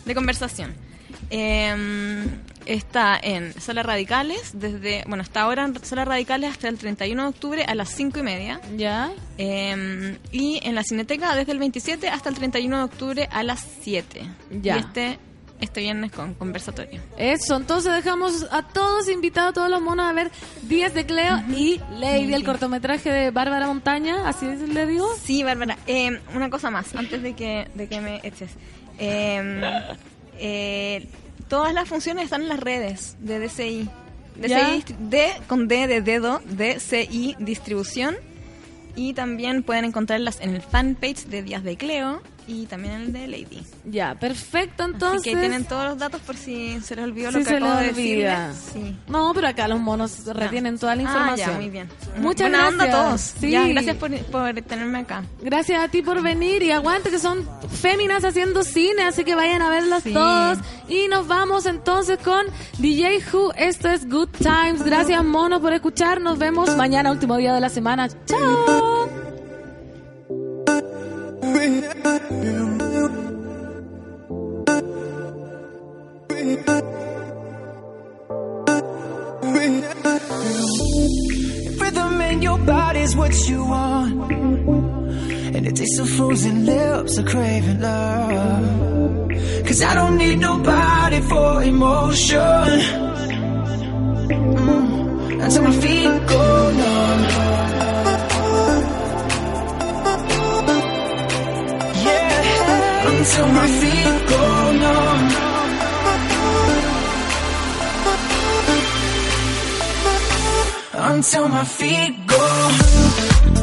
J: de conversación. Eh, está en Salas Radicales, desde, bueno, está ahora en Salas Radicales hasta el 31 de octubre a las 5 y media.
B: ¿Ya?
J: Eh, y en la Cineteca desde el 27 hasta el 31 de octubre a las 7.
B: Ya.
J: Y este, este viernes con conversatorio.
B: Eso, entonces dejamos a todos invitados, a todos los monos a ver Días de Cleo y Lady, el cortometraje de Bárbara Montaña, así le digo.
J: Sí, Bárbara. Eh, una cosa más, antes de que, de que me eches. Eh, eh, todas las funciones están en las redes de DCI. DCI D con D de dedo, DCI Distribución. Y también pueden encontrarlas en el fanpage de Días de Cleo y también el de Lady.
B: Ya, perfecto,
J: Así
B: entonces.
J: que ahí tienen todos los datos por si se les olvidó lo que
B: se
J: acabo
B: le
J: de
B: olvida.
J: decirles. Sí.
B: No, pero acá los monos retienen toda la
J: Ah,
B: información.
J: ya, muy bien.
B: Muchas
J: Buena onda a
B: gracias.
J: todos.
B: Sí.
J: Ya, gracias por, por tenerme acá.
B: Gracias a ti por venir y aguante que son féminas haciendo cine, así que vayan a verlas
J: Sí.
B: todos. Y nos vamos entonces con DJ Who. Esto es Good Times. Gracias, mono, por escuchar. Nos vemos mañana, último día de la semana. Chao.
K: Rhythm in your body's what you want. And it tastes of frozen lips, a craving love. Cause I don't need nobody for emotion. Mm, Until my feet go numb. Oh, until my feet go numb. until my feet go.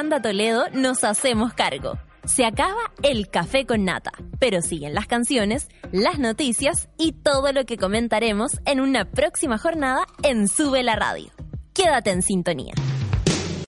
A: Fernanda Toledo nos hacemos cargo. Se acaba el café con nata, pero siguen las canciones, las noticias y todo lo que comentaremos en una próxima jornada en Sube la Radio. Quédate en sintonía.